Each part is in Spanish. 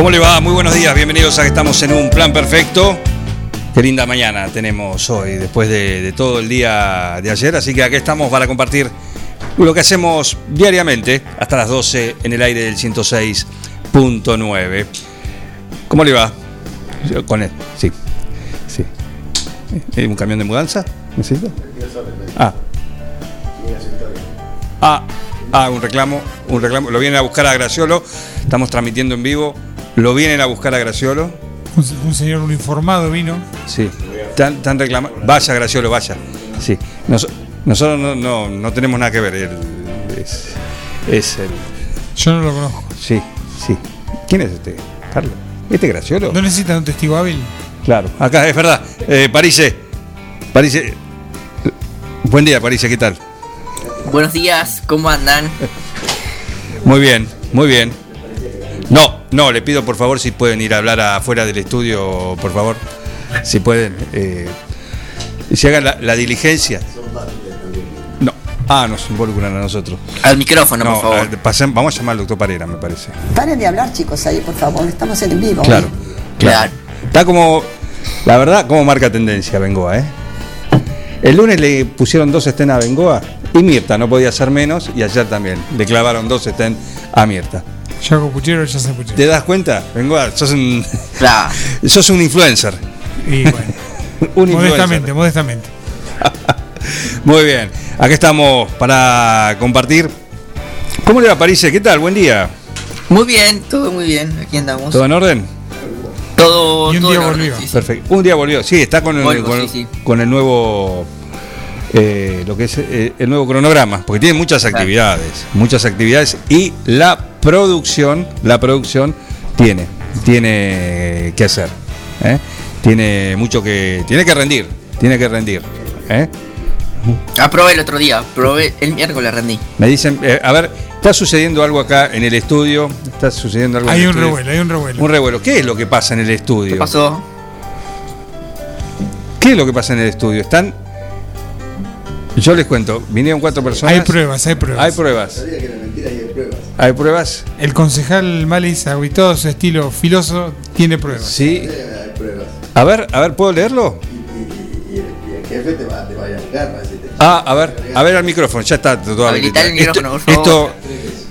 ¿Cómo le va? Muy buenos días, bienvenidos a que estamos en un plan perfecto. Qué linda mañana tenemos hoy, después de, todo el día de ayer, así que aquí estamos para compartir lo que hacemos diariamente hasta las 12 en el aire del 106.9. ¿Cómo le va? Con él, sí. sí. ¿Eh, ¿Un camión de mudanza? ¿Necesita? Ah. Ah, ah, un reclamo, un reclamo. Lo vienen a buscar a Graciolo. Estamos transmitiendo en vivo. Lo vienen a buscar a Graciolo. Un, un señor uniformado vino. Sí. Están, están reclamando. Vaya, Graciolo, vaya. Sí. Nos- nosotros no, no, no tenemos nada que ver. Él es, es el. Yo no lo conozco. Sí, sí. ¿Quién es este? Carlos. ¿Este Graciolo? ¿No necesitan un testigo hábil? Claro. Acá, es verdad. Eh, Parise. Parise. Buen día, Parise, ¿qué tal? Buenos días, ¿cómo andan? Muy bien, muy bien. No, no, le pido por favor si pueden ir a hablar afuera del estudio, por favor. Si pueden. Eh, si hagan la, la diligencia. No. Ah, nos involucran a nosotros. Al micrófono, No, por favor. a- pasen- vamos a llamar al doctor Parera, me parece. Paren de hablar, chicos, ahí, por favor. Estamos en vivo. Claro, ¿eh? claro. Está como, la verdad, como marca tendencia Bengoa, ¿eh? El lunes le pusieron dos estén a Bengoa y Mirta no podía ser menos y ayer también le clavaron dos estén a Mirta. Ya hago puchero, ya se puchero. ¿Te das cuenta? Bengoa, sos un, Claro. sos un influencer. Y bueno, Un modestamente, influencer. modestamente. Muy bien, acá estamos para compartir. ¿Cómo le va, París? ¿Qué tal? Buen día. Muy bien, todo muy bien. Aquí andamos. ¿Todo en orden? Todo, Y un todo día orden, volvió. sí, sí. Perfecto. Un día volvió. Sí, está con el, Volvo, con, sí, sí. con el nuevo. Eh, lo que es eh, el nuevo cronograma, porque tiene muchas actividades, muchas actividades y la producción, la producción tiene, tiene que hacer, ¿eh? tiene mucho que, tiene que rendir, tiene que rendir. ¿eh? Ah, probé el otro día, probé el miércoles rendí. Me dicen, eh, a ver, está sucediendo algo acá en el estudio, está sucediendo algo. en Hay el un estudio? revuelo, hay un revuelo. Un revuelo. ¿Qué es lo que pasa en el estudio? ¿Qué pasó? ¿Qué es lo que pasa en el estudio? Están. Yo les cuento, vinieron cuatro personas. Hay pruebas, hay pruebas. Hay pruebas. Hay pruebas. El concejal Malis, aguitado su estilo filoso, tiene pruebas. Sí. A ver, a ver, ¿puedo leerlo? Ah, a ver, a ver al micrófono, ya está todo Habilitar el micrófono, esto, por favor. esto,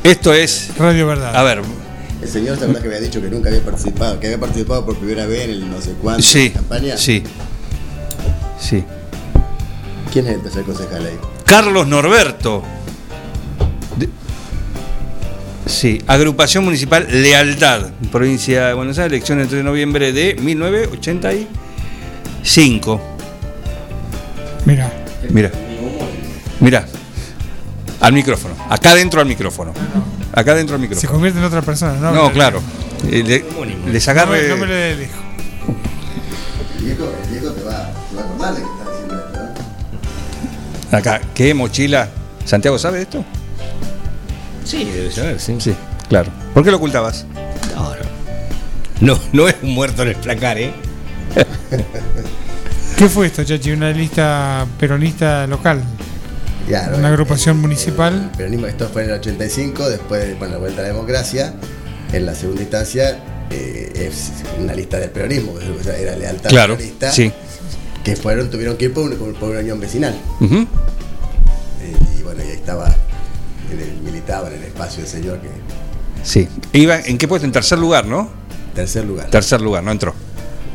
esto es. Radio Verdad. A ver, El señor, ¿te acuerdas que había dicho que nunca había participado? Que había participado por primera vez en el no sé cuánto sí, campaña. sí, sí. ¿Quién es el tercer concejal ahí? Carlos Norberto. De- Sí, Agrupación Municipal Lealtad, provincia de Buenos Aires, elección el 3 de noviembre de 1985. Mira, Mira, mira, al micrófono, acá dentro al micrófono, acá dentro al se micrófono. convierte en otra persona, ¿no? No, claro, eh, le- les No me, agarre. no me lo dé lejos. El viejo, el viejo te, va, te va a acordar Acá, ¿qué mochila? ¿Santiago sabe esto? Sí, debe saber, sí. Sí, claro. ¿Por qué lo ocultabas? No, no. No, no es un muerto en el placar, ¿eh? ¿Qué fue esto, Chachi? ¿Una lista peronista local? Claro, ¿Una el- agrupación el- municipal? El peronismo, esto fue en el 85, después de bueno, la vuelta a la democracia. En la segunda instancia, eh, es una lista del peronismo, era lealtad Claro, peronista, sí. Que fueron, tuvieron que ir por, un- por una unión vecinal. Eh, y bueno, y ahí estaba, en el- militaba en el espacio el señor que Sí. Iba, ¿En qué puesto? En tercer lugar, ¿no? tercer lugar. Tercer lugar, no entró.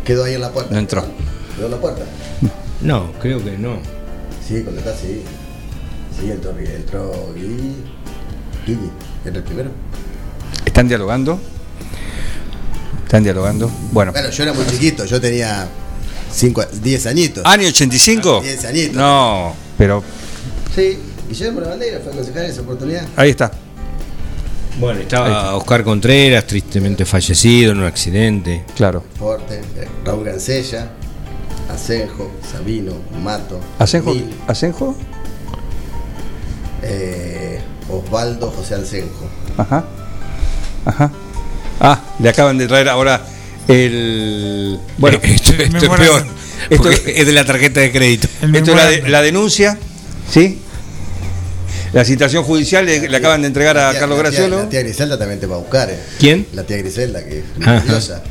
Quedó ahí en la puerta. No entró. Quedó en la puerta. No, creo que no. Sí, cuando está, sí. Sí, entró, entró Guigui. Guigui, entró el primero. ¿Están dialogando? ¿Están dialogando? Bueno, Bueno, yo era muy chiquito, yo tenía 10 añitos. ¿Año 85? 10 añitos. No, pero Sí, Guillermo Lavandera fue concejal en esa oportunidad. ahí está. Bueno, estaba Oscar Contreras, tristemente fallecido en un accidente. Claro. Forte, eh, Raúl Gancella, Asenjo, Sabino, Mato, ¿Asenjo? Mil, ¿Asenjo? eh, Osvaldo José Alcenjo. Ajá. Ajá. Ah, le acaban de traer ahora el. Bueno, esto, esto es peor. Esto- es de la tarjeta de crédito. Esto es la, de- memorándum. la denuncia, ¿sí? La citación judicial le, le acaban de entregar a tía- Carlos Graciolo. La tía Griselda también te va a buscar, eh. ¿Quién? La tía Griselda, que es memoriosa.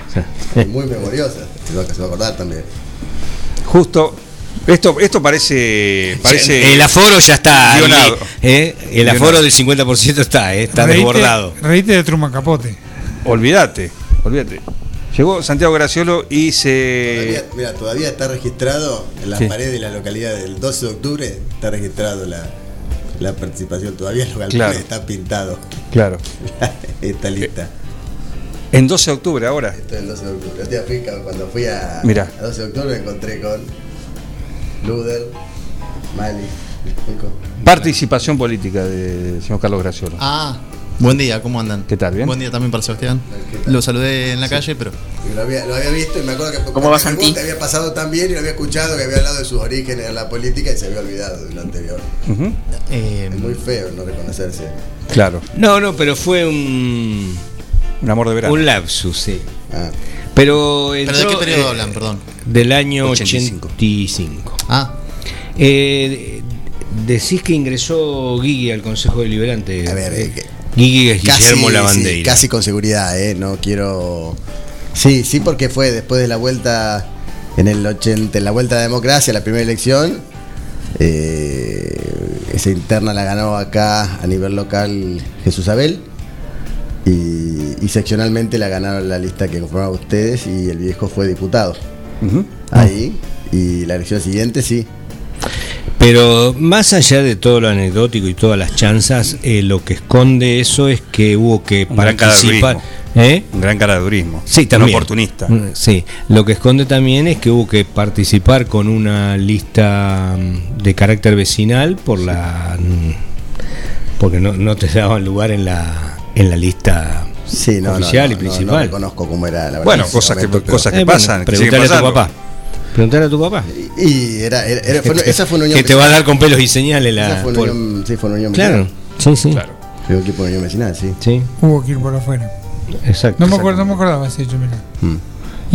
Sí. Muy memoriosa. Se va, se va a acordar también. Justo. Esto, esto parece. parece el aforo ya está. guionado. ¿eh? El Guionado. aforo del 50% está, ¿eh? está Reíte- desbordado. Reíte de Truman Capote. Olvídate, olvídate. Llegó Santiago Graciolo y se. Todavía, mira, todavía está registrado en las Sí. paredes de la localidad del 12 de octubre, está registrado la, la participación. Todavía los galpones Claro. están pintados. Claro. Esta lista. En 12 de octubre ahora. Esto es el 12 de octubre. Fui, cuando fui a, Mirá. a 12 de octubre me encontré con Luder, Mali. Participación política del señor Carlos Graciolo. Ah, buen día, ¿cómo andan? ¿Qué tal? ¿Bien? Buen día también para Sebastián. Lo saludé en la calle, pero lo, había, lo había visto y me acuerdo que ¿Cómo va, me Santi? pregunta, había pasado tan bien y lo había escuchado que había hablado de sus orígenes en la política y se había olvidado de lo anterior. Eh, Es muy feo no reconocerse. Claro. No, no, pero fue un, Un amor de verano. un lapsus, sí. Ah, Pero, ¿Pero de qué periodo eh, hablan, perdón? Del año 85. 85. Ah, Eh, decís que ingresó Guigui al Consejo Deliberante. A ver, eh, que- Guigui es Guillermo Lavandeira. casi con seguridad, ¿eh? No quiero. Sí, sí, porque fue después de la vuelta en el 80, en la vuelta a la democracia, la primera elección. eh, esa interna la ganó acá a nivel local Jesús Abel. Y, y seccionalmente la ganaron la lista que conformaba ustedes y el viejo fue diputado. Ahí. Y la elección siguiente sí. Pero más allá de todo lo anecdótico y todas las chanzas, eh, lo que esconde eso es que hubo que Un gran participar. caradurismo. ¿Eh? Un gran caradurismo. Sí, también. Un oportunista. Mm, Sí, lo que esconde también es que hubo que participar con una lista mm, de carácter vecinal por la mm, porque no, no te daban lugar en la en la lista Sí, no, no, oficial no, y principal. No, conozco cómo era la verdad. Bueno, cosas que, pero- cosas que Eh, bueno, pasan. que preguntale a tu papá. Preguntale a tu papá. Y era, era- era- fue- esa fue una unión que te va a dar con pelos y señales la Esa fue una por- unión, sí, fue una unión Claro, vecinal. sí, sí. Claro. Fue un equipo de unión vecinal, sí. Sí, Hubo que ir por afuera. exacto. No me, acuerdo, no me acordaba ese hecho, mira. Mm.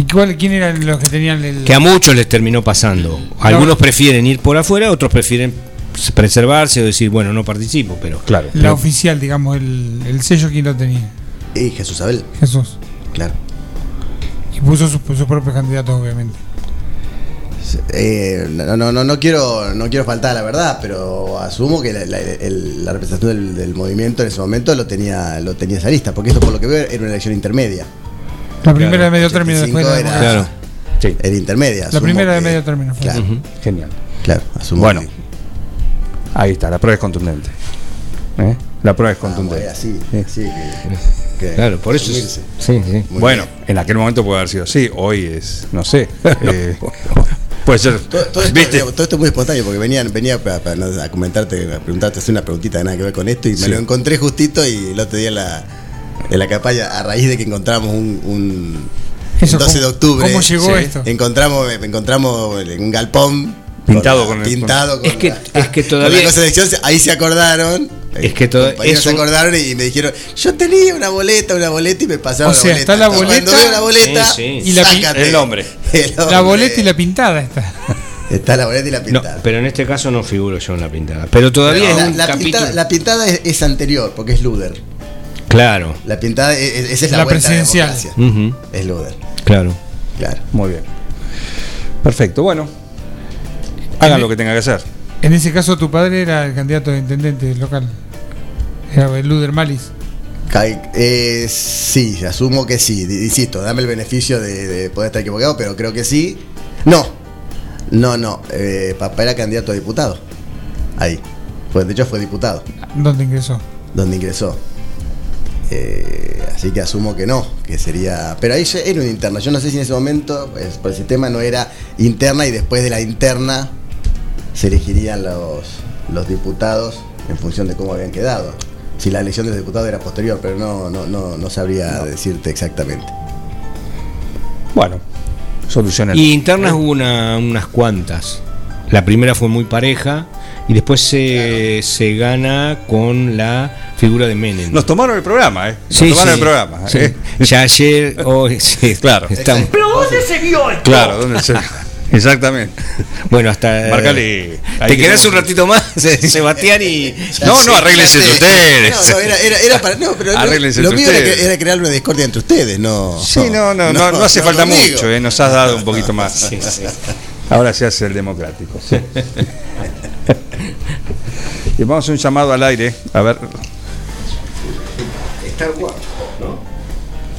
¿Y cuál, quién eran los que tenían el.? Que a muchos les terminó pasando. Algunos prefieren ir por afuera, otros prefieren preservarse o decir, bueno, no participo, pero Claro. La oficial, digamos, el, el sello, ¿quién lo tenía? Y Jesús Abel, Jesús. claro. Y puso sus, sus propios candidatos, obviamente. Eh, no, no, no, no quiero, no quiero faltar a la verdad, pero asumo que la, la- el- la representación del, del movimiento en ese momento lo tenía, lo tenía esa lista, porque esto por lo que veo era una elección intermedia. La primera de medio término después de la 85 democracia. era, Claro. era intermedia. La primera de medio término fue. Claro, Genial. claro, asumo Bueno. que- Ahí está, la prueba es contundente. ¿Eh? La prueba es Ah, bueno, contundente. así, Sí. así que, que Claro, por eso. es- sí, sí. Bueno, bien. en aquel momento puede haber sido así, hoy es, no sé. eh, puede ser. Todo, todo esto, ¿Viste? digamos, todo esto es muy espontáneo porque venían, venía para, a comentarte, a preguntarte, hacer una preguntita de nada que ver con esto y me lo encontré justito y el otro día en la, en la campaña, a raíz de que encontramos un, un Eso, el 12 de ¿cómo- octubre, cómo llegó Sí. esto? encontramos, encontramos un galpón Pintado la- con el- pintado Es con que- la- es que con todavía- la elección, ahí se acordaron. Es que todo- compañeros se acordaron y me dijeron, yo tenía una boleta, una boleta y me pasaron O sea, la boleta. está la Entonces, boleta- Cuando veo la boleta, Sí, sí. Y la sácate. el nombre. El La boleta y la pintada está. Está la boleta y la No, pintada. pero en este caso no figuro yo en la pintada. Pero todavía es un la pintada, la pintada es, es anterior, porque es Luder. Claro. La pintada, es- es- esa es la, La presidencial. Es Luder, Claro. claro. Muy bien. Perfecto, bueno. Hagan lo que tengan que hacer. En ese caso, tu padre era el candidato de intendente local. Era el Luder Malis. Eh, sí, asumo que sí. Insisto, dame el beneficio de, de poder estar equivocado, pero creo que sí. No, no, no. eh, papá era candidato a diputado. Ahí. Pues de hecho fue diputado, ¿Dónde ingresó? donde ingresó. Eh, Así que asumo que no, que sería. Pero ahí era una interna. Yo no sé si en ese momento, pues, por el sistema no era interna y después de la interna se elegirían los, los diputados en función de cómo habían quedado. Si la elección de los diputados era posterior, pero no, no, no, no sabría decirte exactamente. Bueno, soluciona. Y internas hubo una- unas cuantas. La primera fue muy pareja y después se, se gana con la figura de Menem. Nos tomaron el programa, ¿eh? Nos Sí, tomaron sí. el programa. Sí. ¿eh? Ya ayer, hoy, sí, Claro. estamos- Claro, ¿dónde se- Exactamente. bueno, hasta. Marcale. ahí Te que quedás un ratito más, Sebastián, y. No, no, arréglense entre ustedes. No, no, era, era, era para. No, pero lo- Arréglense lo entre mío era, crear una discordia entre ustedes, no. Sí, no, no, no, no hace no falta conmigo. mucho, ¿eh? nos has dado un poquito más. Ahora se hace el democrático. sí. y vamos a hacer un llamado al aire, a ver. Star Wars, ¿no?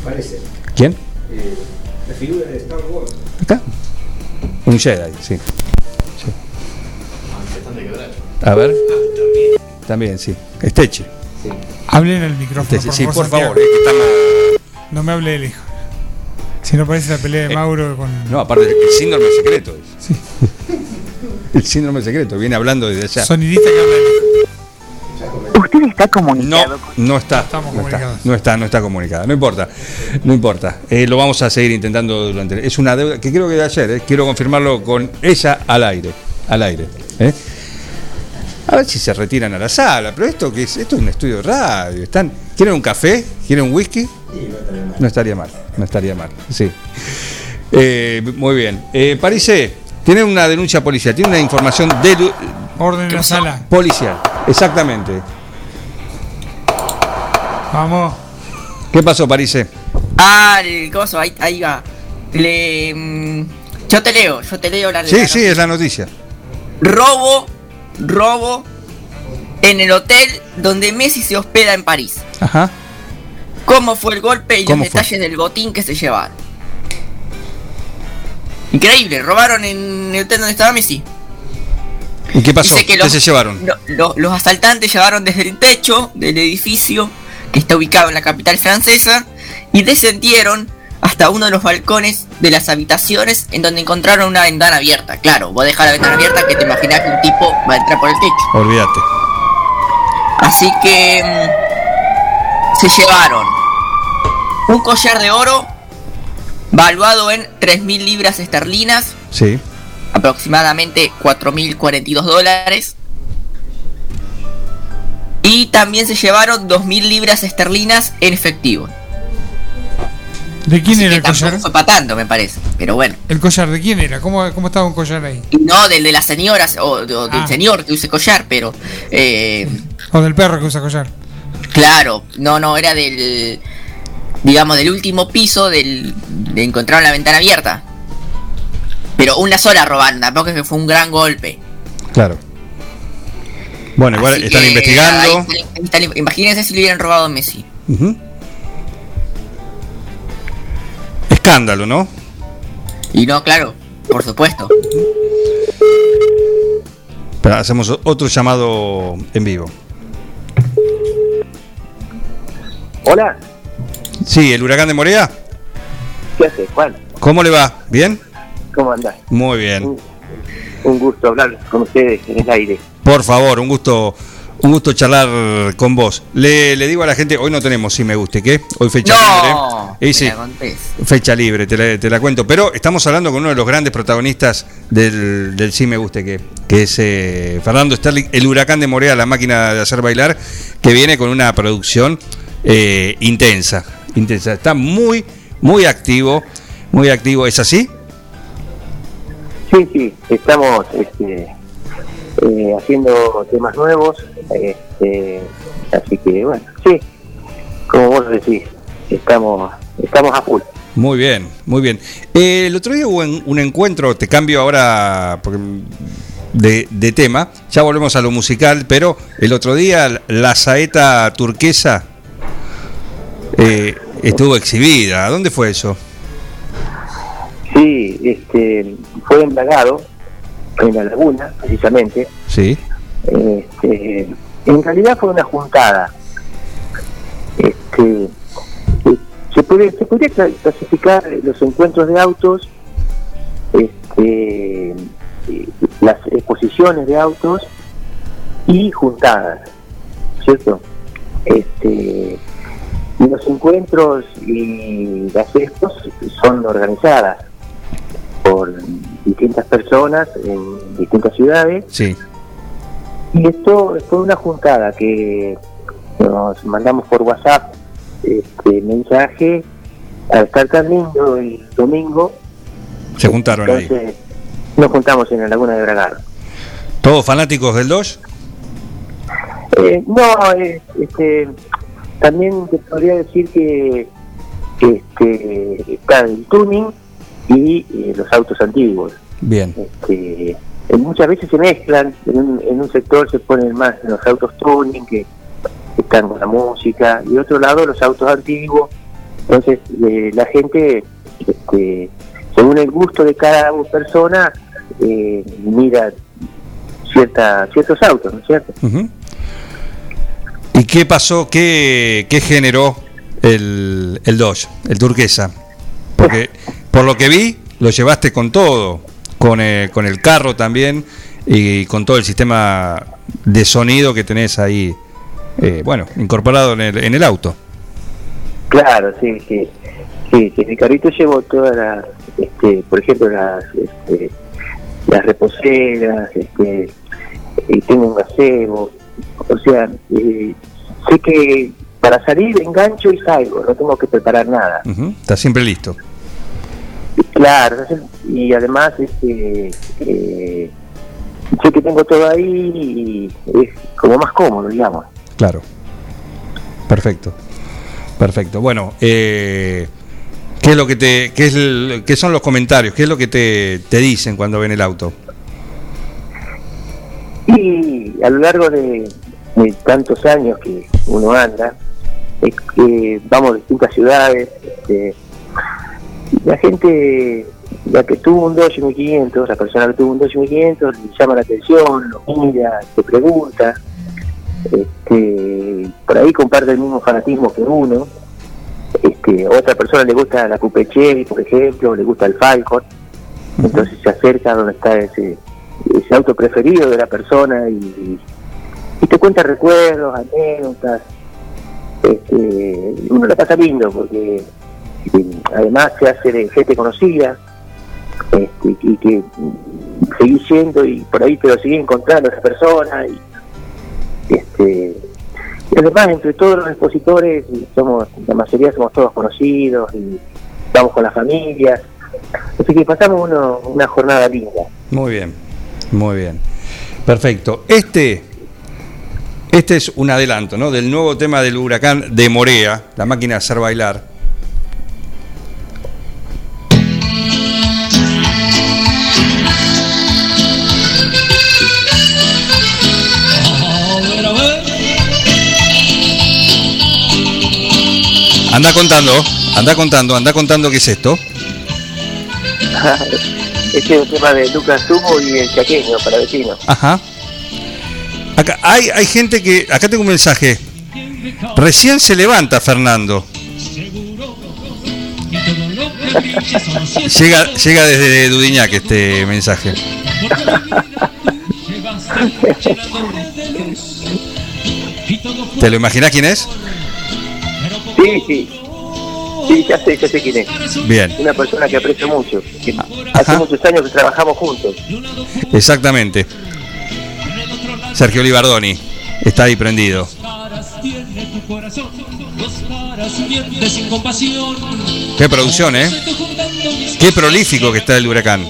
Parece. ¿Quién? la figura de Star Wars. ¿Acá? Un Jedi, sí. Sí. A ver. También, sí. Esteche. Hablen al micrófono. Esteche, por sí, favor, por Santiago. favor, eh, que estamos. No me hable de lejos. Si no parece la pelea de Mauro con. Eh, No, aparte, el síndrome secreto. es. El síndrome secreto, viene hablando desde allá. Sonidista que habla de lejos. Usted está No, comunicado no está. Estamos no está, no está, no está comunicada. No importa, no importa. Eh, lo vamos a seguir intentando durante. Es una deuda que creo que de ayer. eh, quiero confirmarlo con ella al aire, al aire. eh. A ver si se retiran a la sala. Pero esto que es, esto es un estudio de radio. Están, ¿quieren un café? ¿Quieren un whisky? No estaría mal, no estaría mal. Sí. Eh, muy bien. Eh, Parise, tiene una denuncia policial, tiene una información de Orden en la sala. policial. Exactamente. Vamos. ¿Qué pasó, Parise? Ah, el coso, ahí, ahí va. Le, mm, yo te leo, yo te leo la Sí, la- sí, es la noticia. Robo, robo en el hotel donde Messi se hospeda en París. Ajá. ¿Cómo fue el golpe y los detalles del botín que se llevaron? Increíble, robaron en el hotel donde estaba Messi. ¿Y qué pasó? Dice que ¿Qué los- se llevaron? Lo- lo- los asaltantes llevaron desde el techo del edificio que está ubicado en la capital francesa y descendieron hasta uno de los balcones de las habitaciones en donde encontraron una ventana abierta. Claro, vos dejás la ventana abierta que te imaginás que un tipo va a entrar por el techo. Olvídate. Así que mm, se llevaron un collar de oro valuado en 3.000 libras esterlinas, Sí. aproximadamente 4.042 dólares. Y también se llevaron 2.000 libras esterlinas en efectivo. ¿De quién Así era el collar? fue para tanto, me parece. Pero bueno. ¿El collar de quién era? ¿Cómo, cómo estaba un collar ahí? No del de las señoras o, o del Ah. señor que use collar, pero... eh, ¿O del perro que usa collar? Claro, no, no, era del. Digamos, del último piso del. De encontrar la ventana abierta. Pero una sola robaron, tampoco es que fue un gran golpe. Claro. Bueno, igual Así están que, investigando. ahí- ahí están- imagínense si le hubieran robado a Messi. Escándalo, ¿no? Y no, claro, por supuesto. Pero hacemos otro llamado en vivo. Hola, Sí, el huracán de Morea. ¿qué haces, Juan? ¿Cómo le va? ¿Bien? ¿Cómo andás? Muy bien. Un gusto hablar con ustedes en el aire. Por favor, un gusto, un gusto charlar con vos. Le, le digo a la gente, hoy no tenemos si me guste, ¿qué? Hoy fecha No, libre. Y me sí, fecha libre, te la, te la cuento. Pero estamos hablando con uno de los grandes protagonistas del, del Sí Me Guste, que, que es eh, Fernando Sterling, el huracán de Morea, la máquina de hacer bailar, que viene con una producción eh, intensa, intensa. Está muy, muy activo, muy activo. ¿Es así? Sí, sí, estamos este, eh, haciendo temas nuevos, este, así que bueno, sí, como vos decís, estamos, estamos a full. Muy bien, muy bien. Eh, el otro día hubo un, un encuentro, te cambio ahora porque, de, de tema, ya volvemos a lo musical, pero el otro día la saeta turquesa eh, estuvo exhibida. ¿Dónde fue eso? Sí, este, fue en Bragado, en la laguna, precisamente. Sí. Este, en realidad fue una juntada. Este, se puede se podría cla- clasificar los encuentros de autos este, las exposiciones de autos y juntadas cierto este los encuentros y las expos son organizadas por distintas personas en distintas ciudades Sí. y esto fue una juntada que nos mandamos por WhatsApp este mensaje al estar tan lindo el domingo Se juntaron ahí. nos juntamos en la laguna de Bragar ¿Todos fanáticos del Dodge? Eh, no eh, este también te podría decir que este está el tuning y eh, los autos antiguos Bien. este, muchas veces se mezclan, en un, en un sector se ponen más los autos tuning que están con la música, y otro lado los autos antiguos, entonces eh, la gente, este, según el gusto de cada persona, eh, mira cierta, ciertos autos, ¿no es cierto? ¿Y qué pasó? ¿Qué, qué generó el, el Dodge, el turquesa? Porque por lo que vi, lo llevaste con todo, con el, con el carro también y con todo el sistema de sonido que tenés ahí, eh, bueno, incorporado en el, en el auto. Claro, sí, sí. Sí, sí, en el carrito llevo todas las, este, por ejemplo, las, este, las reposeras, este, y tengo un gazebo. O sea, eh, sé que para salir engancho y salgo, no tengo que preparar nada. Está siempre listo. Claro, y además este, eh, sé que tengo todo ahí y es como más cómodo, digamos. Claro. Perfecto. Perfecto. Bueno, eh, ¿qué es lo que te, qué es el- qué son los comentarios? ¿Qué es lo que te, te dicen cuando ven el auto? Y a lo largo de, de tantos años que uno anda, que vamos a distintas ciudades, este, la gente, la que tuvo un Dodge 1500, la persona que tuvo un Dodge 1500, le llama la atención, lo mira, te pregunta, este, por ahí comparte el mismo fanatismo que uno, este, a otra persona le gusta la Coupe Chevy, por ejemplo, le gusta el Falcon, entonces se acerca a donde está ese, ese auto preferido de la persona y, y te cuenta recuerdos, anécdotas. Este, uno la pasa lindo porque además se hace de gente conocida este, y que seguís yendo y por ahí te lo seguís encontrando esa persona y este y además entre todos los expositores somos la mayoría somos todos conocidos y vamos con las familias así que pasamos uno- una jornada linda Muy bien, muy bien. Perfecto. Este, este es un adelanto, ¿no? Del nuevo tema del huracán de Morea, la máquina de hacer bailar. Anda contando, anda contando, anda contando qué es esto. este es el tema de Lucas Tubo y el chaqueño para vecinos Ajá. Acá hay, hay gente que. Acá tengo un mensaje. Recién se levanta Fernando. llega, llega desde Dudiñac este mensaje. ¿Te lo imaginas quién es? Sí sí sí ya sé ya sé quién es Bien, una persona que aprecio mucho que hace muchos años que trabajamos juntos exactamente. Sergio Libardoni está ahí prendido. Qué producción, ¿eh? Qué prolífico que está el huracán.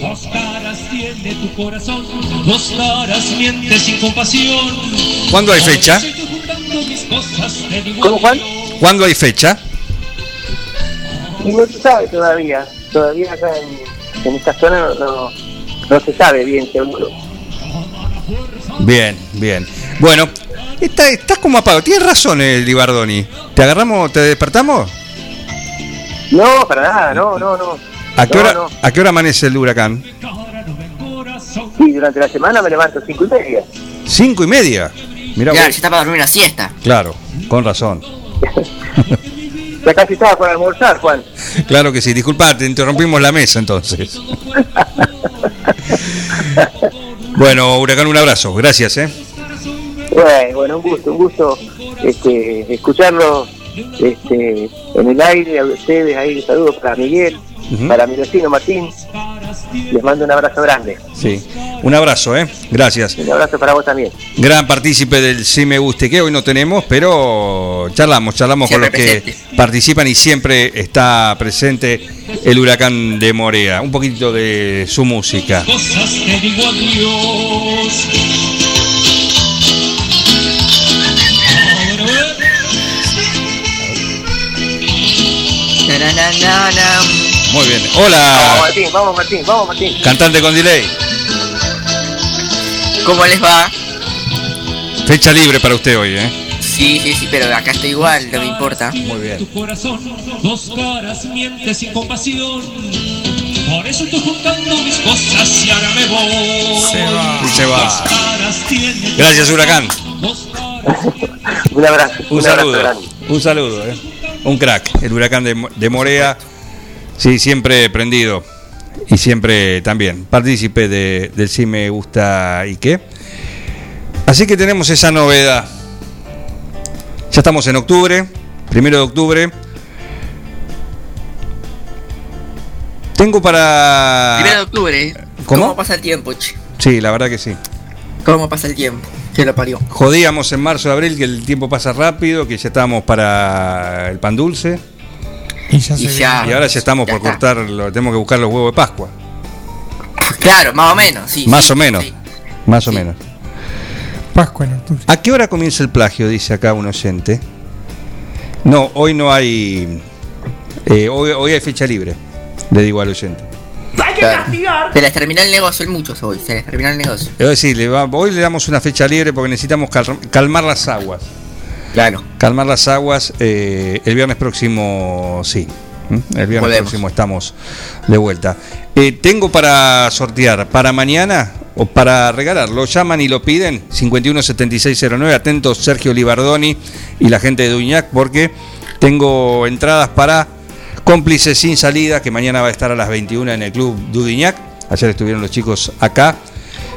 Dos caras tiene tu corazón, dos caras mientes sin compasión. ¿Cuándo hay fecha? ¿Cómo Juan? ¿Cuándo hay fecha? no se sabe todavía todavía acá en, en esta zona no, no, no se sabe bien seguro Bien, bien. Bueno, está, estás como apagado. Tienes razón, el Libardoni. ¿Te agarramos, te despertamos? no para nada no no no ¿A qué, No, hora, no. ¿A qué hora amanece el huracán? Sí, durante la semana me levanto cinco y media. Cinco y media. Mira, Claro, ya está para dormir una siesta. claro, con razón. Ya casi estaba para almorzar, Juan. Claro que sí, disculpate, interrumpimos la mesa entonces. Bueno, Huracán, un abrazo, gracias, ¿eh? Bueno, bueno, un gusto, un gusto este, escucharlo este, en el aire, a ustedes ahí, saludos para Miguel, Para mi vecino Martín. Les mando un abrazo grande. Sí, un abrazo, ¿eh? Gracias. Un abrazo para vos también. Gran partícipe del Sí Me Guste, que hoy no tenemos, pero charlamos, charlamos con los que participan y siempre está presente el huracán de Morea. Un poquito de su música. Cosas te digo adiós. Tananana. Muy bien. Vamos Hola, Martín, vamos Martín, vamos Martín. cantante con delay. ¿Cómo les va? Fecha libre para usted hoy, ¿eh? Sí, sí, sí, pero acá estoy igual, no me importa. Muy bien. Tu corazón, dos caras, mientes sin compasión. Por eso estoy juntando mis cosas y ahora me voy. Se va. Se va. Gracias, huracán. Dos caras. Un abrazo, Un un, abrazo saludo. grande. Un saludo, ¿eh? Un crack, el huracán de, de Morea. Sí, siempre prendido. Y siempre también partícipe de, del Sí Me Gusta y qué. Así que tenemos esa novedad. Ya estamos en octubre, primero de octubre. Tengo para. Primero de octubre. ¿Cómo? pasa el tiempo, che? Sí, la verdad que sí. ¿Cómo pasa el tiempo? Se lo parió. Jodíamos en marzo, abril que el tiempo pasa rápido, que ya estábamos para el pan dulce. Y ya Y se ya. Y ahora ya estamos Ya por está. cortar, lo, tenemos que buscar los huevos de Pascua. Claro, más o menos, sí. Más sí, o menos. sí. Más o Sí. menos. Pascua en octubre. ¿A qué hora comienza el plagio? Dice acá un oyente. No, hoy no hay. eh, hoy, hoy hay fecha libre, le digo al oyente. Claro. Se les terminó el negocio, el muchos hoy, se les terminó el negocio. Decir, hoy le damos una fecha libre porque necesitamos cal- calmar las aguas. Claro. Calmar las aguas. eh, el viernes próximo, sí. El viernes próximo estamos de vuelta. Eh, tengo para sortear para mañana o para regalar. Lo llaman y lo piden. 517609. Atentos Sergio Libardoni y la gente de Duñac porque tengo entradas para cómplices sin salida que mañana va a estar a las 21 en el club Dudiñac. Ayer estuvieron los chicos acá.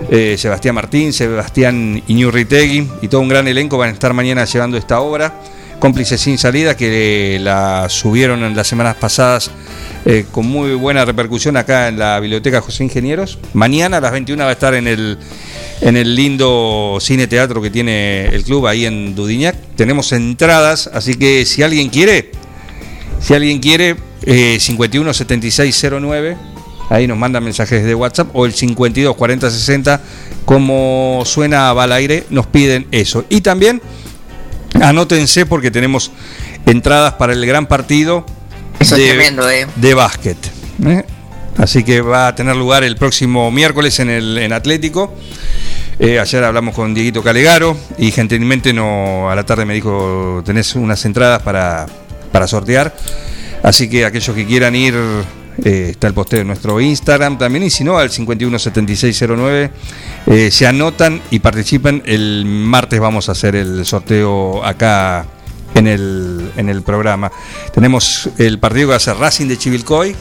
Eh, Sebastián Martín, Sebastián Iñurritegui y todo un gran elenco van a estar mañana llevando esta obra. Cómplices sin salida que la subieron en las semanas pasadas eh, con muy buena repercusión acá en la Biblioteca José Ingenieros. Mañana a las 21 va a estar en el, en el lindo cine teatro que tiene el club ahí en Dudiñac. Tenemos entradas, así que si alguien quiere, si alguien quiere, eh, 517609, ahí nos mandan mensajes de WhatsApp, o el 524060, como suena a Balaire, nos piden eso. Y también anótense porque tenemos entradas para el gran partido Eso es tremendo, eh. de básquet. ¿eh? Así que va a tener lugar el próximo miércoles en el en Atlético. Eh, ayer hablamos con Dieguito Calegaro y gentilmente no a la tarde me dijo tenés unas entradas para, para sortear. Así que aquellos que quieran ir, eh, está el posteo en nuestro Instagram también, y si no, al 517609, eh, se anotan y participan. El martes vamos a hacer el sorteo acá en el, en el programa. Tenemos el partido que va a ser Racing de Chivilcoy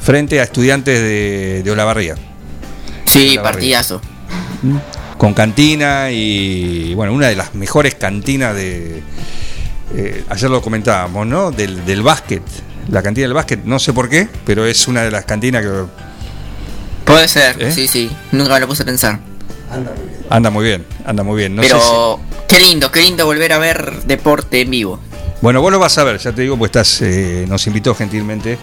frente a estudiantes de, de Olavarría. Sí, Olavarría. partidazo. Con cantina y, bueno, una de las mejores cantinas de. eh, ayer lo comentábamos, ¿no? Del, del básquet. La cantina del básquet, no sé por qué, pero es una de las cantinas que Puede ser, ¿Eh? sí, sí. Nunca me lo puse a pensar. anda muy bien, anda muy bien. No sé Pero qué lindo, qué lindo volver a ver deporte en vivo. Bueno, vos lo vas a ver, ya te digo, pues estás, eh, nos invitó gentilmente.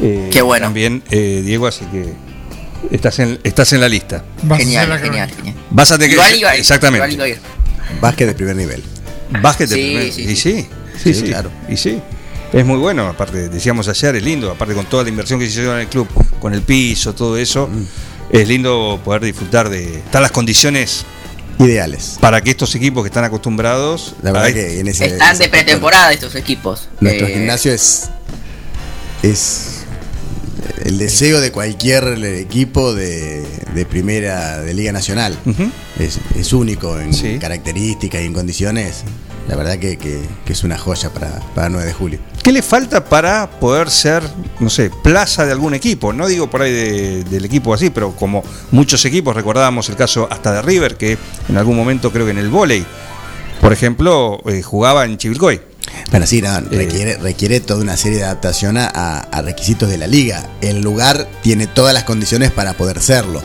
eh, Qué bueno. También, eh, Diego, así que estás en, estás en la lista. Genial, la genial, genial. Vas a tener que. Exactamente. Básquet de primer nivel. Básquet de Sí, primer- sí, y sí, Sí, sí, claro. Y sí. Es muy bueno, aparte, decíamos ayer, es lindo, aparte con toda la inversión que se hizo en el club, con el piso, todo eso, Mm. es lindo poder disfrutar de. Están las condiciones Ideales. para que estos equipos que están acostumbrados. La verdad a- que en ese. Están ese de pretemporada estos equipos. Nuestro Eh, gimnasio es. Es el deseo de cualquier equipo de, de primera de Liga Nacional. Es, es único en Sí. características y en condiciones. La verdad que, que- que es una joya para, para 9 de julio. ¿Qué le falta para poder ser, no sé, plaza de algún equipo? No digo por ahí de- del equipo así, pero como muchos equipos, recordábamos el caso hasta de River, que en algún momento creo que en el vóley, por ejemplo, eh, jugaba en Chivilcoy. Bueno, sí, no, requiere, requiere toda una serie de adaptación a, a- a requisitos de la liga. El lugar tiene todas las condiciones para poder serlo.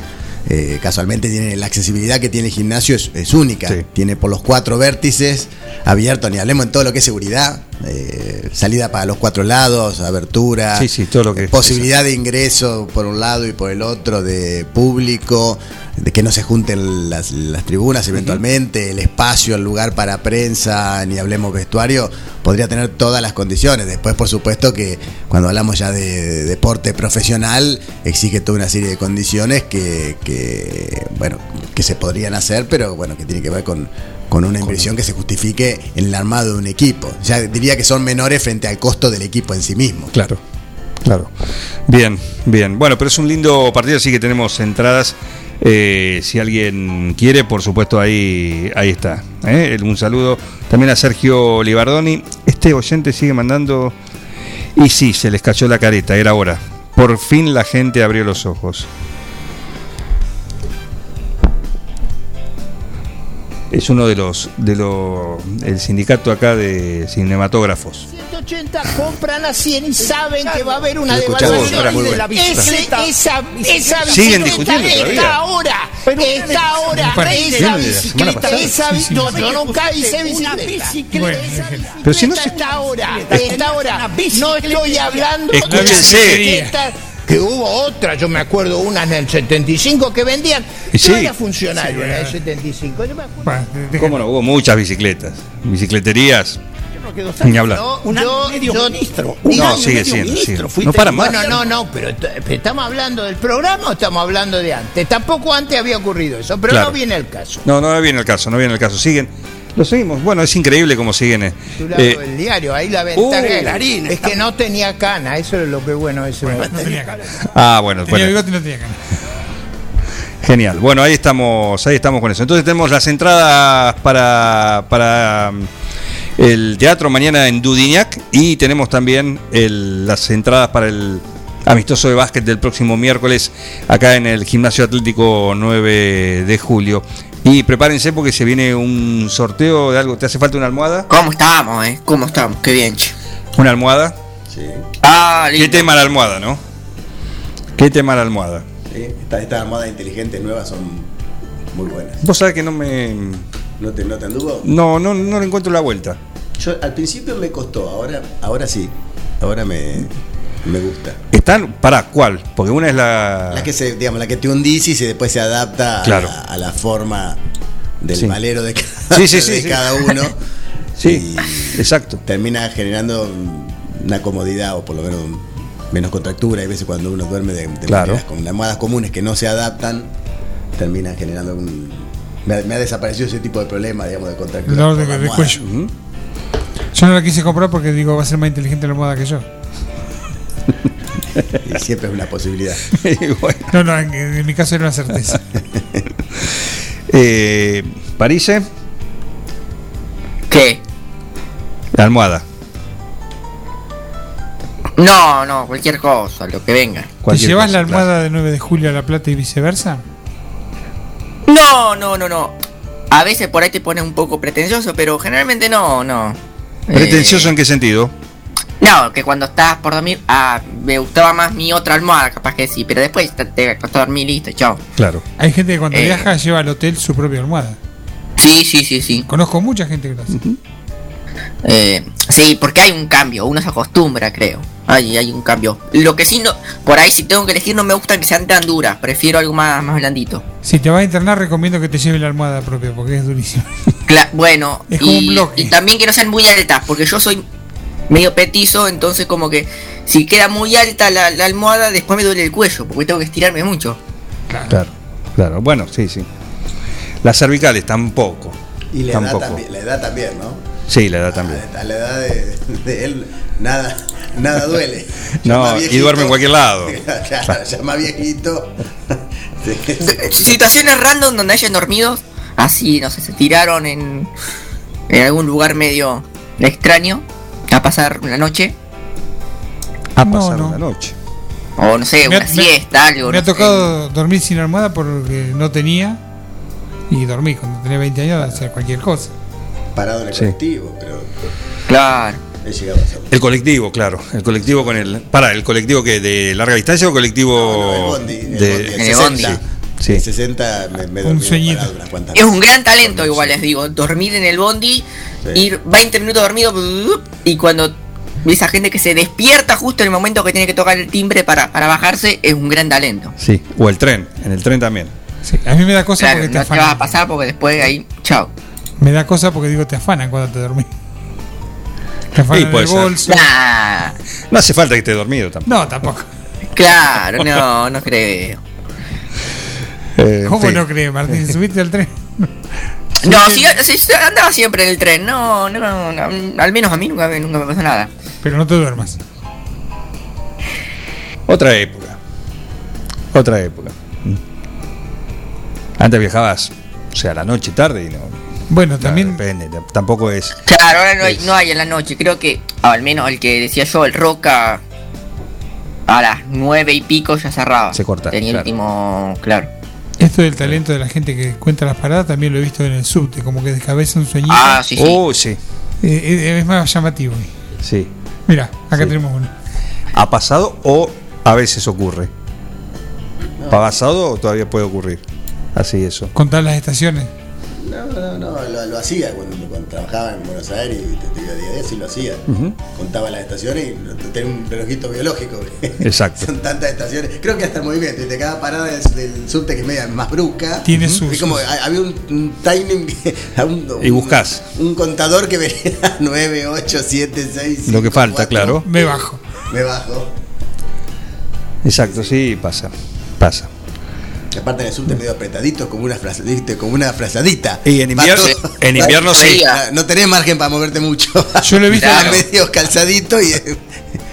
Eh, casualmente tiene la accesibilidad que tiene el gimnasio es, es única. Tiene por los cuatro vértices abierto, ni hablemos en todo lo que es seguridad, eh, salida para los cuatro lados, abertura, Sí, sí, todo lo que posibilidad de ingreso por un lado y por el otro de público, de que no se junten las, las tribunas eventualmente, el espacio, el lugar para prensa, ni hablemos vestuario, podría tener todas las condiciones. Después, por supuesto, que cuando hablamos ya de, de deporte profesional, exige toda una serie de condiciones que, que, bueno, que se podrían hacer, pero bueno, que tiene que ver con, con una inversión que se justifique en el armado de un equipo. Ya diría que son menores frente al costo del equipo en sí mismo. Claro, claro. Bien, bien. Bueno, pero es un lindo partido, así que tenemos entradas. Eh, si alguien quiere, por supuesto, ahí, ahí está. ¿eh? Un saludo también a Sergio Libardoni. Este oyente sigue mandando. Y sí, se les cayó la careta, era hora. Por fin la gente abrió los ojos. Es uno de los, de los, el sindicato acá de cinematógrafos. 180 compran a 100 y saben que va a haber una devaluación de la bicicleta. Ese- esa, esa Siguen bicicleta discutiendo todavía. está ahora, está ahora, esa la bicicleta, esa sí. no, yo nunca hice bicicleta. Bueno, pero si no se- está ahora, está ahora. No estoy hablando Escúchense. de bicicletas que hubo otra, yo me acuerdo una en el 75 que vendían. Sí. era funcionario en el 75. Yo me acuerdo. ¿Cómo no? Hubo muchas bicicletas. Bicicleterías. Ni hablar. No, yo, yo, No, Diga, sigue medio siendo, ministro, sigue. No para más. Bueno, no, no, pero estamos hablando del programa o estamos hablando de antes. Tampoco antes había ocurrido eso, pero Claro. no viene el caso. No, no viene el caso, no viene el caso. Siguen. Lo seguimos. Bueno, es increíble cómo siguen. eh. Eh, el diario, ahí la ventaja Uh, es- Clarín, es que no tenía cana, eso es lo que bueno ese no tenía cana. ah, bueno, Tenía bueno. bigote y no tenía cana. Genial. Bueno, ahí estamos, ahí estamos con eso. Entonces tenemos las entradas para, para um, el teatro mañana en Dudignac y tenemos también el- las entradas para el amistoso de básquet del próximo miércoles acá en el Gimnasio Atlético 9 de julio. Y prepárense porque se viene un sorteo de algo. ¿Te hace falta una almohada? ¿Cómo estamos, eh? ¿Cómo estamos? Qué bien, che. ¿Una almohada? Sí. Ah, ¿Qué lindo. tema la almohada, no? ¿Qué tema la almohada? Sí, Estas estas armadas inteligentes nuevas son muy buenas. Vos sabés que no me. ¿No te, no te anduvo? No, no, no le encuentro la vuelta. Yo al principio me costó, ahora, ahora sí. Ahora me, me gusta. ¿Están? ¿Para cuál? Porque una es la. La que se, digamos, la que te hundís y se después se adapta a, Claro. la, a la forma del Sí. malero de, cada, Sí, sí, sí, de sí. cada uno. Sí, exacto. Termina generando una comodidad o por lo menos menos contractura. Hay veces cuando uno duerme de, de Claro. con almohadas comunes que no se adaptan, termina generando un. Me ha, me ha desaparecido ese tipo de problema, digamos, de contractura. Por de, la de cuello. Yo no la quise comprar porque digo va a ser más inteligente la almohada que yo. Y siempre es una posibilidad. No, no, en, en mi caso era una certeza. Eh, ¿Parise? ¿Qué? La almohada. No, no, cualquier cosa, lo que venga. ¿Te llevas cosa, la almohada de 9 de julio a La Plata y viceversa? No, no, no, no. A veces por ahí te pones un poco pretencioso, pero generalmente no, no. ¿Pretencioso Eh, en qué sentido? No, que cuando estás por dormir, ah, me gustaba más mi otra almohada, capaz que sí, pero después te, te acostás a dormir y listo, chao. Claro. Hay gente que cuando Eh. viaja lleva al hotel su propia almohada. Sí, sí, sí, sí. Conozco mucha gente que lo hace. Eh, sí, porque hay un cambio, uno se acostumbra, creo. Hay, hay un cambio. Lo que sí no, por ahí si tengo que elegir no me gustan que sean tan duras, prefiero algo más, más blandito. Si te vas a internar, recomiendo que te lleves la almohada propia porque es durísima. Cla- bueno, Es como y, un bloque. y también que no sean muy altas, porque yo soy medio petizo, entonces como que si queda muy alta la, la almohada, después me duele el cuello, porque tengo que estirarme mucho. Claro, claro. Bueno, sí, sí. Las cervicales tampoco. Y la edad, tampoco. también, la edad también, ¿no? Sí, la edad también. A la edad de, de él, nada, nada duele. No, y duerme en cualquier lado. claro, ya más viejito. Situaciones random donde hayan dormido, así, no sé, se tiraron en en algún lugar medio extraño a pasar una noche? A pasar no. la noche. O no sé, Me ha- una me- siesta, algo. Me ha sé. tocado dormir sin almohada porque no tenía. Y dormí cuando tenía 20 años de hacer cualquier cosa. Parado en el Sí. colectivo, pero Claro. he llegado a pasar. El colectivo, claro. El colectivo con el. Para, ¿el colectivo que de larga distancia o colectivo No, el bondi, el de. bondi, el el 60. bondi. Sí. El 60 me, me Un dormí unas cuantas Es un gran talento, igual les digo. Dormir en el bondi, Sí. ir 20 minutos dormido y cuando esa gente que se despierta justo en el momento que tiene que tocar el timbre para, para bajarse es un gran talento. Sí. O el tren. En el tren también. Sí, a mí me da cosa Claro, porque te no te vas afanan. a pasar porque después ahí, chao. Me da cosa porque digo, te afanan cuando te dormís. Te afanan Sí, en el ser. bolso. Nah, No hace falta que esté dormido tampoco. No, tampoco. claro, no, no creo. Eh, ¿Cómo no crees, Martín? ¿Subiste al tren? No, sí, sí, sí, andaba siempre en el tren, no, no, no, al menos a mí nunca, me- nunca me pasó nada. Pero no te duermas. Otra época. Otra época. Mm. Antes viajabas, o sea, a la noche, tarde y no. Bueno, no, también depende, tampoco es. Claro, ahora no hay, no hay en la noche, creo que, al menos el que decía yo, el Roca, a las nueve y pico ya cerraba. Se corta, Tenía el claro. último, claro. Esto del talento de la gente que cuenta las paradas también lo he visto en el subte, como que descabeza un sueñito. Ah, sí, sí. Oh, sí. Eh, eh, es más llamativo. Sí. Mira, acá Sí. tenemos uno. ¿Ha pasado o a veces ocurre? ¿Ha pasado o todavía puede ocurrir? Así eso. Contar las estaciones. No, no, no, lo, lo hacía cuando, cuando trabajaba en Buenos Aires y te, te digo, día a día sí lo hacía. Contaba las estaciones y tenía un relojito biológico. Exacto. Son tantas estaciones. Creo que hasta el movimiento. Y de cada parada del, del subte que es media más brusca. Tiene Ujú. sus- como había un, un timing. un- Y buscás. Un, contador que venía 9, 8, 7, 6. Lo que falta, claro. Me bajo. Me bajo. Exacto, sí, pasa. Pasa. Aparte en el subte medio apretaditos, como una, frase, ¿viste? como una frazadita. Y en invierno- todo- en invierno sí. No tenés margen para moverte mucho. Yo lo he visto Claro. medio calzadito y.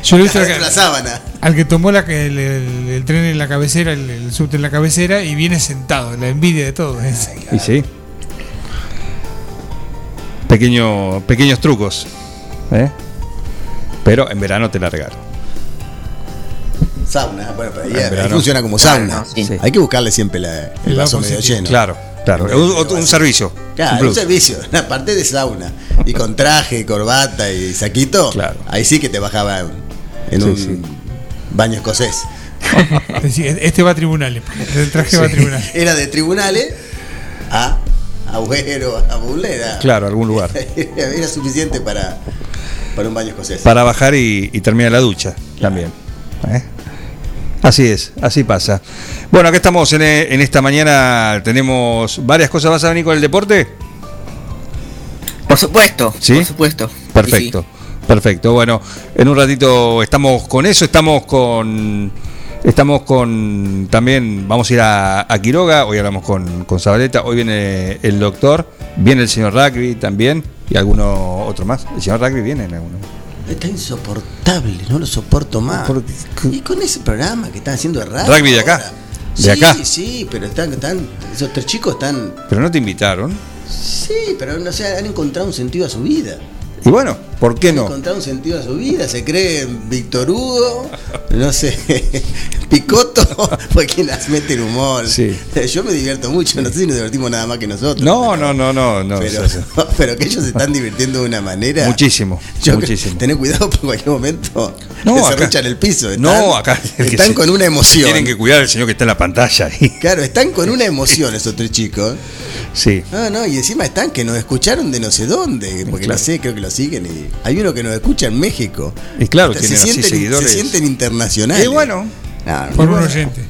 Yo lo he visto acá. la sábana. Al que tomó la, el, el- el tren en la cabecera, el, el subte en la cabecera y viene sentado, la envidia de todos. es. Y sí. Pequeño, pequeños trucos. ¿eh? Pero en verano te la regalo. Sauna, bueno, pero ahí, funciona como sauna. no, sí. Sí. Hay que buscarle siempre la- el El vaso lado medio lleno. Claro, claro. Un, otro- un servicio. Claro, un un, servicio, aparte de sauna. Y con traje, corbata y saquito, Claro. ahí sí que te bajaba en Sí, un sí. baño escocés. Este va a tribunales. El traje va a tribunales. Era de tribunales a agüero, a bulera. Claro, algún lugar. Era suficiente para, para un baño escocés. Para bajar y, y terminar la ducha también. ¿eh? Así es, así pasa. Bueno, acá estamos en, e- en esta mañana. Tenemos varias cosas. ¿Vas a venir con el deporte? Por supuesto, ¿Sí? por supuesto. Perfecto, perfecto. Bueno, en un ratito estamos con eso, estamos con estamos con también vamos a ir a, a Quiroga, hoy hablamos con, con Zabaleta, hoy viene el doctor, viene el señor Rugby también y alguno otro más. El señor Rugby viene en alguno. Está insoportable, no lo soporto más. Y con ese programa que están haciendo de radio. Rugby de acá, ahora. de sí, acá. Sí, pero están, están, esos tres chicos están. Pero no te invitaron. Sí, pero no sé, han encontrado un sentido a su vida. Y bueno, ¿por qué no? encontrado un sentido a su vida. Se cree Víctor Hugo, no sé, Picoto, fue quien las mete el humor. Sí. Yo me divierto mucho, no sé si nos divertimos nada más que nosotros. No, no, no, no, no. Pero, pero que ellos se están divirtiendo de una manera. Muchísimo, Yo muchísimo. Tener cuidado por cualquier momento. No, que se acá- arruchan el piso. Están, no, acá están se- con una emoción. Tienen que cuidar al señor que está en la pantalla ahí. Claro, están con una emoción esos tres chicos. Sí. No, no, y encima están que nos escucharon de no sé dónde, porque Claro. no sé, creo que lo siguen. Y hay uno que nos escucha en México. Y claro, se tienen así sienten, seguidores. Se sienten internacionales. Y bueno, No, Por un oyente.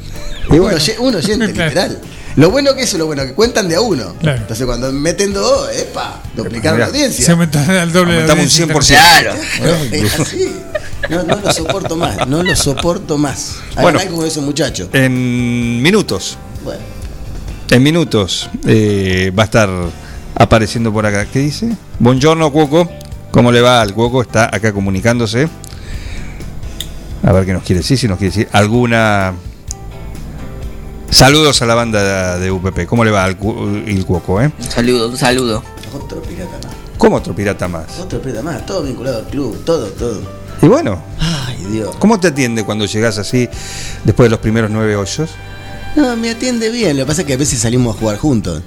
Y Un bueno. un oyente, Claro. literal. Lo bueno que eso es lo bueno, que cuentan de a uno. Claro. Entonces cuando meten dos, epa, duplicaron la audiencia. Se aumentó al doble de la Aumentamos un audiencia 100%. Claro. Es así. No, no lo soporto más, no lo soporto más. Hagan Bueno. algo con esos muchachos. en minutos. Bueno, En minutos eh, va a estar apareciendo por acá. ¿Qué dice? Buongiorno, Cuoco. ¿Cómo le va al Cuoco? Está acá comunicándose. A ver qué nos quiere decir, si nos quiere decir alguna... Saludos a la banda de UPP. ¿Cómo le va al Cu- el Cuoco? Eh? Un saludo, un saludo. otro pirata más. ¿Cómo otro pirata más? Otro pirata más, todo vinculado al club, todo, todo. Y bueno, Ay, Dios. ¿cómo te atiende cuando llegas así después de los primeros nueve hoyos? No, me atiende bien. Lo que pasa es que a veces salimos a jugar juntos.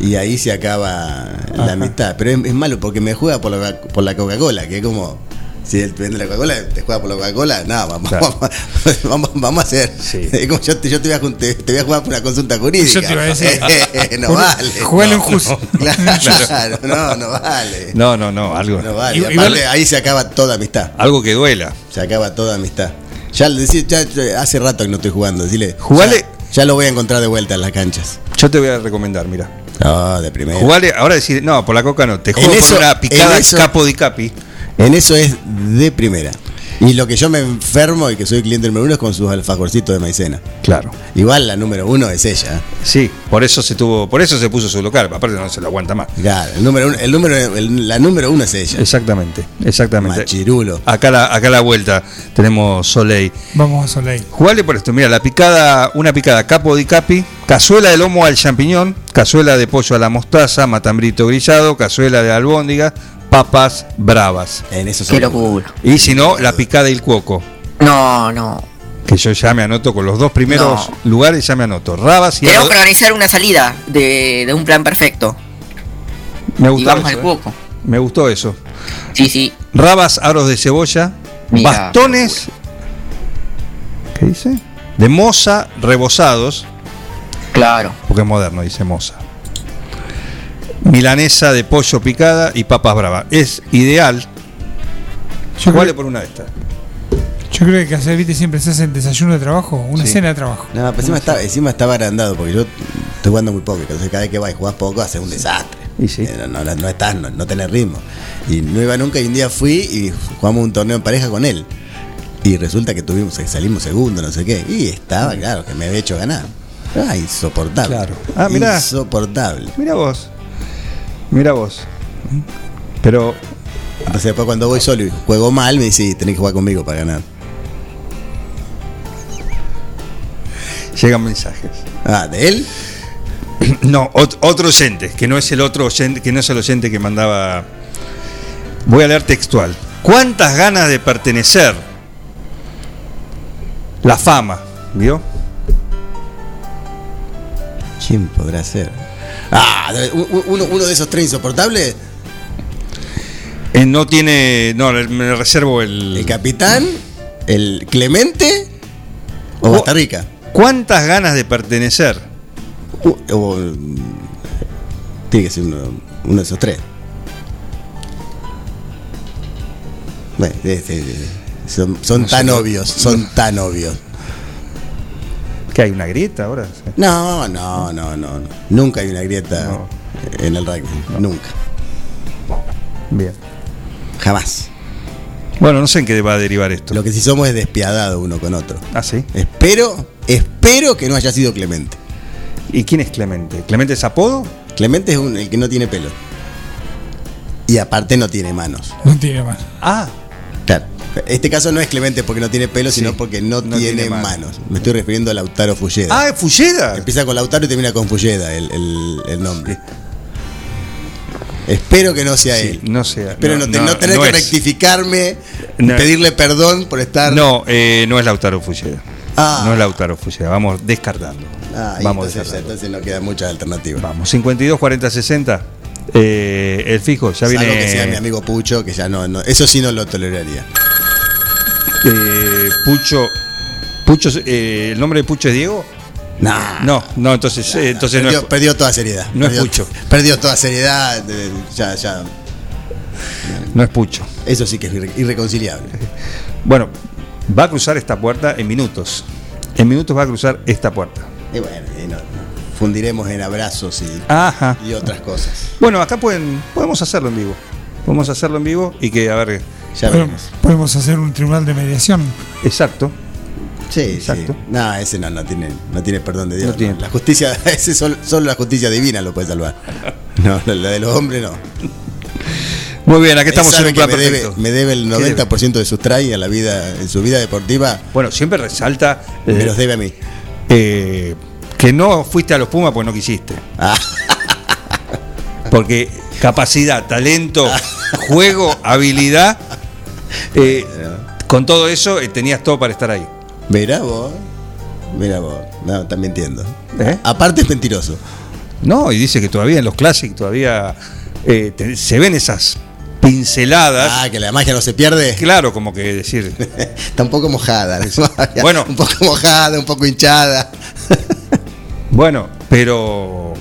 Y ahí se acaba Ajá. la amistad. Pero es, es malo porque me juega por la, por la Coca-Cola, que es como. Si él te vende la Coca-Cola, te juega por la Coca-Cola, no, vamos, Claro. vamos, vamos, vamos a hacer. Sí. Es como yo, te, yo te, voy a, te, te voy a jugar por una consulta jurídica. Yo te iba a decir. no vale. jugale en No, Jus. Claro, no, no vale. No, no, no, algo, No vale. Y- Aparte, igual- ahí se acaba toda amistad. algo que duela. Se acaba toda amistad. Ya, le ya, hace rato que no estoy jugando. Dile. Jugale- Ya, ya lo voy a encontrar de vuelta en las canchas. Yo te voy a recomendar, mira. No, de primera. Jugale, ahora decir, no, por la coca no, te En juego eso- por una picada en eso- capo di capi. En eso es de primera. Y lo que yo me enfermo y que soy cliente número uno es con sus alfajorcitos de maicena. Claro. Igual la número uno es ella. Sí, por eso se tuvo, por eso se puso su local, aparte no se lo aguanta más. Claro, el número uno, el número, el- la número uno es ella. Exactamente, exactamente. Machirulo. Acá la, acá a la vuelta tenemos Soleil. Vamos a Soleil. Jugale por esto, mira, la picada, una picada capo di capi, cazuela de lomo al champiñón, cazuela de pollo a la mostaza, matambrito grillado, cazuela de albóndiga, papas bravas. En eso Qué locura. Y si no, la picada y el cuoco, No, no. que yo ya me anoto con los dos primeros No. lugares, ya me anoto. Rabas y Tenemos que organizar una salida de, de un plan perfecto. me Y gustó vamos eso, al eh. cuoco. Me gustó eso. Sí, sí. Rabas, aros de cebolla, Mira, bastones. ¿Qué dice? De moza rebozados, Claro. porque es moderno, dice moza. Milanesa de pollo picada y papas bravas. Es ideal. Yo creo, por una de estas. yo creo que hacer, viste, siempre se hacen desayuno de trabajo, una Sí. cena de trabajo. No, pero encima está, encima estaba agrandado porque yo estoy jugando muy poco. Entonces cada vez que vas y jugás poco haces un desastre. Y sí. Eh, No, no, no estás, no, no tenés ritmo. Y no iba nunca y un día fui y jugamos un torneo en pareja con él. Y resulta que tuvimos, salimos segundo, no sé qué. Y estaba, claro, que me había hecho ganar. Ah, insoportable. Claro. Ah, mirá. Insoportable. Mira vos. Mira vos. Pero Entonces después cuando voy solo y juego mal, me dice, "Sí, tenés que jugar conmigo para ganar. llegan mensajes. Ah, ¿de él? No, ot- otro oyente, que no es el otro oyente, que no es el oyente que mandaba. Voy a leer textual. ¿Cuántas ganas de pertenecer? La fama, ¿vio? ¿Quién podrá ser? Ah, uno, uno de esos tres insoportables. Eh, no tiene. No, me reservo el. El capitán, el Clemente o Oh. Costa Rica. ¿Cuántas ganas de pertenecer? Tiene que ser uno, uno de esos tres. Bueno, este, son, son No tan obvios, son tan obvios. ¿Que hay una grieta ahora? No, no, no, no. no. Nunca hay una grieta No. en el rugby. Nunca. Bien. Jamás. Bueno, no sé en qué va a derivar esto. Lo que sí somos es despiadado uno con otro. Ah, sí. Espero, espero que no haya sido Clemente. ¿Y quién es Clemente? ¿Clemente es apodo? Clemente es un- el que no tiene pelo. Y aparte no tiene manos. No tiene más. Ah. Este caso no es Clemente porque no tiene pelo, Sí. sino porque no, No tiene, tiene manos. manos. Me estoy refiriendo a Lautaro Fulleda. ah, Fulleda. Empieza con Lautaro y termina con Fulleda el, el- el nombre. Espero que no sea Sí, él. no sea. Espero no, te- no tener que es. rectificarme, pedirle perdón por estar. No, eh, no es Lautaro Fulleda. Ah. No es Lautaro Fulleda. Vamos descartando. Ah, Vamos entonces, descartando. entonces no quedan muchas alternativas. Vamos, 52, 40, 60. Eh, el fijo, ya Salvo viene. que sea mi amigo Pucho, que ya no, no- Eso sí no lo toleraría. Eh, Pucho. Pucho eh, ¿El nombre de Pucho es Diego? Nah. No, no, entonces, eh, entonces no perdió, es. perdió toda seriedad. no es perdió, Pucho. Perdió toda seriedad. Ya, ya. No es Pucho. Eso sí que es irre- irreconciliable. Bueno, va a cruzar esta puerta en minutos. En minutos va a cruzar esta puerta. Y bueno, y no- no. fundiremos en abrazos y, Ajá. y otras cosas. Bueno, acá pueden, podemos hacerlo en vivo. Podemos hacerlo en vivo y que, a ver, Ya Podemos, veremos. podemos hacer un tribunal de mediación. exacto. Sí, Exacto. sí. No, ese no, no tiene, no tiene perdón de Dios. No tiene. La justicia, ese sol- solo la justicia divina lo puede salvar. No, la, de los hombres no. Muy bien, aquí estamos en un plan me debe, me debe el ¿Qué debe? 90% de sus try a la vida, en su vida deportiva, Bueno, siempre resalta eh, me los debe a mí. eh, que no fuiste a los Pumas porque no quisiste. Ah, Porque capacidad, talento, juego, habilidad. Eh, con todo eso eh, tenías todo para estar ahí. Mirá vos. Mirá vos. No, también entiendo. ¿Eh? Aparte es mentiroso. No, y dice que todavía en los clásicos todavía te- se ven esas pinceladas. Ah, que la magia no se pierde. Claro, como que decir. Está un poco mojada. la magia. Bueno. Un poco mojada, un poco hinchada. Bueno, pero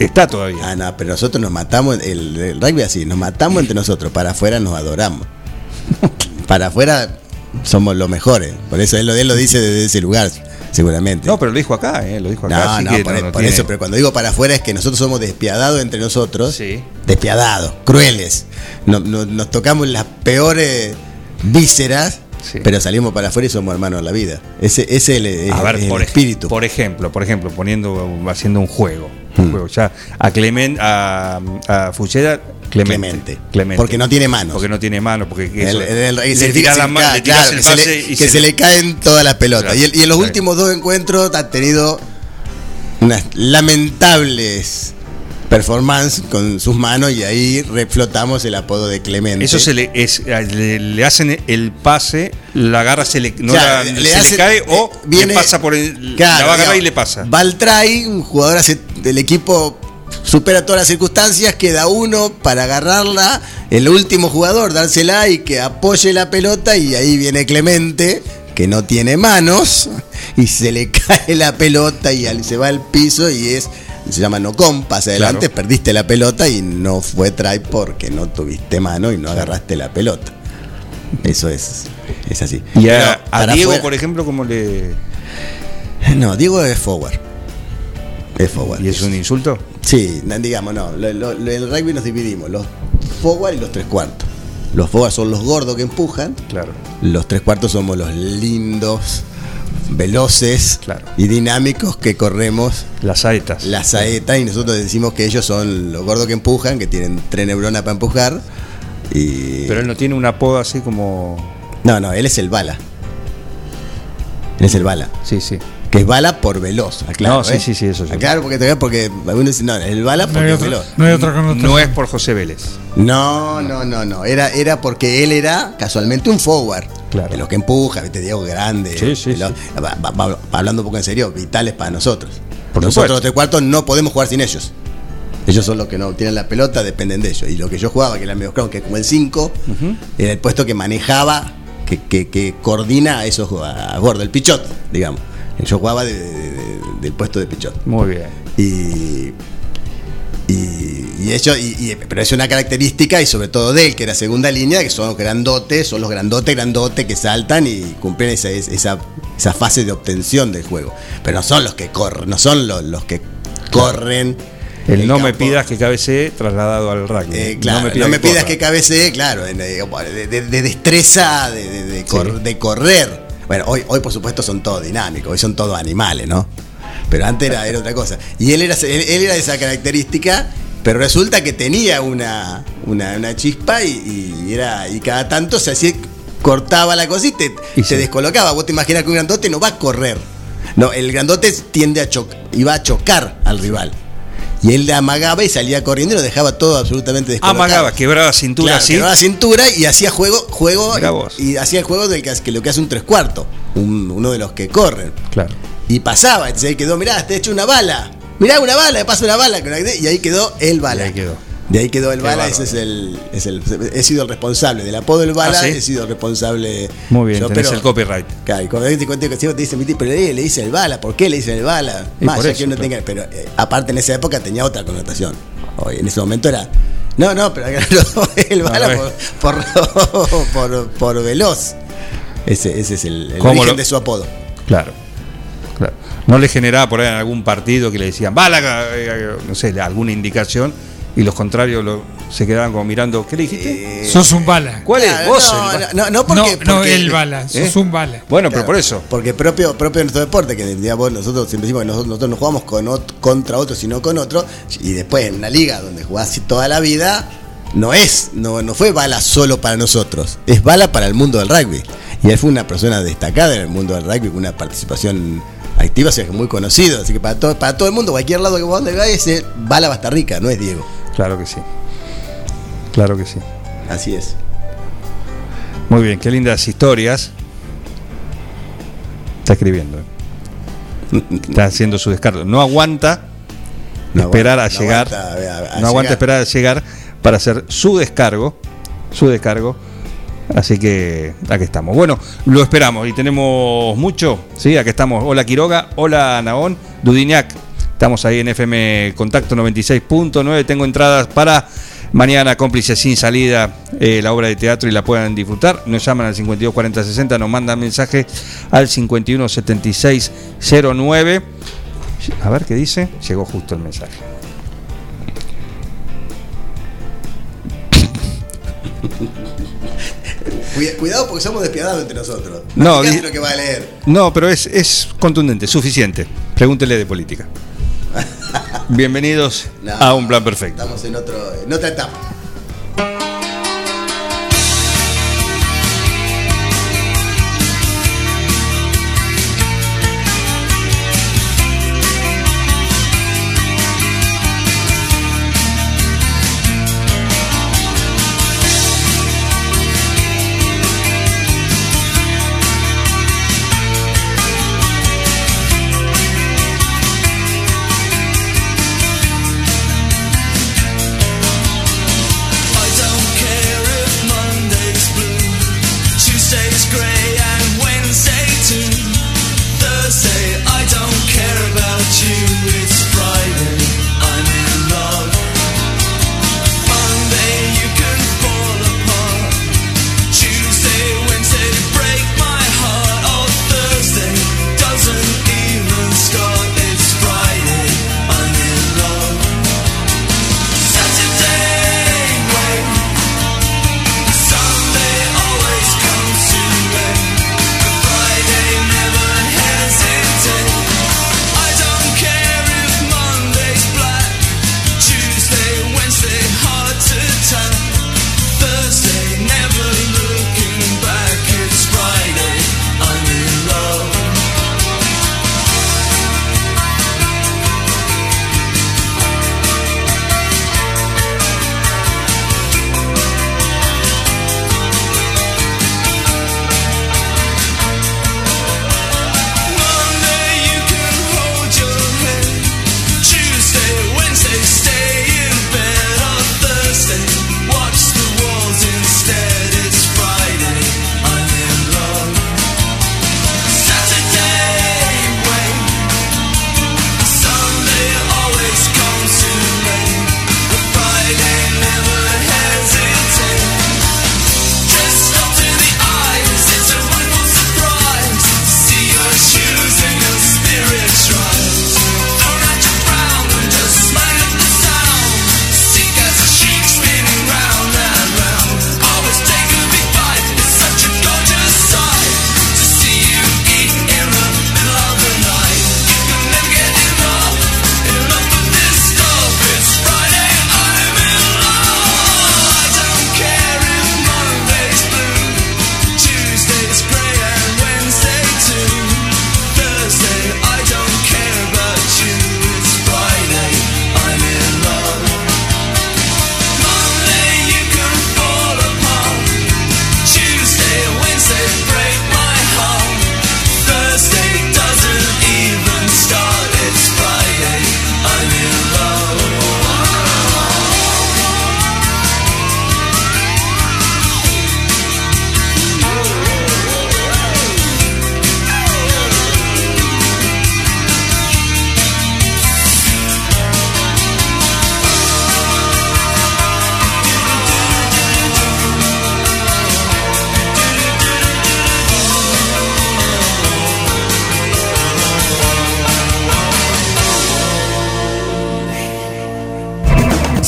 está todavía. Ah, no, pero nosotros nos matamos, el, el rugby así, nos matamos entre nosotros, para afuera nos adoramos. Para afuera somos los mejores, por eso él, lo- él lo dice desde ese lugar, seguramente. No, pero lo dijo acá, eh, lo dijo acá. No, así no, que por, no- no por tiene- eso, pero cuando digo para afuera es que nosotros somos despiadados entre nosotros, Sí. despiadados, crueles, No- no- nos tocamos las peores vísceras, Sí. pero salimos para afuera y somos hermanos en la vida. Ese, ese es el, es- ver, es el por, ej- espíritu. por ejemplo, por ejemplo, poniendo, haciendo un juego. Ya a Clement, a, a Fucheda, Clemente. Clemente. Clemente. Porque no tiene manos. Porque no tiene mano, porque le se- le tirás claro, el que se pase le- y que se le caen todas las pelotas. Claro, y, el- y en los últimos dos encuentros ha tenido unas lamentables performances con sus manos y ahí reflotamos el apodo de Clemente. Eso se le, es, le, le hacen el pase, la agarra, se le, no Claro, la- le se le hacen- cae o eh, viene- le pasa por el, Claro, la va a agarrar y le pasa. Va al try, un jugador hace- del equipo supera todas las circunstancias, queda uno para agarrarla, el último jugador dársela y que apoye la pelota y ahí viene Clemente, que no tiene manos, y se le cae la pelota y se va al piso y es, se llama no con, pasa adelante, Claro. perdiste la pelota y no fue try porque no tuviste mano y no agarraste la pelota. Eso es, es así. Y a, Diego, por ejemplo, como le. no, Diego es forward. Es forward. ¿Y es un insulto? Sí, digamos, no. Lo, el rugby nos dividimos, los forward y los tres cuartos. Los forward son los gordos que empujan. Claro. Los tres cuartos somos los lindos, veloces Claro. y dinámicos que corremos Las saetas. la saeta y nosotros decimos que ellos son los gordos que empujan, que tienen tres neuronas para empujar. Y... Pero él no tiene un apodo así como. No, no, él es el bala. Él es el bala. Sí, sí. Que es bala por veloz, aclaro. No, sí, ¿eh? sí, sí, eso sí. Aclaro porque, te- porque algunos dicen, no, el bala No porque es veloz. no hay otra connotación. No es por José Vélez. No, no, no, no. Era, era porque él era casualmente un forward. Claro. De los que empuja, viste, Diego grande. Sí, sí, de los- va- va- va- hablando un poco en serio, vitales para nosotros. Por nosotros supuesto. los tres cuartos no podemos jugar sin ellos. Ellos son los que no tienen la pelota, dependen de ellos. Y lo que yo jugaba, que era el medio crown, que es como el 5, era el puesto que manejaba, que, que- que coordina a esos a Gordo, el pichot, digamos. Yo jugaba de- de- de- del puesto de pichot. Muy bien. Y, y, y eso, y- y- pero es una característica, y sobre todo de él, que era segunda línea, que son los grandotes, son los grandotes, grandotes que saltan y cumplen esa, esa, esa fase de obtención del juego. Pero no son los que corren, no son los, los que corren. El no me pidas que cabecee trasladado al rugby. Eh, claro, no me, pidas pidas que cabecee, claro, eh, de, de- de destreza, de, cor- de correr. Bueno, hoy, hoy por supuesto son todos dinámicos, hoy son todos animales, ¿no? Pero antes era, era otra cosa. Y él era, él, él era de esa característica, pero resulta que tenía una, una, una chispa y, y era y cada tanto se hacía, cortaba la cosa y te, Y te sí. descolocaba. Vos te imaginas que un grandote no va a correr. No, el grandote tiende a chocar, iba a chocar al rival. Y él le amagaba y salía corriendo y lo dejaba todo absolutamente descolocado. Amagaba, quebraba cintura Claro, así. quebraba la cintura y hacía juego, juego y hacía el juego del que, que lo que hace un tres cuartos, un- uno de los que corren. Claro. Y pasaba, entonces ahí quedó, mirá, te he hecho una bala. Mirá una bala, me pasa una bala. Y ahí quedó el bala. Y ahí quedó. De ahí quedó el Qué bala, bárbaro. ese es el, es el. He sido el responsable del apodo del bala, ¿Ah, sí? he sido el responsable. Muy bien, yo, tenés pero- el copyright. Claro, y cuando te cuento que siempre te dicen, "Viste, pero le, le dice el bala, ¿por qué le dicen el bala? Y Más por allá eso, que uno claro. tenga. Pero eh, aparte en esa época tenía otra connotación. Hoy, en ese momento era. No, no, pero el bala por, por, por, por veloz. Ese, ese es el, el ¿Cómo origen lo- de su apodo. Claro. claro. No le generaba por ahí en algún partido que le decían, bala, eh, no sé, alguna indicación, y los contrarios lo- se quedaban como mirando, ¿qué le dijiste? Sos un bala. ¿Cuál es? ¿Vos? no, el no, no, porque, no, no porque- el bala, sos ¿Eh? un bala. Bueno, pero por eso. Porque propio, propio de nuestro deporte, que digamos, nosotros siempre decimos que nosotros, nosotros no jugamos con ot- contra otro, sino con otro, y después en una liga donde jugás así toda la vida, no es, no, no fue bala solo para nosotros, es bala para el mundo del rugby. Y él fue una persona destacada en el mundo del rugby, con una participación activa, o sea, que muy conocido. Así que para todo, para todo el mundo, cualquier lado que vos donde vayas, ese bala va a estar rica, no es Diego. Claro que sí. Claro que sí. Así es. Muy bien, qué lindas historias. Está escribiendo. ¿eh? Está haciendo su descargo. No aguanta No esperar aguanta, a no llegar. aguanta a- a no aguanta esperar a llegar para hacer su descargo. Su descargo. Así que aquí estamos. Bueno, lo esperamos y tenemos mucho. Sí, aquí estamos. Hola Quiroga, hola Naón, Dudiniac. Estamos ahí en FM Contacto 96.9. Tengo entradas para mañana, cómplices sin salida, eh, la obra de teatro y la puedan disfrutar. Nos llaman al 52 40 60, nos mandan mensaje al 51 76 09. A ver qué dice. Llegó justo el mensaje. Cuida- Cuidado porque somos despiadados entre nosotros. No, lo que va a leer. No, pero es, es contundente, suficiente. Pregúntele de política. Bienvenidos a un plan perfecto. Estamos en, otro, en otra etapa.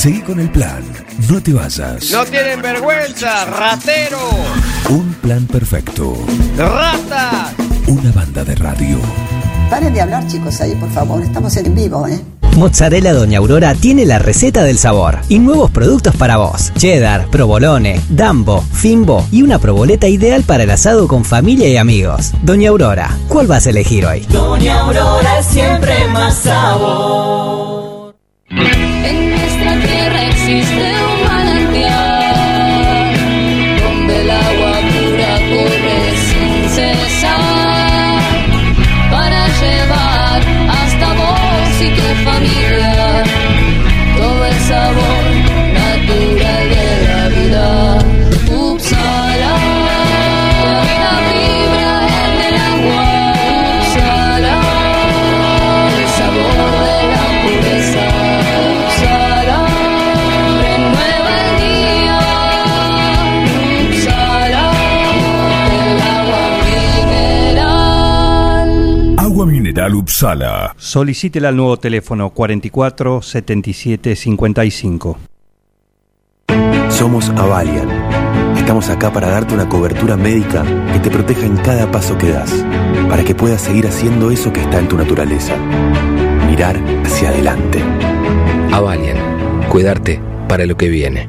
Seguí con el plan. No te vayas. No tienen vergüenza, ratero, Un plan perfecto. rata. Una banda de radio. Paren de hablar, chicos, ahí, por favor. Estamos en vivo, ¿eh? Mozzarella Doña Aurora tiene la receta del sabor y nuevos productos para vos. Cheddar, provolone, dambo, fimbo y una proboleta ideal para el asado con familia y amigos. Doña Aurora, ¿cuál vas a elegir hoy? Doña Aurora es siempre más sabor. En Club Sala. Solicítela al nuevo teléfono 44 77 55. Somos Avalian. Estamos acá para darte una cobertura médica que te proteja en cada paso que das, para que puedas seguir haciendo eso que está en tu naturaleza. Mirar hacia adelante. Avalian, cuidarte para lo que viene.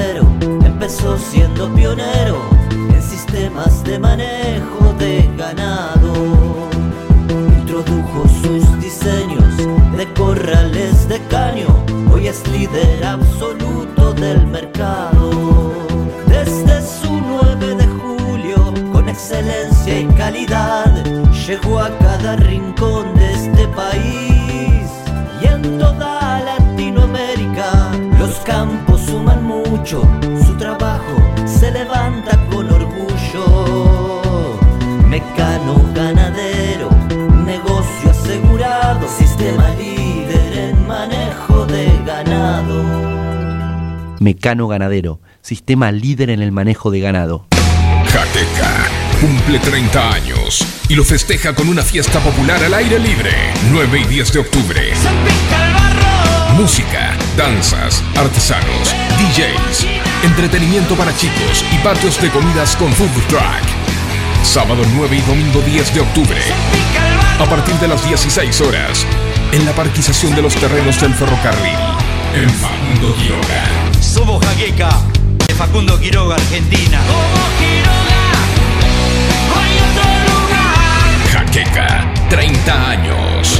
empezó siendo pionero en sistemas de manejo de ganado. Introdujo sus diseños de corrales de caño, hoy es líder absoluto del mercado. Desde su 9 de julio, con excelencia y calidad, llegó a cada rincón de este país y en toda Latinoamérica. Los campos mucho, su trabajo se levanta con orgullo. Mecano ganadero, negocio asegurado, sistema líder en manejo de ganado. Mecano Ganadero, sistema líder en el manejo de ganado. Jaqueca cumple 30 años y lo festeja con una fiesta popular al aire libre, 9 y 10 de octubre. Música, danzas, artesanos, DJs, entretenimiento para chicos y patios de comidas con food truck. Sábado 9 y domingo 10 de octubre. A partir de las 16 horas, en la parquización de los terrenos del ferrocarril, en Facundo Quiroga. Somos Jaqueca, de Facundo Quiroga, Argentina. Jaqueca, 30 años.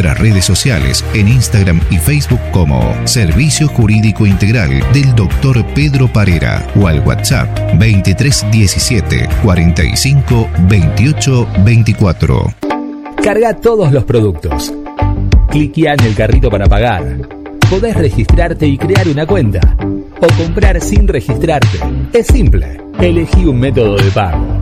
redes sociales en Instagram y Facebook como Servicio Jurídico Integral del Dr. Pedro Parera o al WhatsApp 2317 45 28 24. Carga todos los productos. Cliquea en el carrito para pagar. Podés registrarte y crear una cuenta. O comprar sin registrarte. Es simple. Elegí un método de pago.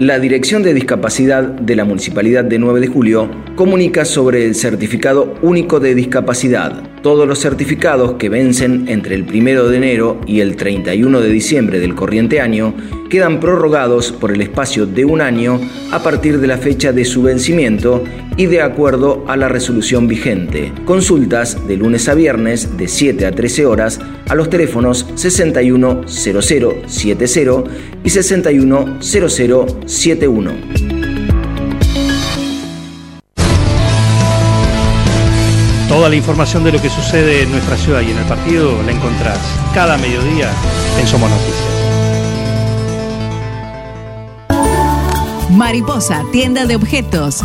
La Dirección de Discapacidad de la Municipalidad de 9 de Julio comunica sobre el Certificado Único de Discapacidad. Todos los certificados que vencen entre el 1 de enero y el 31 de diciembre del corriente año quedan prorrogados por el espacio de un año a partir de la fecha de su vencimiento y de acuerdo a la resolución vigente. Consultas de lunes a viernes de 7 a 13 horas a los teléfonos 610070 y 610071. Toda la información de lo que sucede en nuestra ciudad y en el partido la encontrás cada mediodía en Somos Noticias. Mariposa, tienda de objetos.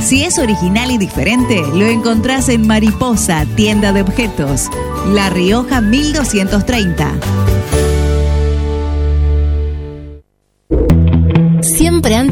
Si es original y diferente, lo encontrás en Mariposa, tienda de objetos. La Rioja 1230.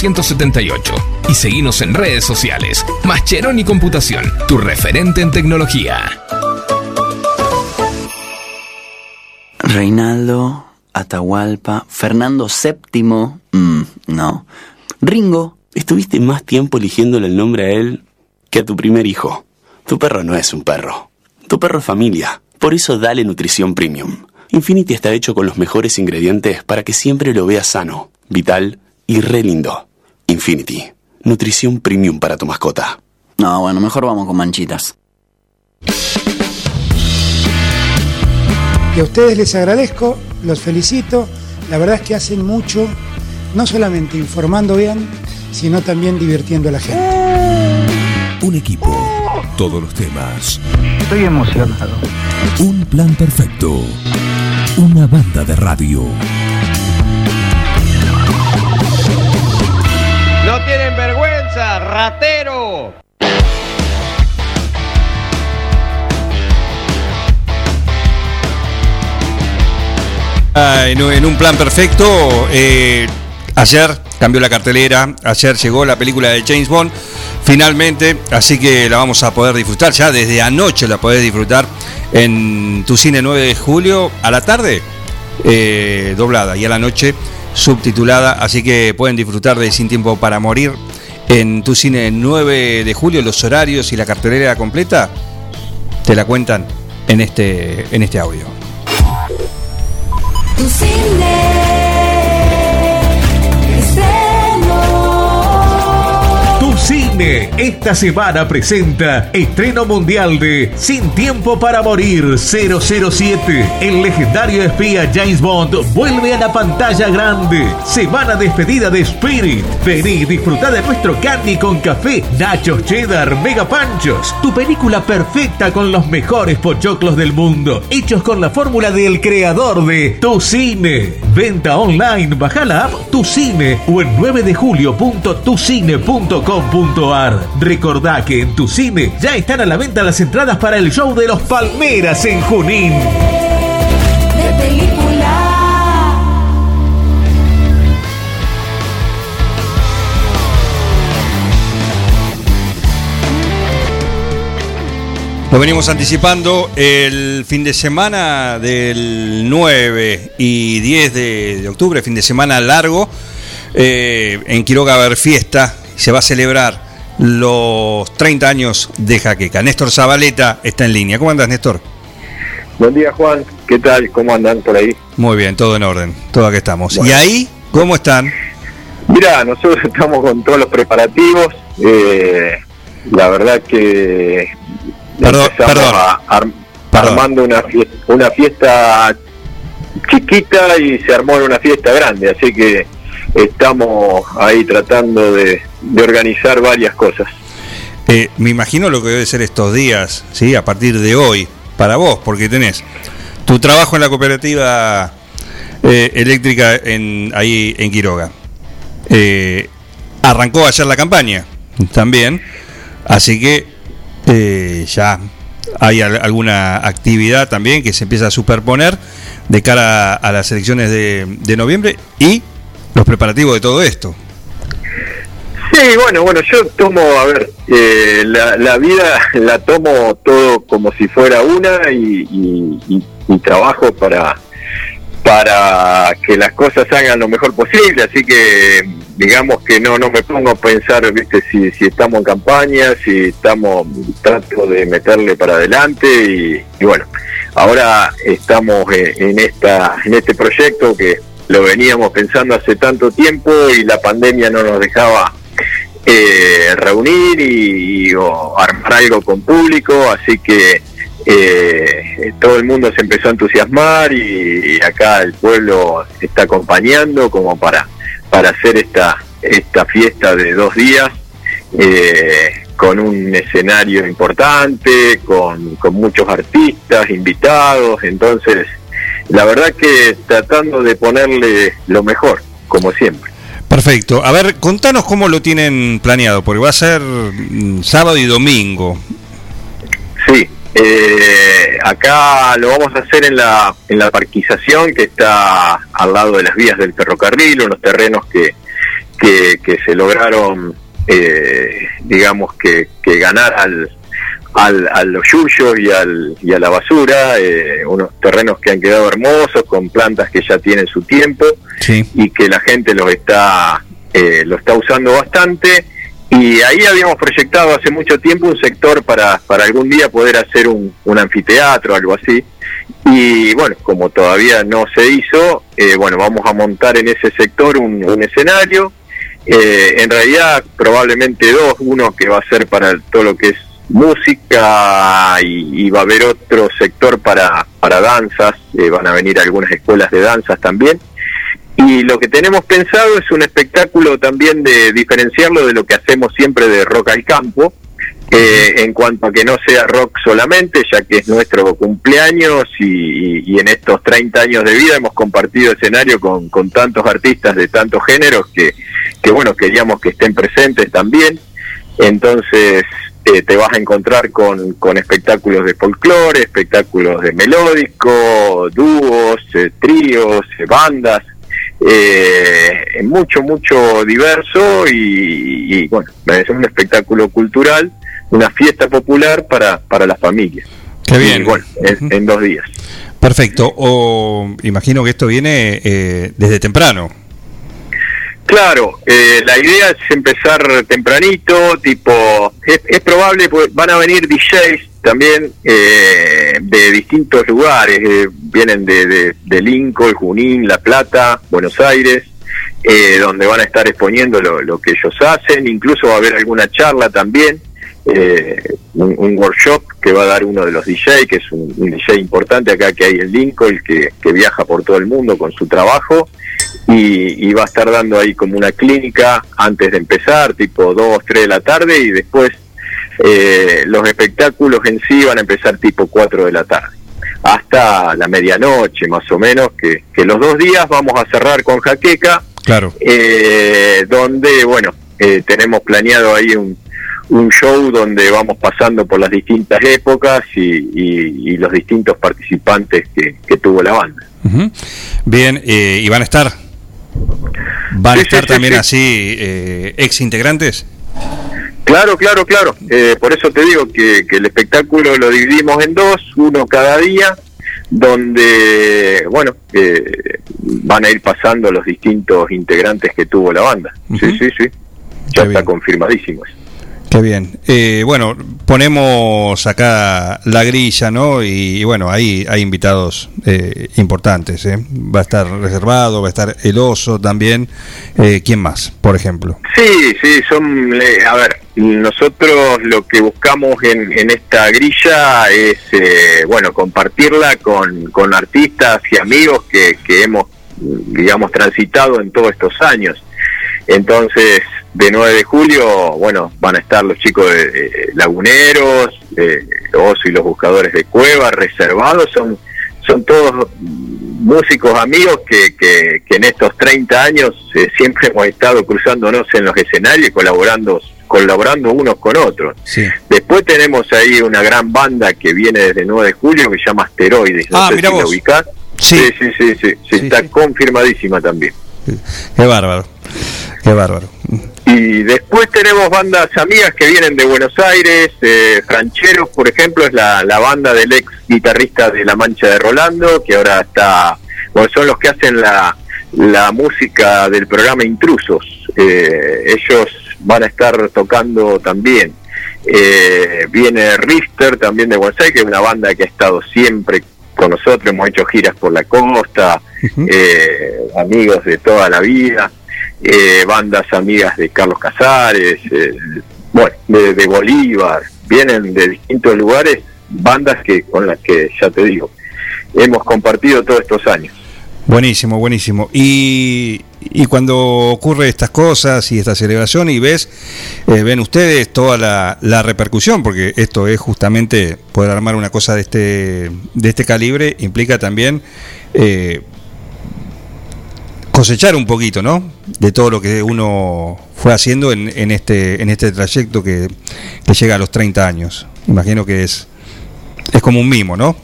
1278 y seguinos en redes sociales. Mascheroni Computación, tu referente en tecnología. Reinaldo, Atahualpa, Fernando VII, mm, no. Ringo, estuviste más tiempo eligiéndole el nombre a él que a tu primer hijo. Tu perro no es un perro. Tu perro es familia. Por eso dale nutrición premium. Infinity está hecho con los mejores ingredientes para que siempre lo veas sano, vital y re lindo. Infinity, nutrición premium para tu mascota. No, bueno, mejor vamos con manchitas. Y a ustedes les agradezco, los felicito. La verdad es que hacen mucho, no solamente informando bien, sino también divirtiendo a la gente. Un equipo, todos los temas. Estoy emocionado. Un plan perfecto. Una banda de radio. Tienen vergüenza, ratero. En, en un plan perfecto, eh, ayer cambió la cartelera, ayer llegó la película de James Bond, finalmente, así que la vamos a poder disfrutar, ya desde anoche la podés disfrutar en tu cine 9 de julio a la tarde, eh, doblada, y a la noche subtitulada, así que pueden disfrutar de Sin Tiempo para Morir en tu cine 9 de julio, los horarios y la cartelera completa, te la cuentan en este, en este audio. Esta semana presenta estreno mundial de Sin Tiempo para Morir 007. El legendario espía James Bond vuelve a la pantalla grande. Semana despedida de Spirit. Vení y disfruta de nuestro candy con café, nachos cheddar, mega panchos. Tu película perfecta con los mejores pochoclos del mundo. Hechos con la fórmula del creador de Tu Cine. Venta online, baja la app Tu Cine o en 9 de julio.tucine.com.ar. Recordá que en Tu Cine ya están a la venta las entradas para el show de los Palmeras en Junín. de película. Lo venimos anticipando el fin de semana del 9 y 10 de, de octubre, fin de semana largo. eh, en Quiroga va a haber fiesta, se va a celebrar los 30 años de Jaqueca. Néstor Zabaleta está en línea. ¿Cómo andas, Néstor? Buen día, Juan. ¿Qué tal? ¿Cómo andan por ahí? Muy bien, todo en orden, todo aquí estamos. Bueno. ¿Y ahí cómo están? Mira, nosotros estamos con todos los preparativos. eh, la verdad que Perdón, empezamos perdón. a- ar- armando una fiesta, una fiesta chiquita y se armó una fiesta grande, así que estamos ahí tratando de, organizar varias cosas. Eh, me imagino lo que debe ser estos días, ¿sí? A partir de hoy, para vos, porque tenés tu trabajo en la cooperativa eh, eléctrica en, ahí en Quiroga. Eh, arrancó ayer la campaña también, así que ya hay al- alguna actividad también que se empieza a superponer de cara a las elecciones de, de noviembre y los preparativos de todo esto. Sí, bueno, bueno, yo tomo, a ver, eh, la, la vida la tomo todo como si fuera una y, y- y- trabajo para para que las cosas salgan lo mejor posible, así que digamos que no no me pongo a pensar, viste, si, si estamos en campaña, si estamos, trato de meterle para adelante y, bueno, ahora estamos en, en esta en este proyecto que lo veníamos pensando hace tanto tiempo y la pandemia no nos dejaba eh, reunir y, y- o armar algo con público, así que eh, todo el mundo se empezó a entusiasmar y, acá el pueblo está acompañando como para para hacer esta esta fiesta de dos días eh, con un escenario importante, con, con muchos artistas invitados, entonces la verdad que tratando de ponerle lo mejor, como siempre. Perfecto. A ver, contanos cómo lo tienen planeado, porque va a ser mm, sábado y domingo. Sí, eh, acá lo vamos a hacer en la, en la parquización que está al lado de las vías del ferrocarril, unos terrenos que, que, que se lograron, eh, digamos, que, que ganar al, al, a los yuyos y, al, y a la basura, eh, unos terrenos que han quedado hermosos, con plantas que ya tienen su tiempo y que la gente los está, eh, lo está usando bastante. Y ahí habíamos proyectado hace mucho tiempo un sector para, para algún día poder hacer un, un anfiteatro, algo así. Y bueno, como todavía no se hizo, eh, bueno, vamos a montar en ese sector un, un escenario. Eh, en realidad, probablemente dos, uno que va a ser para todo lo que es música y, va a haber otro sector para, para danzas, eh, van a venir algunas escuelas de danzas también. Y lo que tenemos pensado es un espectáculo también de diferenciarlo de lo que hacemos siempre de rock al campo, eh, en cuanto a que no sea rock solamente, ya que es nuestro cumpleaños y, y- y en estos 30 años de vida hemos compartido escenario con, con tantos artistas de tantos géneros que, que bueno, queríamos que estén presentes también. Entonces eh, te vas a encontrar con, con espectáculos de folclore, espectáculos de melódico, dúos, eh, tríos, eh, bandas, eh, mucho, mucho diverso y, y, bueno, es un espectáculo cultural, una fiesta popular para, para las familias. Qué bien. Y, bueno, en, en dos días. Perfecto. O imagino que esto viene eh, desde temprano. Claro, eh, la idea es empezar tempranito, tipo, es, probable, pues van a venir DJs también eh, de distintos lugares, eh, vienen de, de, Lincoln, Junín, La Plata, Buenos Aires, eh, donde van a estar exponiendo lo, que ellos hacen, incluso va a haber alguna charla también, eh, un, un workshop que va a dar uno de los DJ, que es un, DJ importante acá que hay en Lincoln, que viaja por todo el mundo con su trabajo y, y va a estar dando ahí como una clínica antes de empezar, tipo 2, 3 de la tarde y después eh, los espectáculos en sí van a empezar tipo 4 de la tarde hasta la medianoche más o menos, que, que los dos días vamos a cerrar con Jaqueca, Claro. eh, donde, bueno, eh, tenemos planeado ahí un, un show donde vamos pasando por las distintas épocas y, y- y los distintos participantes que, que tuvo la banda. Bien, eh, y van a estar. ¿Van a estar también sí. así eh, ex integrantes? Claro, claro, claro. Eh, por eso te digo que, que el espectáculo lo dividimos en dos, uno cada día, donde, bueno, eh, van a ir pasando los distintos integrantes que tuvo la banda. Sí, sí, sí. Ya está confirmadísimo. eso. Qué bien. Eh, bueno, ponemos acá la grilla, ¿no? Y, bueno, ahí hay invitados eh, importantes. ¿eh? Va a estar reservado, va a estar el oso también. Eh, ¿Quién más, por ejemplo? Sí, sí, son, a ver, nosotros lo que buscamos en, en esta grilla es, eh, bueno, compartirla con, con artistas y amigos que, que hemos, digamos, transitado en todos estos años. Entonces, de 9 de julio, bueno, van a estar los chicos de, Laguneros, eh, Oso y los Buscadores de Cueva, reservados, son, son todos músicos amigos que, que, que en estos 30 años eh, siempre hemos estado cruzándonos en los escenarios y colaborando colaborando unos con otros. Sí. Después tenemos ahí una gran banda que viene desde 9 de julio que se llama Asteroides. No Ah, sé si la ubicás. Sí. sí, sí, sí, sí, sí, está confirmadísima también. Qué bárbaro. Qué bárbaro. Y después tenemos bandas amigas que vienen de Buenos Aires, eh, Francheros, por ejemplo, es la, la banda del ex guitarrista de La Mancha de Rolando, que ahora está, bueno, son los que hacen la, la música del programa Intrusos. Eh, ellos van a estar tocando también. Eh, viene Richter también de Buenos Aires, que es una banda que ha estado siempre con nosotros, hemos hecho giras por la costa, eh, amigos de toda la vida, eh, bandas amigas de Carlos Casares, eh, bueno, de, Bolívar, vienen de distintos lugares, bandas que con las que, ya te digo, hemos compartido todos estos años. Buenísimo, buenísimo. Y, y cuando ocurre estas cosas y esta celebración y ves, eh, ven ustedes toda la, la repercusión, porque esto es justamente poder armar una cosa de este, de este calibre, implica también eh, cosechar un poquito, ¿no? De todo lo que uno fue haciendo en, en este, en este trayecto que, que llega a los 30 años. Imagino que es, es como un mimo, ¿no?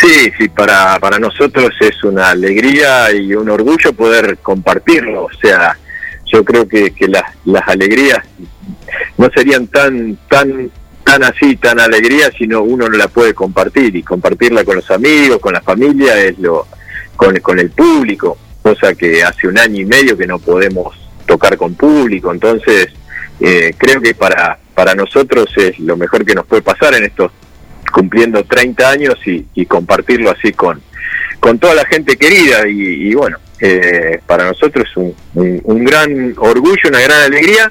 Sí, sí, para, para nosotros es una alegría y un orgullo poder compartirlo. O sea, yo creo que, que las, las alegrías no serían tan, tan, tan así, tan alegría, sino uno no la puede compartir y compartirla con los amigos, con la familia, es lo, con, con el público, cosa que hace un año y medio que no podemos tocar con público. Entonces, eh, creo que para, para nosotros es lo mejor que nos puede pasar en estos cumpliendo 30 años y, y compartirlo así con, con toda la gente querida y, y bueno, eh, para nosotros es un, un- un gran orgullo, una gran alegría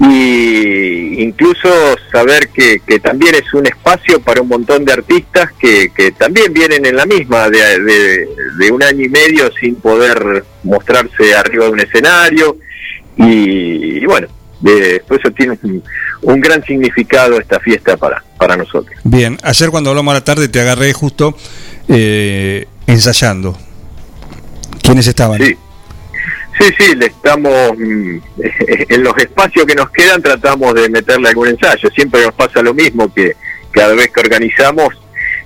y incluso saber que, que también es un espacio para un montón de artistas que, que también vienen en la misma de, de- de un año y medio sin poder mostrarse arriba de un escenario y, y bueno, de- por eso tiene un, un gran significado esta fiesta para, para nosotros. Bien, ayer cuando hablamos a la tarde te agarré justo eh, ensayando. ¿Quiénes estaban? Sí. Sí, sí, le estamos mm, en los espacios que nos quedan tratamos de meterle algún ensayo. Siempre nos pasa lo mismo que cada vez que organizamos,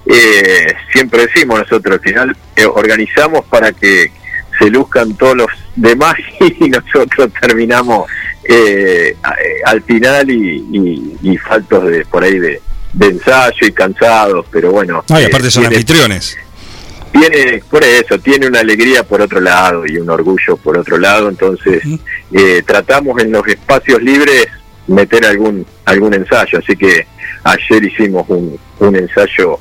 eh, siempre decimos nosotros, al final eh, organizamos para que se luzcan todos los demás y nosotros terminamos eh, eh, al final y, y- y faltos de por ahí de, de ensayo y cansados, pero bueno. No, y eh, aparte son tiene- anfitriones. Tiene por eso tiene una alegría por otro lado y un orgullo por otro lado. Entonces eh, tratamos en los espacios libres meter algún algún ensayo. Así que ayer hicimos un, un ensayo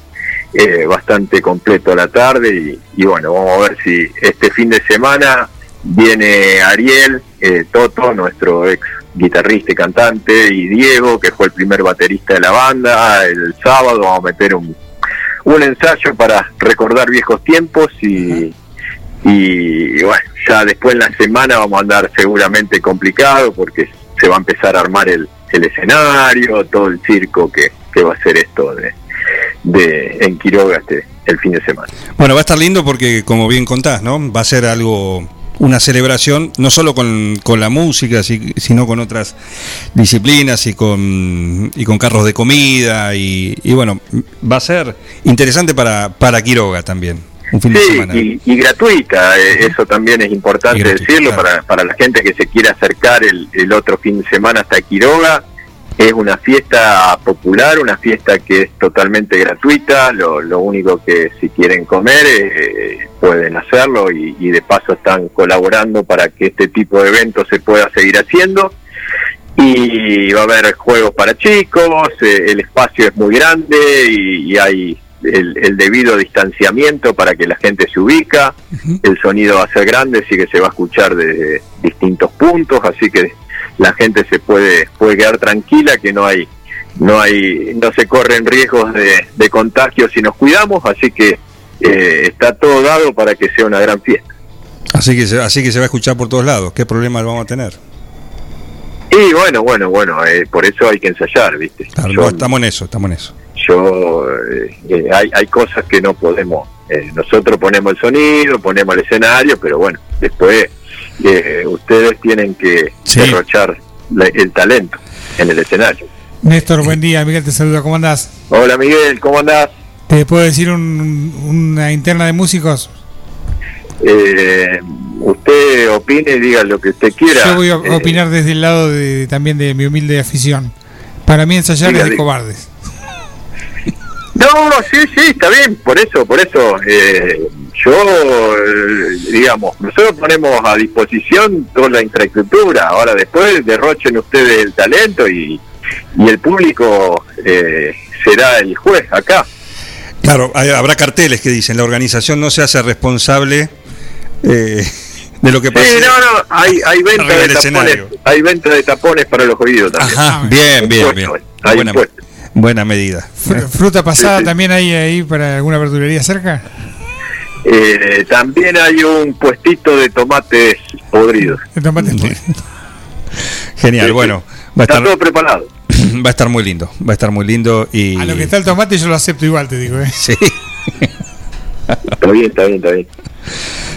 eh, bastante completo a la tarde y, y bueno vamos a ver si este fin de semana viene Ariel eh, Toto nuestro ex guitarrista y cantante y Diego que fue el primer baterista de la banda. El sábado vamos a meter un un ensayo para recordar viejos tiempos y, y bueno, ya después en la semana vamos a andar seguramente complicado porque se va a empezar a armar el, el escenario, todo el circo que, que va a ser esto de, de en Quiroga este, el fin de semana. Bueno, va a estar lindo porque, como bien contás, ¿no? Va a ser algo, una celebración, no solo con, con la música, si- sino con otras disciplinas y con, y con carros de comida. Y, y bueno, va a ser interesante para, para Quiroga también, un fin de Sí, semana. y, y gratuita, eh, eso también es importante gratuita, decirlo claro. para, para la gente que se quiera acercar el, el otro fin de semana hasta Quiroga. Es una fiesta popular, una fiesta que es totalmente gratuita, lo, lo único que si quieren comer eh, pueden hacerlo y, y de paso están colaborando para que este tipo de eventos se pueda seguir haciendo. Y va a haber juegos para chicos, eh, el espacio es muy grande y, y hay el, el debido distanciamiento para que la gente se ubica, el sonido va a ser grande, así que se va a escuchar desde distintos puntos, así que la gente se puede, puede quedar tranquila que no hay, no hay, no se corren riesgos de, de contagio si nos cuidamos, así que eh, está todo dado para que sea una gran fiesta. Así que, se, así que se va a escuchar por todos lados. ¿Qué problema vamos a tener? Y bueno, bueno, bueno, eh, por eso hay que ensayar, ¿viste? Claro, Yo- no, estamos en eso, estamos en eso. yo eh, eh, hay, hay cosas que no podemos eh, nosotros ponemos el sonido ponemos el escenario pero bueno después eh, ustedes tienen que derrochar la- el talento en el escenario. Néstor, buen día. Miguel te saluda. ¿Cómo andás? Hola Miguel, ¿cómo andás? ¿Te puedo decir un- una interna de músicos? Eh, usted opine y diga lo que usted quiera. Yo voy a Eh, opinar desde el lado de, también de mi humilde afición. Para mí ensayar Diga, es de diga. cobardes. No, sí, sí, está bien, por eso, por eso. eh, yo, eh, digamos, nosotros ponemos a disposición toda la infraestructura. Ahora después derrochen ustedes el talento y, y el público eh, será el juez acá. Claro, hay- habrá carteles que dicen la organización no se hace responsable eh, de lo que pasa. Sí, no, no, hay, hay venta de tapones, escenario. hay venta de tapones para los oídos también. Ajá, bien, bien, bien. Hay Buena. Buena medida. Fr- ¿Fruta pasada también hay ahí para alguna verdulería cerca? Eh, también hay un puestito de tomates podridos. De tomate Genial, Sí, bueno, va a Está estar todo preparado. va a estar muy lindo, va a estar muy lindo y A lo que está el tomate yo lo acepto igual, te digo. ¿eh? Sí. Está bien, está bien, está bien.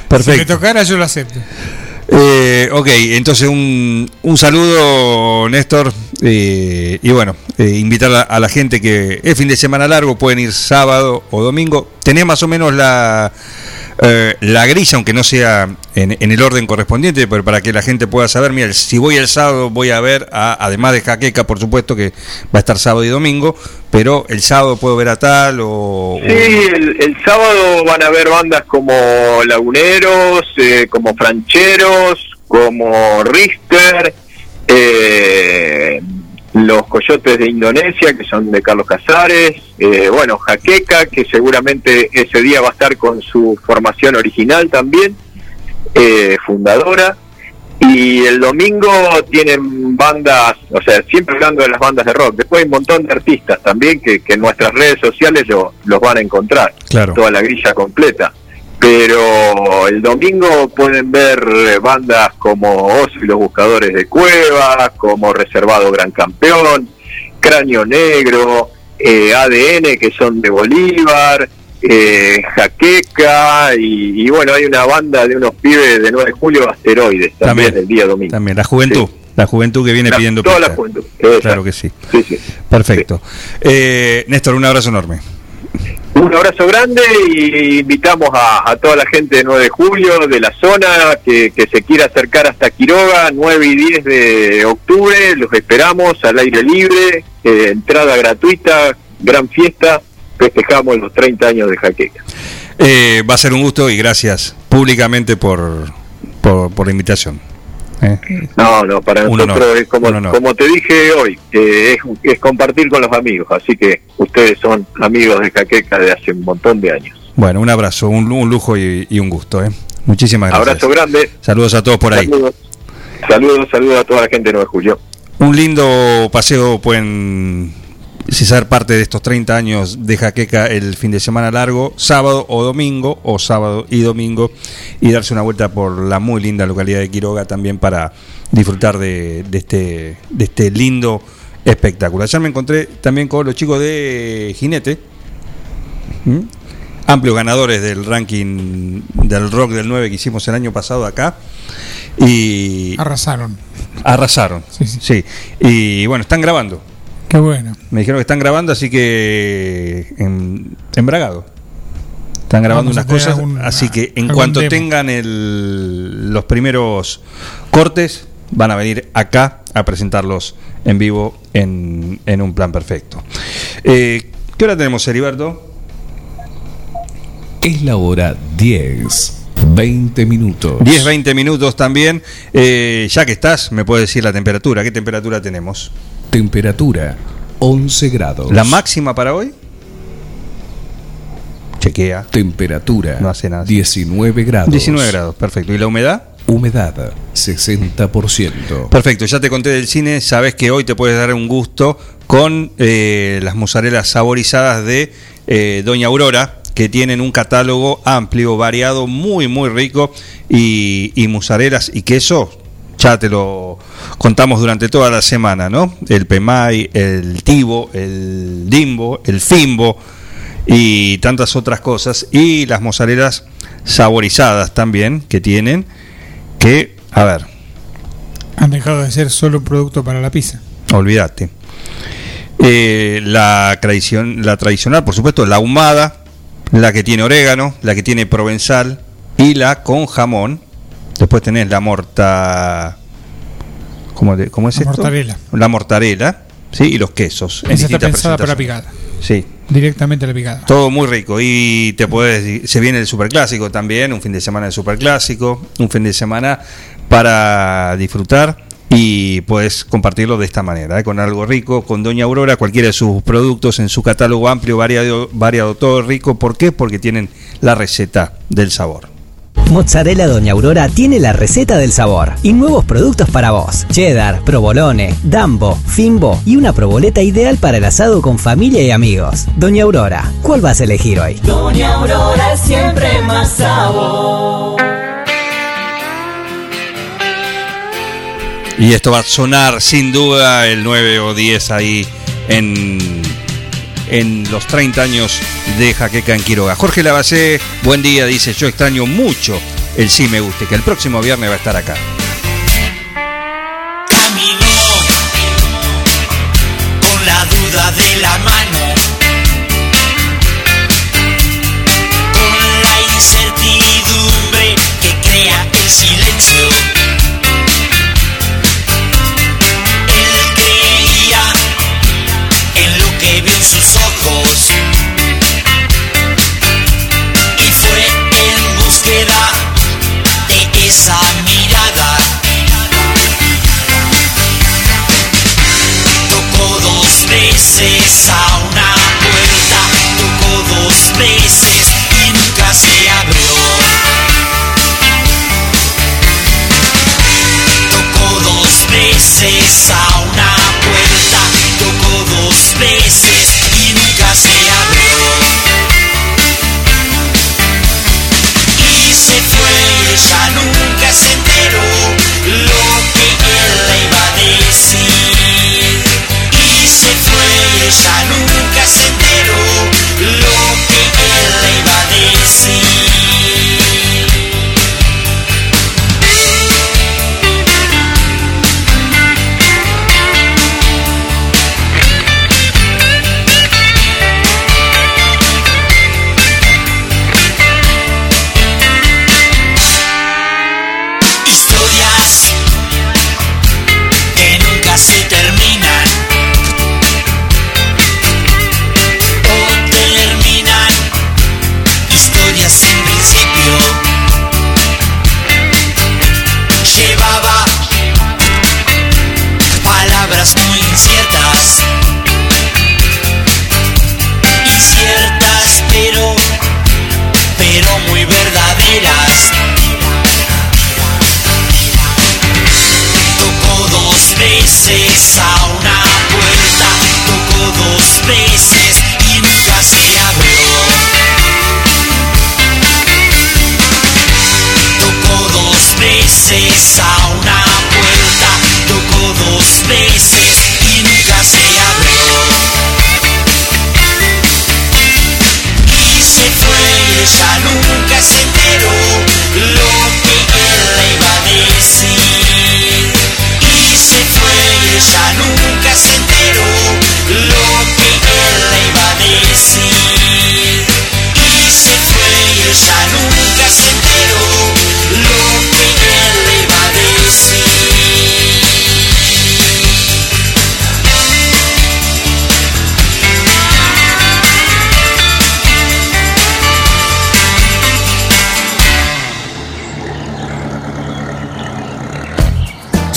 Perfecto. Si me tocara yo lo acepto. Eh, ok, entonces un, un saludo, Néstor. eh, y bueno, eh, invitar a, a la gente que es fin de semana largo, pueden ir sábado o domingo. Tenés más o menos la, eh, la grilla, aunque no sea en, en el orden correspondiente, pero para que la gente pueda saber, mira, si voy el sábado voy a ver, a- además de Jaqueca, por supuesto que va a estar sábado y domingo, pero el sábado puedo ver a tal o... Sí, el, el sábado van a haber bandas como Laguneros, eh, como Francheros, como Richter, eh, los Coyotes de Indonesia, que son de Carlos Casares, eh, bueno, Jaqueca, que seguramente ese día va a estar con su formación original también, eh, fundadora. Y el domingo tienen bandas, o sea, siempre hablando de las bandas de rock. Después hay un montón de artistas también que, que en nuestras redes sociales lo- los van a encontrar. Claro. Toda la grilla completa. Pero el domingo pueden ver eh, bandas como Oso y los Buscadores de Cuevas, como Reservado Gran Campeón, Cráneo Negro, eh, ADN, que son de Bolívar, eh, Jaqueca, y, y bueno, hay una banda de unos pibes de 9 de julio, Asteroides, también, También. el día domingo. También, la juventud, la juventud que viene La- pidiendo toda la juventud, exacto. Claro que sí. Sí, sí. Perfecto. Eh, Néstor, un abrazo enorme. Un abrazo grande y invitamos a, toda la gente de 9 de julio, de la zona, que, se quiera acercar hasta Quiroga, 9 y 10 de octubre, los esperamos al aire libre, eh, entrada gratuita, gran fiesta, festejamos los 30 años de Jaqueca. Eh, va a ser un gusto y gracias públicamente por, por la invitación. Eh, No, no, para nosotros honor, es como, como te dije hoy, eh, es, es compartir con los amigos, así que ustedes son amigos de Jaqueca de hace un montón de años. Bueno, un abrazo, un, un lujo y, y un gusto. Eh. Muchísimas gracias. Abrazo grande. Saludos a todos por ahí. Saludos, saludos, saludos a toda la gente de 9 de julio. Un lindo paseo pueden si ser parte de estos 30 años de Jaqueca el fin de semana largo, sábado o domingo, o sábado y domingo, y darse una vuelta por la muy linda localidad de Quiroga también para disfrutar de, de este, de este lindo espectáculo. Ayer me encontré también con los chicos de Jinete, amplios ganadores del ranking del rock del 9 que hicimos el año pasado acá. Y Arrasaron. Arrasaron, sí, Y bueno, están grabando. Qué bueno. Me dijeron que están grabando, así que en, en Bragado. Están grabando Vamos unas cosas, algún- así que en cuanto demo. tengan el- los primeros cortes, van a venir acá a presentarlos en vivo en, en un plan perfecto. Eh, ¿Qué hora tenemos, Heriberto? Es la hora 10, 20 minutos. 10, 20 minutos también. Eh, ya que estás, me puedes decir la temperatura. ¿Qué temperatura tenemos? Temperatura 11 grados. ¿La máxima para hoy? Chequea. Temperatura No hace nada. 19 grados. 19 grados, perfecto. ¿Y la humedad? Humedad 60%. Perfecto, ya te conté del cine, sabes que hoy te puedes dar un gusto con eh, las mozarelas saborizadas de eh, Doña Aurora, que tienen un catálogo amplio, variado, muy, muy rico, y, y mozarelas y queso, ya te lo contamos durante toda la semana, ¿no? El Pemay, el Tibo, el Dimbo, el Fimbo y tantas otras cosas, y las mozarelas saborizadas también que tienen, que, a ver, Han dejado de ser solo un producto para la pizza. Olvídate. Eh, la, tradición, la tradicional, por supuesto, la ahumada, la que tiene orégano, la que tiene provenzal y la con jamón. Después tenés la morta. ¿Cómo, de- cómo es La esto? mortadela. La mortadela, ¿sí? Y los quesos. en Esa está pensada para picada. Sí. Directamente la picada. Todo muy rico. Y te puedes. Se viene el superclásico también, un fin de semana de superclásico, un fin de semana para disfrutar y puedes compartirlo de esta manera, ¿eh? con algo rico, con Doña Aurora, cualquiera de sus productos en su catálogo amplio, variado, variado todo rico. ¿Por qué? Porque tienen la receta del sabor. Mozzarella Doña Aurora tiene la receta del sabor y nuevos productos para vos. Cheddar, provolone, dambo, fimbo y una proboleta ideal para el asado con familia y amigos. Doña Aurora, ¿cuál vas a elegir hoy? Doña Aurora es siempre más sabor. Y esto va a sonar sin duda el 9 o 10 ahí en, en los 30 años de Jaqueca en Quiroga. Jorge Lavacé, buen día, dice, yo extraño mucho el sí me guste, que el próximo viernes va a estar acá.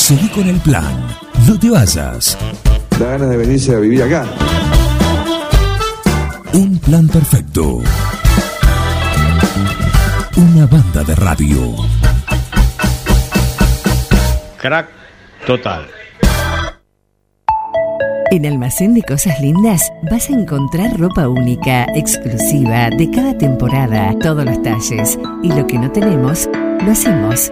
Seguí con el plan. No te vayas. Da ganas de venirse a vivir acá. Un plan perfecto. Una banda de radio. Crack total. En Almacén de Cosas Lindas vas a encontrar ropa única, exclusiva, de cada temporada, todos los talles. Y lo que no tenemos, lo hacemos.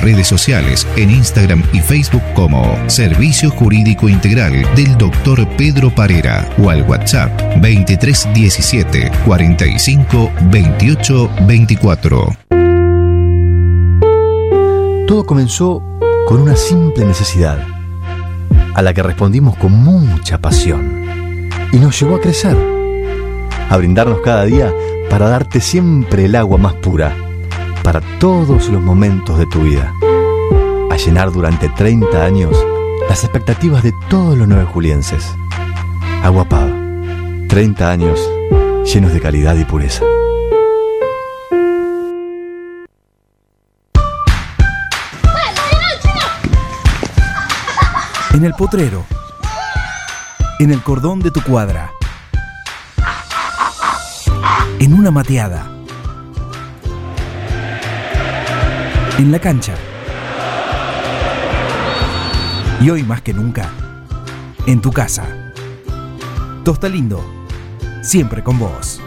redes sociales en Instagram y Facebook como Servicio Jurídico Integral del Dr. Pedro Parera o al WhatsApp 2317 45 28 24. Todo comenzó con una simple necesidad, a la que respondimos con mucha pasión, y nos llevó a crecer, a brindarnos cada día para darte siempre el agua más pura, para todos los momentos de tu vida, a llenar durante 30 años las expectativas de todos los nueve julienses. Agua Pava, 30 años llenos de calidad y pureza. En el potrero. En el cordón de tu cuadra. En una mateada. En la cancha. Y hoy más que nunca, en tu casa. Tosta Lindo, siempre con vos.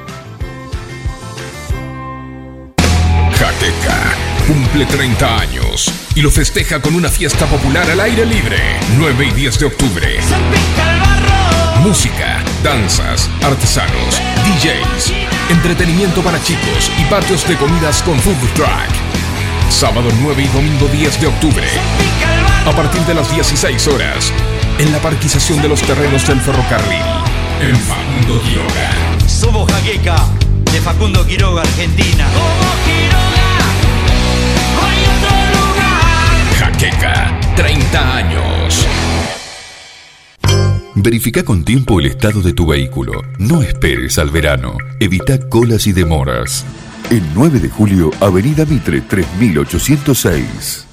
Jaqueca cumple 30 años y lo festeja con una fiesta popular al aire libre, 9 y 10 de octubre. Música, danzas, artesanos, DJs, entretenimiento para chicos y patios de comidas con food truck. Sábado 9 y domingo 10 de octubre. A partir de las 16 horas, en la parquización de los terrenos del ferrocarril, en Facundo Quiroga. Somos Jaqueca, de Facundo Quiroga, Argentina. Jaqueca, 30 años. Verifica con tiempo el estado de tu vehículo. No esperes al verano. Evita colas y demoras. El 9 de julio, Avenida Mitre 3806.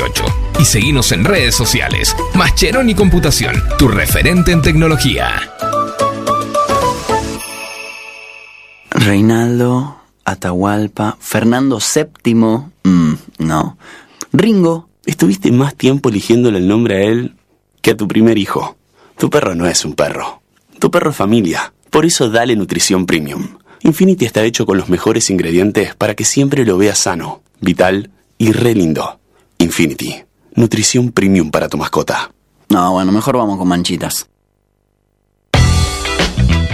y seguinos en redes sociales. Mascheroni Computación, tu referente en tecnología. Reinaldo, Atahualpa, Fernando VII, mm, no. Ringo, estuviste más tiempo eligiéndole el nombre a él que a tu primer hijo. Tu perro no es un perro. Tu perro es familia. Por eso dale nutrición premium. Infinity está hecho con los mejores ingredientes para que siempre lo veas sano, vital y re lindo. Infinity, nutrición premium para tu mascota. No, bueno, mejor vamos con manchitas.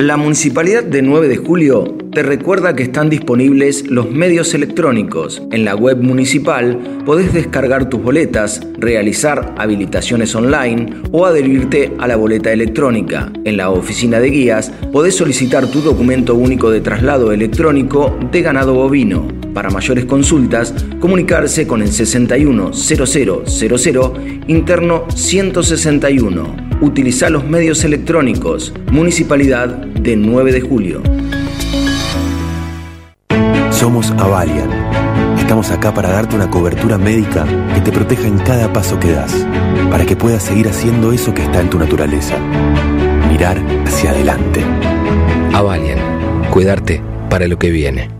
La Municipalidad de 9 de Julio te recuerda que están disponibles los medios electrónicos. En la web municipal podés descargar tus boletas, realizar habilitaciones online o adherirte a la boleta electrónica. En la oficina de guías podés solicitar tu documento único de traslado electrónico de ganado bovino. Para mayores consultas, comunicarse con el 610000 interno 161. Utiliza los medios electrónicos. Municipalidad de 9 de julio. Somos Avalian. Estamos acá para darte una cobertura médica que te proteja en cada paso que das, para que puedas seguir haciendo eso que está en tu naturaleza. Mirar hacia adelante. Avalian. Cuidarte para lo que viene.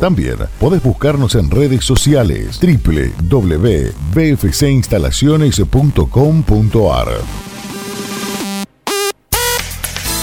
También podés buscarnos en redes sociales www.bfcinstalaciones.com.ar.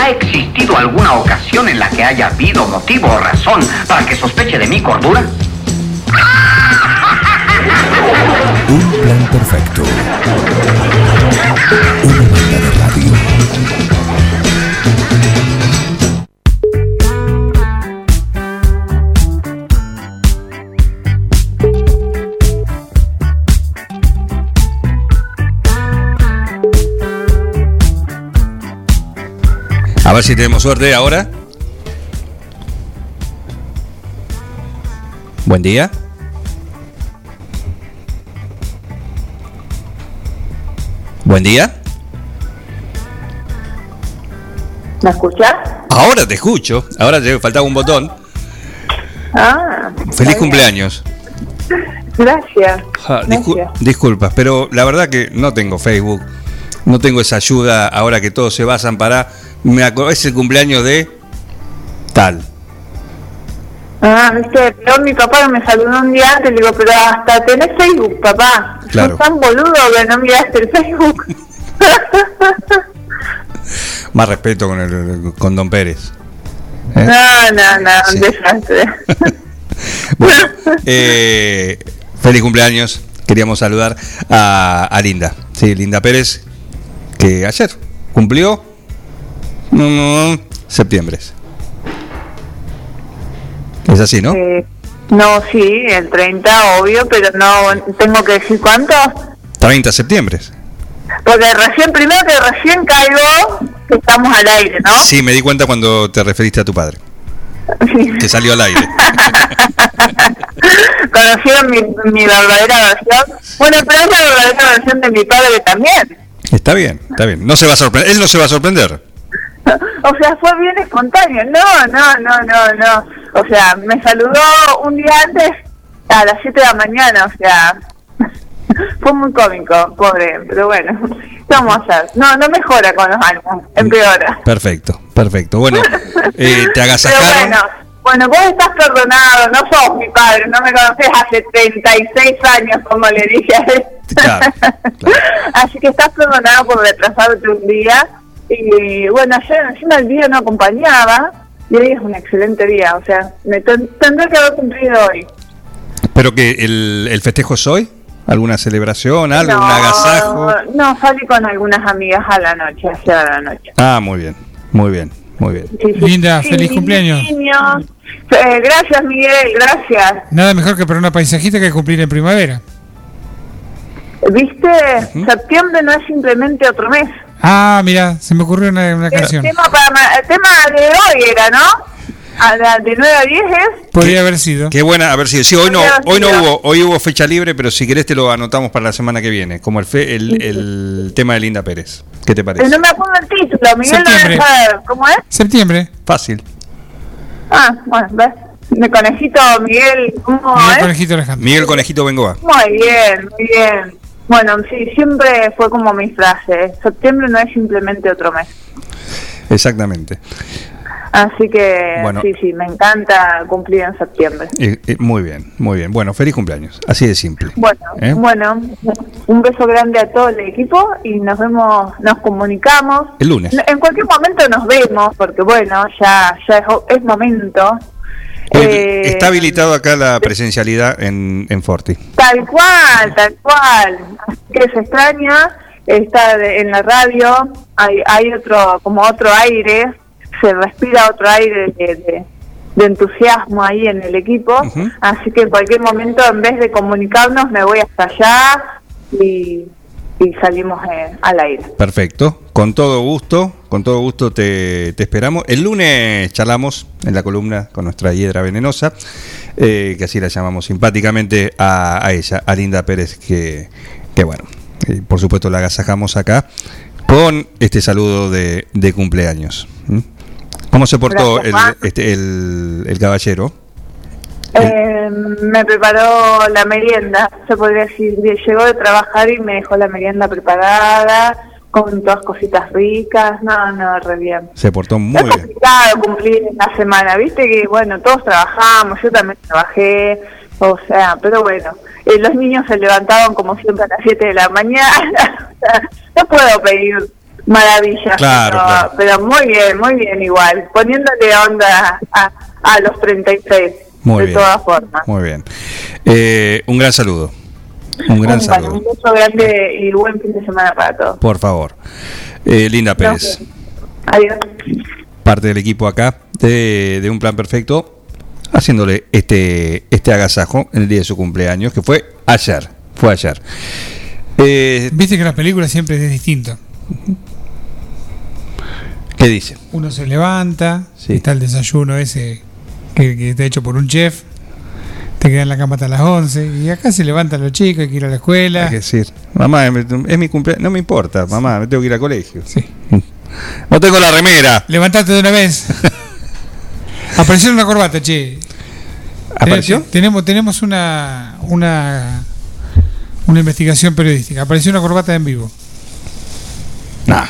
¿Ha existido alguna ocasión en la que haya habido motivo o razón para que sospeche de mi cordura? Un plan perfecto. Una banda de radio. A ver si tenemos suerte ahora. Buen día. Buen día. ¿Me escuchas? Ahora te escucho. Ahora te faltaba un botón. Ah, Feliz cumpleaños. Gracias. Discu- Gracias. disculpas, pero la verdad que no tengo Facebook. No tengo esa ayuda ahora que todos se basan para. Me acuerdo, es el cumpleaños de. Tal. Ah, viste, pero mi papá me saludó un día antes, le digo, pero hasta tenés Facebook, papá. Claro. Sos tan boludo que no miraste el Facebook. Más respeto con, el, con Don Pérez. ¿Eh? No, no, no, un desastre. Bueno, eh, feliz cumpleaños. Queríamos saludar a, a Linda. Sí, Linda Pérez, que ayer cumplió septiembre. Es así, ¿no? Eh, no, sí, el 30, obvio, pero no tengo que decir cuánto. 30 de septiembre. Porque recién, primero que recién caigo, que estamos al aire, ¿no? Sí, me di cuenta cuando te referiste a tu padre. Que salió al aire. Conocieron mi, mi verdadera versión. Bueno, pero es la verdadera versión de mi padre también. Está bien, está bien. No se va a sorprender. Él no se va a sorprender. o sea, fue bien espontáneo. No, no, no, no, no. O sea, me saludó un día antes a las 7 de la mañana, o sea, fue muy cómico, pobre, pero bueno, ¿qué vamos a hacer? No, no mejora con los años, empeora. Perfecto, perfecto. Bueno, eh, te Pero agasajaron. bueno, bueno, vos estás perdonado, no sos mi padre, no me conoces hace 36 años, como le dije a él. Claro, Así que estás perdonado por retrasarte un día. Y bueno, ayer encima el día no acompañaba y hoy es un excelente día. O sea, me ten- tendré que haber cumplido hoy. Pero que el, el festejo es hoy. ¿Alguna celebración? ¿Algo? no, ¿Un agasajo? No, salí con algunas amigas a la noche, ayer a la noche. Ah, muy bien, muy bien, muy bien. Sí, sí. Linda, Sí, feliz cumpleaños. niños. Eh, gracias, Miguel, gracias. Nada mejor que para una paisajita que cumplir en primavera. ¿Viste? Septiembre no es simplemente otro mes. Ah, mira, se me ocurrió una, una El canción. tema, para, el tema de hoy era, ¿no? A la, de 9 a 10 es. Podría haber sido. Qué buena, a ver si sí, hoy no, haber hoy no sido. hubo, hoy hubo fecha libre, pero si querés te lo anotamos para la semana que viene, como el fe- el, el tema de Linda Pérez. ¿Qué te Eh, parece? No me acuerdo el título, Miguel lo Septiembre. saber. ¿Cómo es? Septiembre. Fácil. Ah, bueno, ¿ves? De conejito, Miguel, ¿cómo Miguel es? Conejito Alejandro. Miguel Conejito Bengoa. Muy bien, muy bien. Bueno, sí, siempre fue como mi frase. Septiembre no es simplemente otro mes. Exactamente. Así que Bueno. sí, sí, me encanta cumplir en septiembre. Muy bien, muy bien. Bueno, feliz cumpleaños. Así de simple. Bueno, ¿Eh? bueno, un beso grande a todo el equipo y nos vemos, nos comunicamos. El lunes. En cualquier momento nos vemos, porque bueno, ya, ya es, es momento. Eh, Está habilitado acá la presencialidad en, en Forti. Tal cual, tal cual. Así que se extraña estar en la radio, hay, hay otro, como otro aire, se respira otro aire de, de- de entusiasmo ahí en el equipo. Así que en cualquier momento, en vez de comunicarnos, me voy hasta allá y, y salimos eh, al aire. Perfecto. Con todo gusto, con todo gusto te, te esperamos. El lunes charlamos en la columna con nuestra hiedra venenosa, eh, que así la llamamos simpáticamente a, a ella, a Linda Pérez, que, que bueno, eh, por supuesto la agasajamos acá con este saludo de, de cumpleaños. ¿Mm? ¿Cómo se portó Gracias, el, este, el, el caballero? Eh, me preparó la merienda, se podría decir. Llegó de trabajar y me dejó la merienda preparada, con todas cositas ricas. No, no, re bien. Se portó muy es bien. complicado cumplir la semana, viste que, bueno, todos trabajamos, yo también trabajé, o sea, pero bueno. eh, los niños se levantaban como siempre a las 7 de la mañana. no puedo pedir maravillas, Claro, pero, claro. pero muy bien, muy bien igual, poniéndole onda a, a los 36. Muy de bien. todas formas. Muy bien. Eh, un gran saludo. Un gran Un, saludo. un beso grande y buen fin de semana para todos. Por favor. Eh, Linda Pérez, Adiós. parte del equipo acá de, de Un Plan Perfecto, haciéndole este, este agasajo en el día de su cumpleaños, que fue ayer. Fue ayer. Eh, Viste que las películas siempre es distinto. ¿Qué dice? Uno se levanta, está el desayuno ese que, que está hecho por un chef, te queda en la cama hasta las 11 y acá se levantan los chicos, hay que ir a la escuela. Hay que decir, mamá, es mi- cumpleaños. No me importa, mamá, me tengo que ir al colegio. No tengo la remera. Levantate de una vez. Apareció una corbata, che. ¿Apareció? Ten- Tenemos, tenemos una, una, una investigación periodística. Apareció una corbata en vivo. Nah.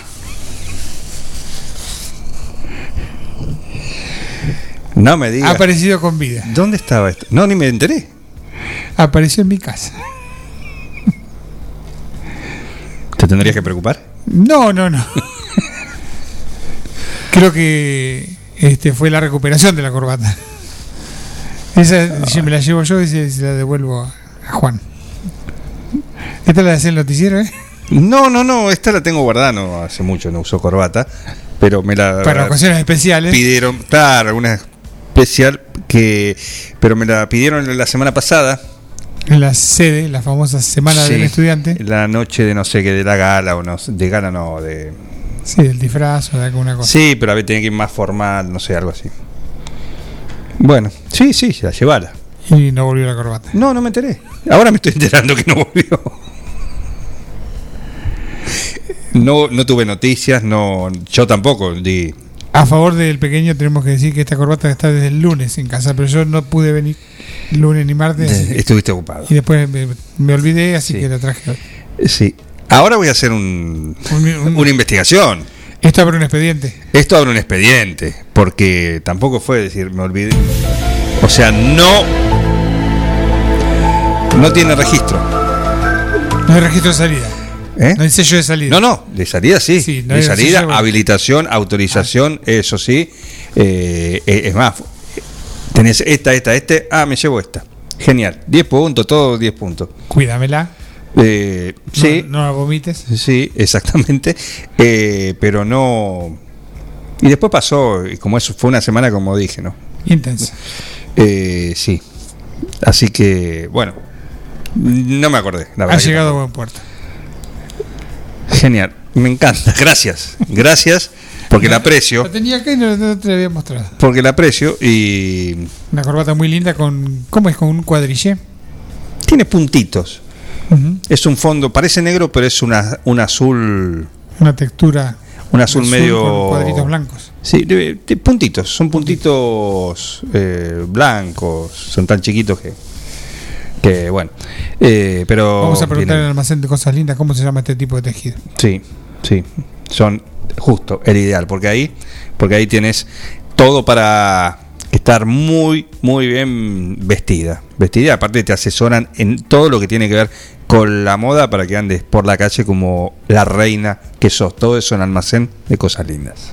No me digas. aparecido con vida. ¿Dónde estaba esto? No, ni me enteré. Apareció en mi casa. ¿Te tendrías que preocupar? No, no, no. Creo que este fue la recuperación de la corbata. Esa si me la llevo yo y se, se la devuelvo a, Juan. ¿Esta la de hacer el noticiero, eh? No, no, no, esta la tengo guardada, no hace mucho no uso corbata, pero me la Para ocasiones especiales. pidieron, claro, una especial que pero me la pidieron la semana pasada. En la sede, la famosa Semana Sí, del Estudiante. La noche de no sé qué, de la gala o no, de gala no, de Sí, del disfraz o de alguna cosa. Sí, pero a ver, tiene que ir más formal, no sé, algo así. Bueno, sí, sí, la llevala. Y no volvió la corbata. No, no me enteré. Ahora me estoy enterando que no volvió. no, no tuve noticias, no, yo tampoco di. A favor del pequeño tenemos que decir que esta corbata está desde el lunes en casa, pero yo no pude venir lunes ni martes. Estuviste ocupado. Y después me, me olvidé, así que la traje hoy. Sí. Ahora voy a hacer un, una investigación. Esto abre un expediente. Esto abre un expediente, porque tampoco fue decir, me olvidé. O sea, no. No tiene registro. No hay registro de salida. ¿Eh? No hay sello de salida. No, no, de salida sí. no de salida, sello- habilitación, autorización, eso sí. Eh, eh, es más, tenés esta, esta, este. Ah, me llevo esta. Genial. 10 puntos, todo 10 puntos. Cuídamela. Eh, sí. No, la vomites. Sí, exactamente. Eh, pero no. Y después pasó, y como eso fue una semana, como dije, ¿no? Intensa. Eh, sí. Así que, bueno. No me acordé. La Ha verdad llegado a buen puerto. Genial. Me encanta. Gracias. Gracias. Porque la aprecio. La tenía acá y no, no te la había mostrado. Porque la aprecio y. Una corbata muy linda con. ¿Cómo es? Con un cuadrillé. Tiene puntitos. Es un fondo, parece negro, pero es una, un azul. Una textura. Un azul, medio. con cuadritos blancos. Sí, de- de puntitos. Son puntitos eh, blancos. Son tan chiquitos que. Que bueno. Eh, pero. Vamos a preguntar en el almacén de cosas lindas cómo se llama este tipo de tejido. Sí, sí. Son justo el ideal, porque ahí, porque ahí tienes todo para estar muy, muy bien vestida. Vestida, aparte te asesoran en todo lo que tiene que ver con la moda para que andes por la calle como la reina que sos. Todo eso en almacén de cosas lindas.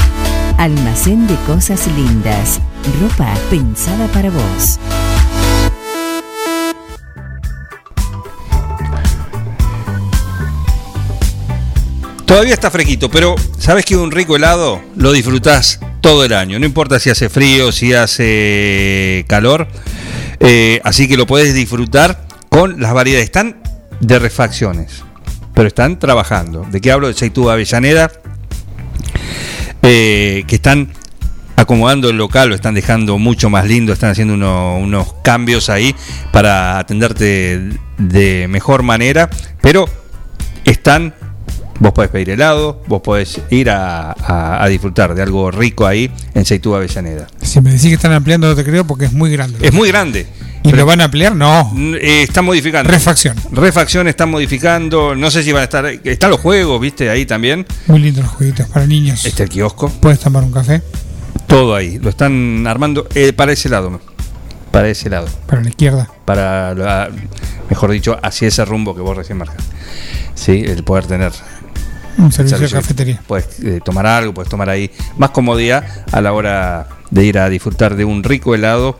Almacén de Cosas Lindas. Ropa pensada para vos. Todavía está fresquito, pero sabes que un rico helado lo disfrutás todo el año. No importa si hace frío, si hace calor. Eh, así que lo podés disfrutar con las variedades. Están de refacciones, pero están trabajando. ¿De qué hablo? De Seitú Avellaneda, eh, que están acomodando el local, lo están dejando mucho más lindo, están haciendo uno- unos cambios ahí para atenderte de mejor manera, pero están, vos podés pedir helado, vos podés ir a, a- a disfrutar de algo rico ahí en Seitú Avellaneda. Si me decís que están ampliando, no te creo porque es muy grande. Es muy grande. ¿Y lo van a ampliar? No. Eh, están modificando. Refacción. Refacción están modificando. No sé si van a estar. Están los juegos, viste, ahí también. Muy lindos los jueguitos para niños. Este el kiosco. Puedes tomar un café Todo ahí. Lo están armando eh, para ese lado. Para ese lado. para la izquierda. Para, la- mejor dicho, hacia ese rumbo que vos recién marcas. Sí, el poder tener. Un servicio de cafetería. Puedes eh, tomar algo, puedes tomar ahí más comodidad a la hora de ir a disfrutar de un rico helado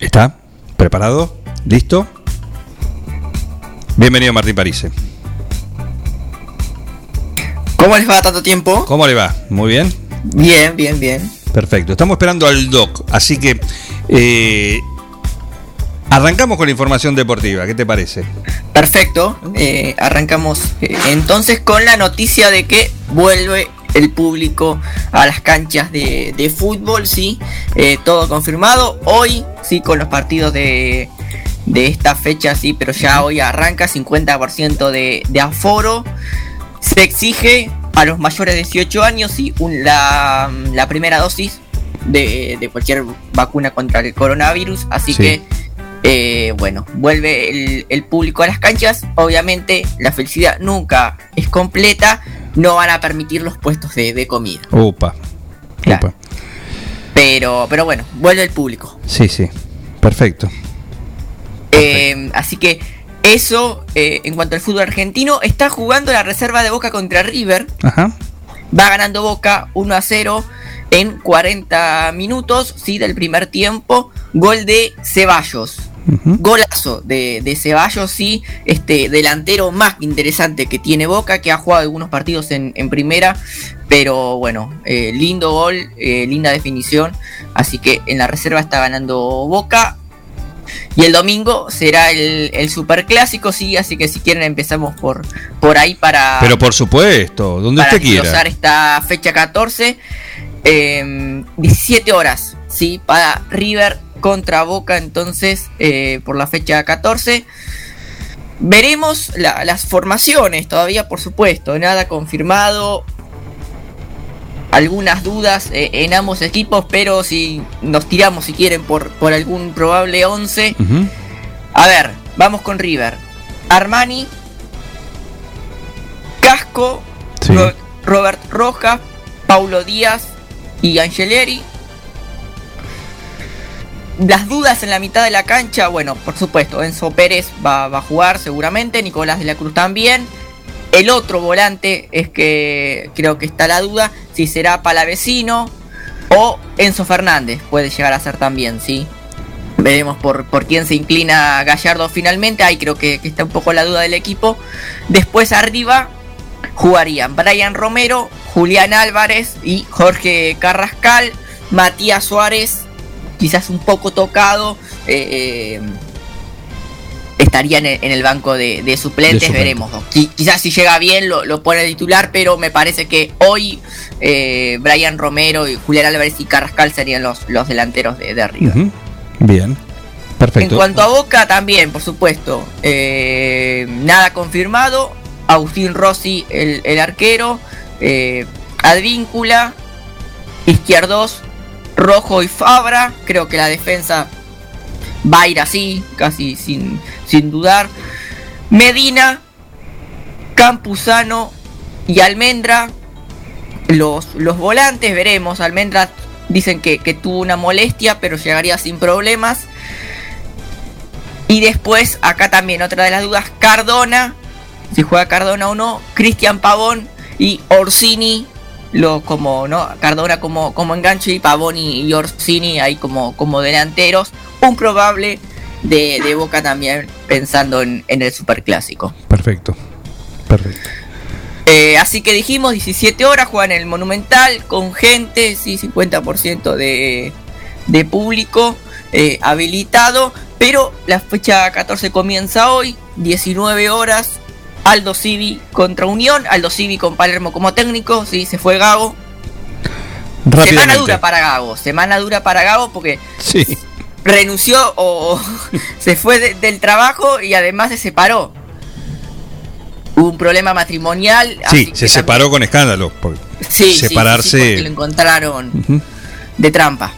¿Está? ¿Preparado? ¿Listo? Bienvenido Martín Parise. ¿Cómo les va tanto tiempo? ¿Cómo le va? ¿Muy bien? Bien, bien, bien. Perfecto. Estamos esperando al doc, así que eh, arrancamos con la información deportiva. ¿Qué te parece? Perfecto. eh, arrancamos eh, entonces con la noticia de que vuelve el público a las canchas de, de fútbol, sí. eh, todo confirmado. Hoy sí, con los partidos de, de esta fecha, sí, pero ya hoy arranca 50% de, de aforo. Se exige a los mayores de 18 años y la, la primera dosis de, de cualquier vacuna contra el coronavirus. Así Sí. que, eh, bueno, vuelve el, el público a las canchas. Obviamente, la felicidad nunca es completa. No van a permitir los puestos de, de comida. Upa. Claro. Pero, pero bueno, vuelve el público. Sí, sí. Perfecto. Eh, así que eso, eh, en cuanto al fútbol argentino, está jugando la reserva de Boca contra River. Ajá. Va ganando Boca 1 a 0 en 40 minutos, sí, del primer tiempo. Gol de Ceballos. Golazo de, de Ceballos, sí, este delantero más interesante que tiene Boca, que ha jugado algunos partidos en, en primera, pero bueno, eh, lindo gol, eh, linda definición, así que en la reserva está ganando Boca. Y el domingo será el, el superclásico, sí, así que si quieren empezamos por, por ahí para, Pero por supuesto, donde para usted quiera. esta fecha 14. eh, 17 horas, ¿sí? Para River contra Boca, entonces, eh, por la fecha 14. Veremos la- las formaciones todavía, por supuesto, nada confirmado. Algunas dudas eh, en ambos equipos, pero si nos tiramos, si quieren, por, por algún probable 11. Ujú. A ver, vamos con River. Armani, Casco, Ro- Robert Rojas, Paulo Díaz y Angeleri. Las dudas en la mitad de la cancha, bueno, por supuesto, Enzo Pérez va, va a jugar seguramente, Nicolás de la Cruz también. El otro volante es que creo que está la duda si será Palavecino o Enzo Fernández, puede llegar a ser también, ¿sí? Veremos por, por quién se inclina Gallardo finalmente. Ahí creo que, que está un poco la duda del equipo. Después arriba jugarían Brian Romero, Julián Álvarez y Jorge Carrascal. Matías Suárez, quizás un poco tocado. eh, eh, estaría en el, en el banco de, de suplentes, De veremos. Qui- quizás si llega bien lo, lo pone titular, pero me parece que hoy eh, Brian Romero y Julián Álvarez y Carrascal serían los, los delanteros de, de arriba. Bien. Perfecto. En cuanto a Boca, también, por supuesto, eh, nada confirmado. Agustín Rossi, el, el arquero. Eh, Advíncula, Izquierdos, Rojo y Fabra. Creo que la defensa va a ir así, casi sin, sin dudar. Medina, Campuzano y Almendra. Los, los volantes, veremos. Almendra dicen que, que tuvo una molestia, pero llegaría sin problemas. Y después, acá también otra de las dudas, Cardona, si juega Cardona o no, Cristian Pavón y Orsini, lo como, ¿no? Cardona como, como enganche y Pavón y, y Orsini ahí como, como delanteros. Un probable de, de Boca también pensando en, en el superclásico. Perfecto. Perfecto. Eh, así que dijimos 17 horas, juegan en el Monumental con gente, sí, 50% de, de público eh, habilitado. Pero la fecha 14 comienza hoy, 19 horas. Aldo Civi contra Unión, Aldo Civi con Palermo como técnico, sí, se fue Gago. Semana dura para Gago, semana dura para Gago porque Sí. renunció o se fue de- del trabajo y además se separó. Hubo un problema matrimonial. Sí, se separó con escándalo. Sí, sí, sí, sí, separarse. lo encontraron de trampa.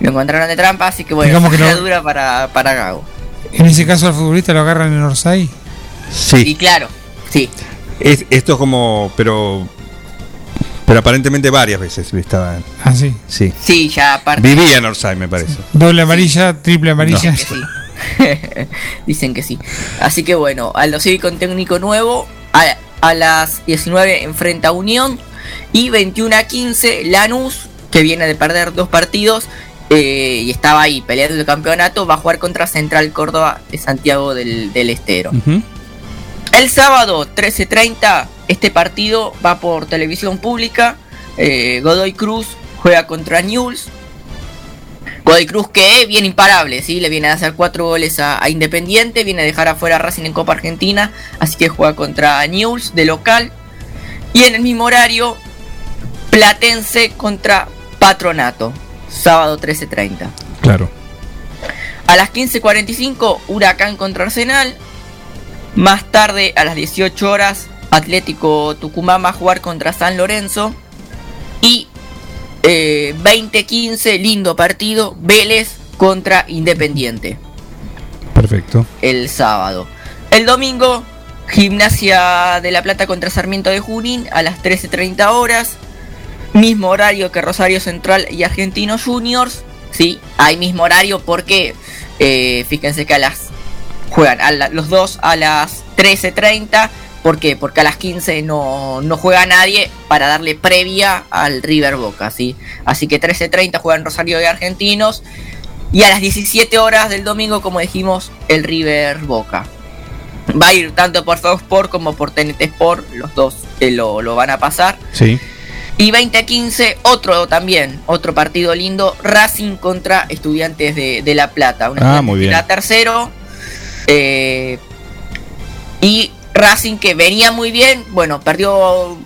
Lo encontraron de trampa, así que bueno, que semana no- dura para, para Gago. En ese caso al futbolista lo agarran en Orsay. Y Sí. claro, sí. Es- esto es como. Pero. Pero aparentemente varias veces estaba. Ah, sí. Sí. Sí, ya aparte. Vivía en Orsay, me parece. Doble amarilla, triple amarilla. No. que sí. Dicen que sí. Así que bueno, Aldo Civi con técnico nuevo. A, a las 19 enfrenta a Unión. Y 21 a 15 Lanús, que viene de perder dos partidos. Eh, y estaba ahí peleando el campeonato. Va a jugar contra Central Córdoba de Santiago del, del Estero. El sábado 13.30 este partido va por televisión pública. Eh, Godoy Cruz juega contra Newell's. Godoy Cruz que viene imparable, ¿sí? le viene a hacer cuatro goles a, a Independiente, viene a dejar afuera a Racing en Copa Argentina, así que juega contra Newell's de local. Y en el mismo horario, Platense contra Patronato. Sábado 13.30. Claro. A las 15.45, Huracán contra Arsenal. Más tarde, a las 18 horas, Atlético Tucumán va a jugar contra San Lorenzo. Y eh, 20.15, lindo partido, Vélez contra Independiente. Perfecto. El sábado. El domingo, Gimnasia de La Plata contra Sarmiento de Junín a las 13.30 horas. Mismo horario que Rosario Central y Argentinos Juniors. Sí, hay mismo horario porque eh, fíjense que a las juegan los dos a las 13.30. ¿Por qué? Porque a las 15 no, no juega nadie para darle previa al River Boca. ¿sí? Así que 13.30 juegan Rosario y Argentinos. Y a las 17 horas del domingo, como dijimos, el River Boca. Va a ir tanto por Fox Sport como por TNT Sport. Los dos eh, lo, lo van a pasar. Sí. Y 2015, otro también, otro partido lindo, Racing contra Estudiantes de, de La Plata. Un Ah, muy bien. era tercero. eh, y Racing que venía muy bien, bueno, perdió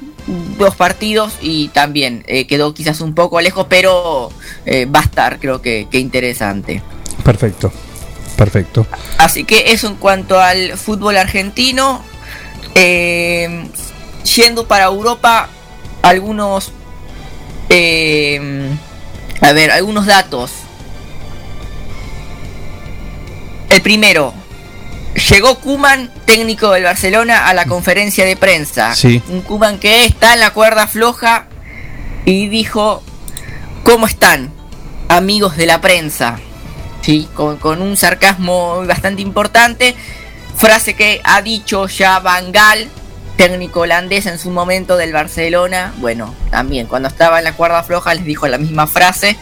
dos partidos y también eh, quedó quizás un poco lejos, pero eh, va a estar, creo que, que interesante. Perfecto. Perfecto. Así que eso en cuanto al fútbol argentino. Yendo para Europa, algunos. eh, a ver, algunos datos. El primero. Llegó Kuman, técnico del Barcelona, a la conferencia de prensa. Sí. Un Kuman que está en la cuerda floja y dijo: ¿Cómo están, amigos de la prensa? Sí, con, con un sarcasmo bastante importante. Frase que ha dicho ya Van Gaal, técnico holandés en su momento del Barcelona. Bueno, también cuando estaba en la cuerda floja les dijo la misma frase.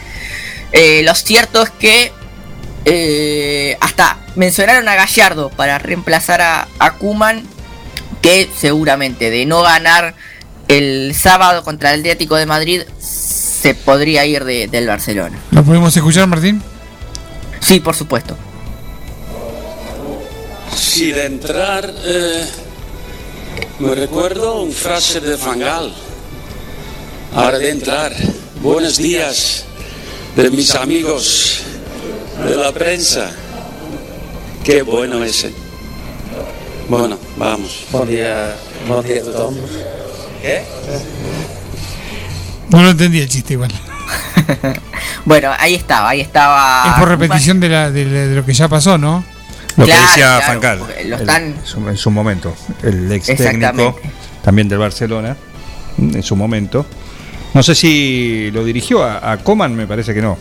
Eh, lo cierto es que eh, hasta mencionaron a Gallardo para reemplazar a, a Kuman, que seguramente de no ganar el sábado contra el Atlético de Madrid se podría ir de- del Barcelona. ¿Lo podemos escuchar, Martín? Sí, por supuesto. Sí, de entrar, eh, me recuerdo una frase de Fangal. Ahora de entrar, buenos días de mis amigos de la prensa. Qué bueno ese. Bueno, vamos. Bon dia, bon dia a tothom. Què? No lo entendí el chiste igual. Bueno, ahí estaba, ahí estaba. es por repetición de, la, de, la- de lo que ya pasó, ¿no? Lo Claro, que decía claro, Fancal. en, su, en su momento. El ex técnico también del Barcelona. En su momento. No sé si lo dirigió a, a Coman, me parece que no.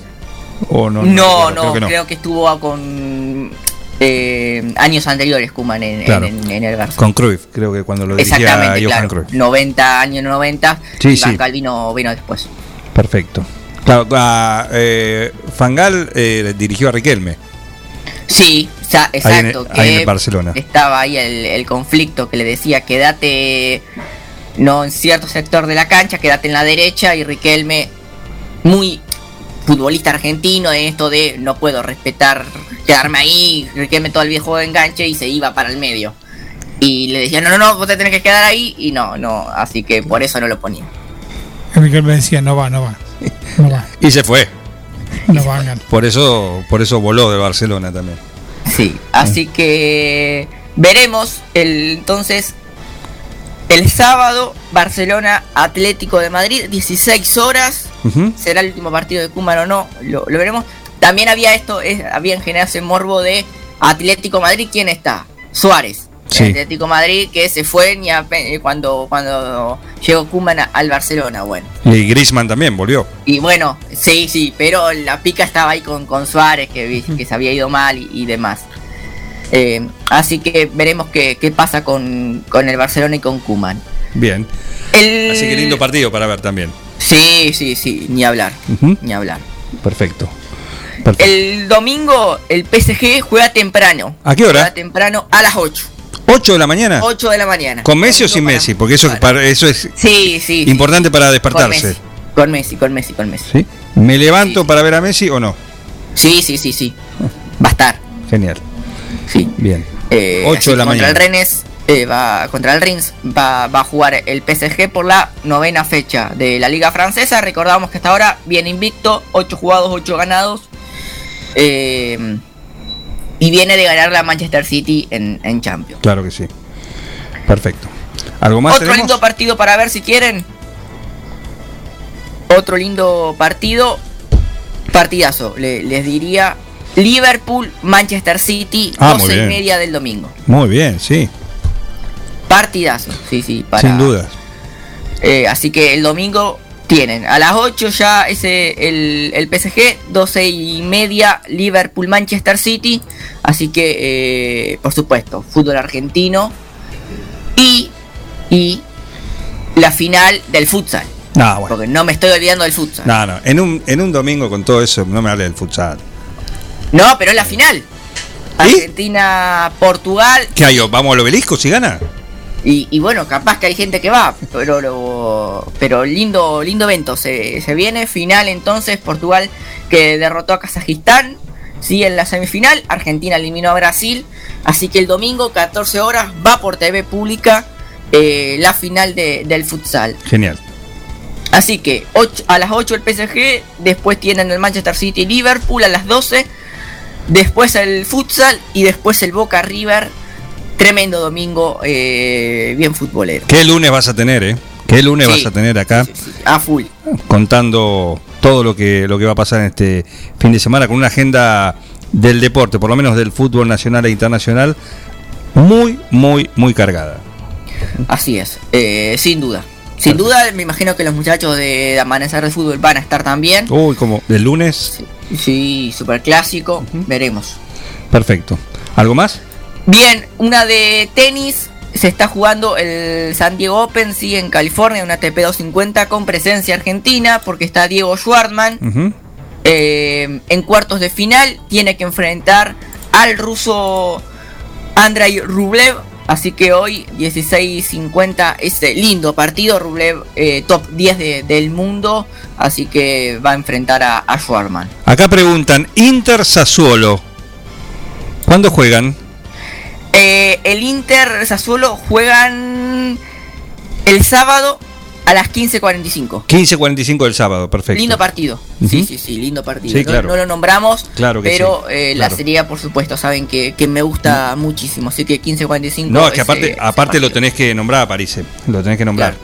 O no, No, no, creo creo que estuvo con eh, años anteriores Kuman en, Claro. en- en el Barça. Con Cruyff, creo que cuando lo dirigía Exactamente, Johan claro. Cruyff. 90, años 90. Sí, y sí. Van Gaal vino, vino después. Perfecto. Claro, a, eh, Fangal eh, dirigió a Riquelme. Sí, sa- Ahí en- exacto. ahí en Barcelona. Estaba ahí el, el conflicto que le decía, quédate no en cierto sector de la cancha, quédate en la derecha y Riquelme, muy futbolista argentino en esto de no puedo respetar, quedarme ahí, Riquelme todo el viejo de enganche y se iba para el medio. Y le decía, no, no, no, vos te tenés que quedar ahí y no, no, así que por eso no lo ponía. Enrique me decía, no va, no va. No va, Y se fue. no va a ganar. Por eso, por eso voló de Barcelona también. Sí, así que veremos el, entonces el sábado Barcelona Atlético de Madrid 16 horas. Será el último partido de Kuman o no lo, lo veremos. También había esto es, había en general ese morbo de Atlético Madrid quién está Suárez Sí. Atlético Madrid que se fue ni ape- eh, cuando cuando llegó Kuman a- al Barcelona bueno Y Griezmann también volvió. y bueno, sí, sí, pero la pica estaba ahí con, con Suárez, que, vi- que se había ido mal y, y demás. Eh, así que veremos qué, qué pasa con, con el Barcelona y con Kuman. Bien. El... Así que lindo partido para ver también. Sí, sí, sí, ni hablar, ni hablar. Perfecto. El domingo el PSG juega temprano. ¿A qué hora? Juega temprano a las 8. 8 de la mañana. 8 de la mañana. ¿Con Messi o sin Messi? Porque eso, para- eso es Sí, sí. sí. importante para Con despertarse. Messi, con Messi, con Messi, con Messi. ¿Me levanto para ver a Messi o no? Sí, sí, sí, sí. Va a estar. Genial. Sí. Bien. Eh, 8 así de la contra mañana. el Rennes eh, va contra el Reims, va, va a jugar el PSG por la novena fecha de la Liga Francesa. Recordamos que hasta ahora viene invicto, 8 jugados, 8 ganados. Eh, y viene de ganar la Manchester City en, en Champions. Claro que sí. Perfecto. ¿Algo más Otro tenemos? lindo partido para ver si quieren. Otro lindo partido. Partidazo, le- les diría. Liverpool, Manchester City, Ah, muy 12 y media del domingo. Muy bien, sí. Partidazo, sí, sí, para. Sin dudas. Eh, así que el domingo tienen a las 8 ya ese el, el PSG, 12 y media Liverpool Manchester City. Así que, eh, por supuesto, fútbol argentino. Y, y la final del futsal. No, bueno. Porque no me estoy olvidando del futsal. No, no. En un, en un domingo con todo eso, no me hable del futsal. No, pero es la final. Argentina-Portugal. ¿Qué hay? ¿Vamos al obelisco si gana? Y, y bueno, capaz que hay gente que va, pero lo- pero lindo lindo evento se, se viene. Final entonces, Portugal que derrotó a Kazajistán, sigue en la semifinal, Argentina eliminó a Brasil, así que el domingo 14 horas va por TV pública eh, la final de- del futsal. Genial. Así que ocho- a las 8 el PSG, después tienen el Manchester City Liverpool a las 12, después el futsal y después el Boca River. Tremendo domingo, eh, bien futbolero. ¿Qué lunes vas a tener, eh? ¿Qué lunes Sí. vas a tener acá? A full. Contando todo lo que, lo que va a pasar en este fin de semana con una agenda del deporte, por lo menos del fútbol nacional e internacional, muy, muy, muy cargada. Así es, eh, sin duda. Sin duda, me imagino que los muchachos de Amanecer de Fútbol van a estar también. Uy, como el lunes. Sí, super clásico. Veremos. Perfecto. ¿Algo más? Bien, una de tenis. Se está jugando el San Diego Open, sí, en California, una ATP 250 con presencia argentina, porque está Diego Schwartzman. Ujú. Eh, en cuartos de final tiene que enfrentar al ruso Andrei Rublev. Así que hoy 16.50 este lindo partido. Rublev eh, top 10 de- del mundo. Así que va a enfrentar a, a Schwarman. Acá preguntan, Inter Sassuolo. ¿Cuándo juegan? Eh, el Inter Sassuolo juegan el sábado a las 15.45. 15.45 del sábado, perfecto. Lindo partido. Sí, sí, sí, lindo partido. Sí, No- claro. no, lo nombramos, Claro que pero sí, eh, la serie, por supuesto, saben que, que me gusta muchísimo. Así que 15.45. No, es que ese- aparte, ese aparte lo tenés que nombrar, París. Lo tenés que nombrar.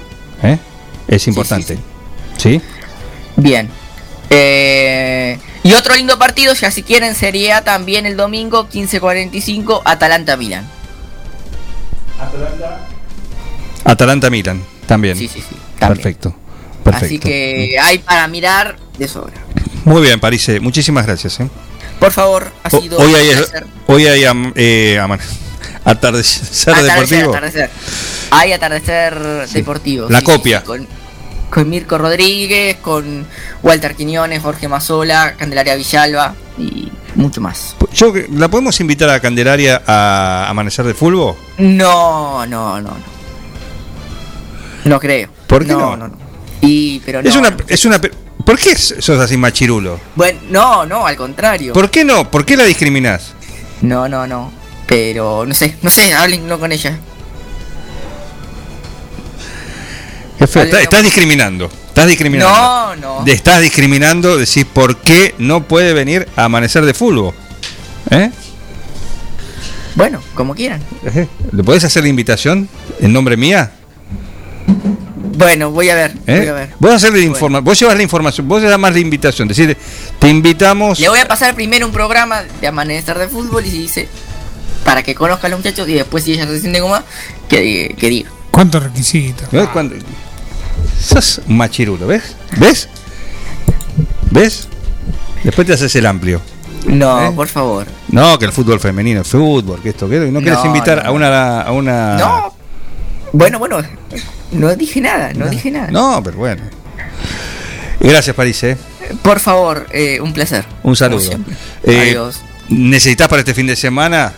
¿Eh? Es importante. ¿Sí? Bien. Eh, y otro lindo partido, ya si quieren, sería también el domingo 15.45 Atalanta-Milan. Atalanta-Milan, también. Sí, sí, sí. también. Perfecto. Perfecto. Así que hay para mirar de sobra. Muy bien, París. Muchísimas gracias. ¿eh? Por favor, ha O- sido hoy un hay, placer. hoy hay am- eh, atardecer Atardecer, deportivo. atardecer. Hay atardecer deportivo. La sí, sí, copia. sí, con, con Mirko Rodríguez, con Walter Quiñones, Jorge Mazola, Candelaria Villalba y mucho más. Yo, ¿La podemos invitar a Candelaria a Amanecer de Fulbo? No, no, no, no. No creo. ¿Por qué no? no, no. Y, pero no. es una, es una, ¿Por qué sos así machirulo? Bueno, no, no, al contrario. ¿Por qué no? ¿Por qué la discriminás? No, no, no. Pero no sé, no sé, hablen no con ella. Qué feo. Dale, Está- no. estás discriminando. Estás discriminando. No, no. Estás discriminando, decís por qué no puede venir a amanecer de fulbo. ¿Eh? Bueno, como quieran. ¿Le podés hacer la invitación en nombre mía? Bueno, voy a ver, ¿Eh? voy a ver. Vos, hacerle informa vos llevas la información, vos le das más la invitación. Decir, te invitamos. Le voy a pasar primero un programa de amanecer de fútbol y si dice para que conozcan a los muchachos y después si ella se siente como más, que, que diga. ¿Cuántos requisitos? ¿Ves cuando- Sos un machirulo, ¿ves? ¿Ves? ¿Ves? Después te haces el amplio. No, por favor. No, que el fútbol femenino, el fútbol, que esto, que no quieres invitar no, a una a una No. Bueno, bueno, no dije nada, no, dije nada. No, pero bueno. Y gracias, París, ¿eh? Por favor, eh, un placer. Un saludo. Eh, Adiós. ¿Necesitas para este fin de semana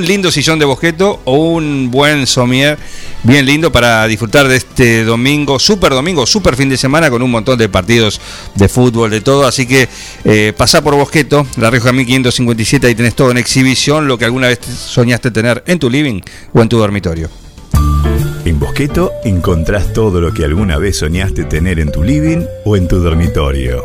un lindo sillón de bosqueto o un buen somier bien lindo para disfrutar de este domingo, super domingo, super fin de semana con un montón de partidos de fútbol, de todo. Así que eh, pasá por Bosqueto, La Rioja 1557, ahí tenés todo en exhibición, lo que alguna vez soñaste tener en tu living o en tu dormitorio. En Bosqueto encontrás todo lo que alguna vez soñaste tener en tu living o en tu dormitorio.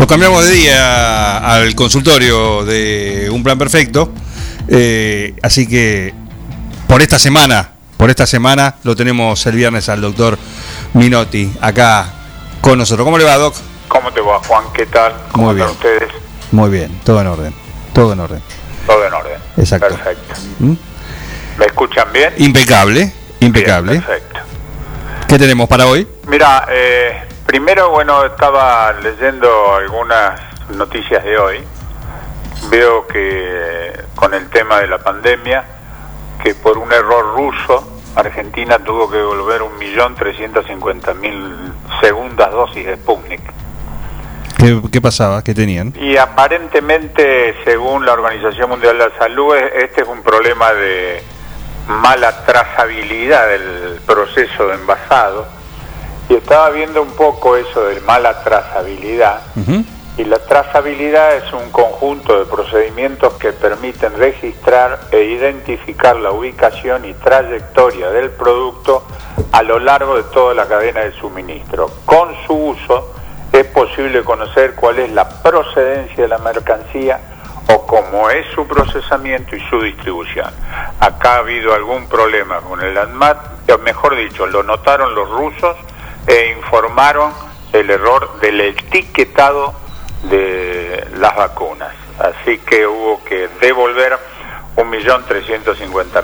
Nos cambiamos de día al consultorio de Un Plan Perfecto. eh, así que por esta semana, por esta semana lo tenemos el viernes al doctor Minotti acá con nosotros. ¿Cómo le va, Doc? ¿Cómo te va, Juan? ¿Qué tal? ¿Cómo Muy bien. están ustedes? Muy bien, todo en orden. Todo en orden. Todo en orden. Exacto. Perfecto. ¿Mm? ¿Me escuchan bien? Impecable, impecable. Bien, perfecto. ¿Qué tenemos para hoy? Mira, eh, primero, bueno, estaba leyendo algunas noticias de hoy. Veo que con el tema de la pandemia, que por un error ruso, Argentina tuvo que devolver 1.350.000 segundas dosis de Sputnik. ¿Qué, qué pasaba? ¿Qué tenían? Y aparentemente, según la Organización Mundial de la Salud, es- este es un problema de mala trazabilidad del proceso de envasado. Y estaba viendo un poco eso de mala trazabilidad. Y la trazabilidad es un conjunto de procedimientos que permiten registrar e identificar la ubicación y trayectoria del producto a lo largo de toda la cadena de suministro. Con su uso es posible conocer cuál es la procedencia de la mercancía o cómo es su procesamiento y su distribución. Acá ha habido algún problema con el ANMAT, mejor dicho, lo notaron los rusos e informaron el error del etiquetado de las vacunas. Así que hubo que devolver 1.350.000.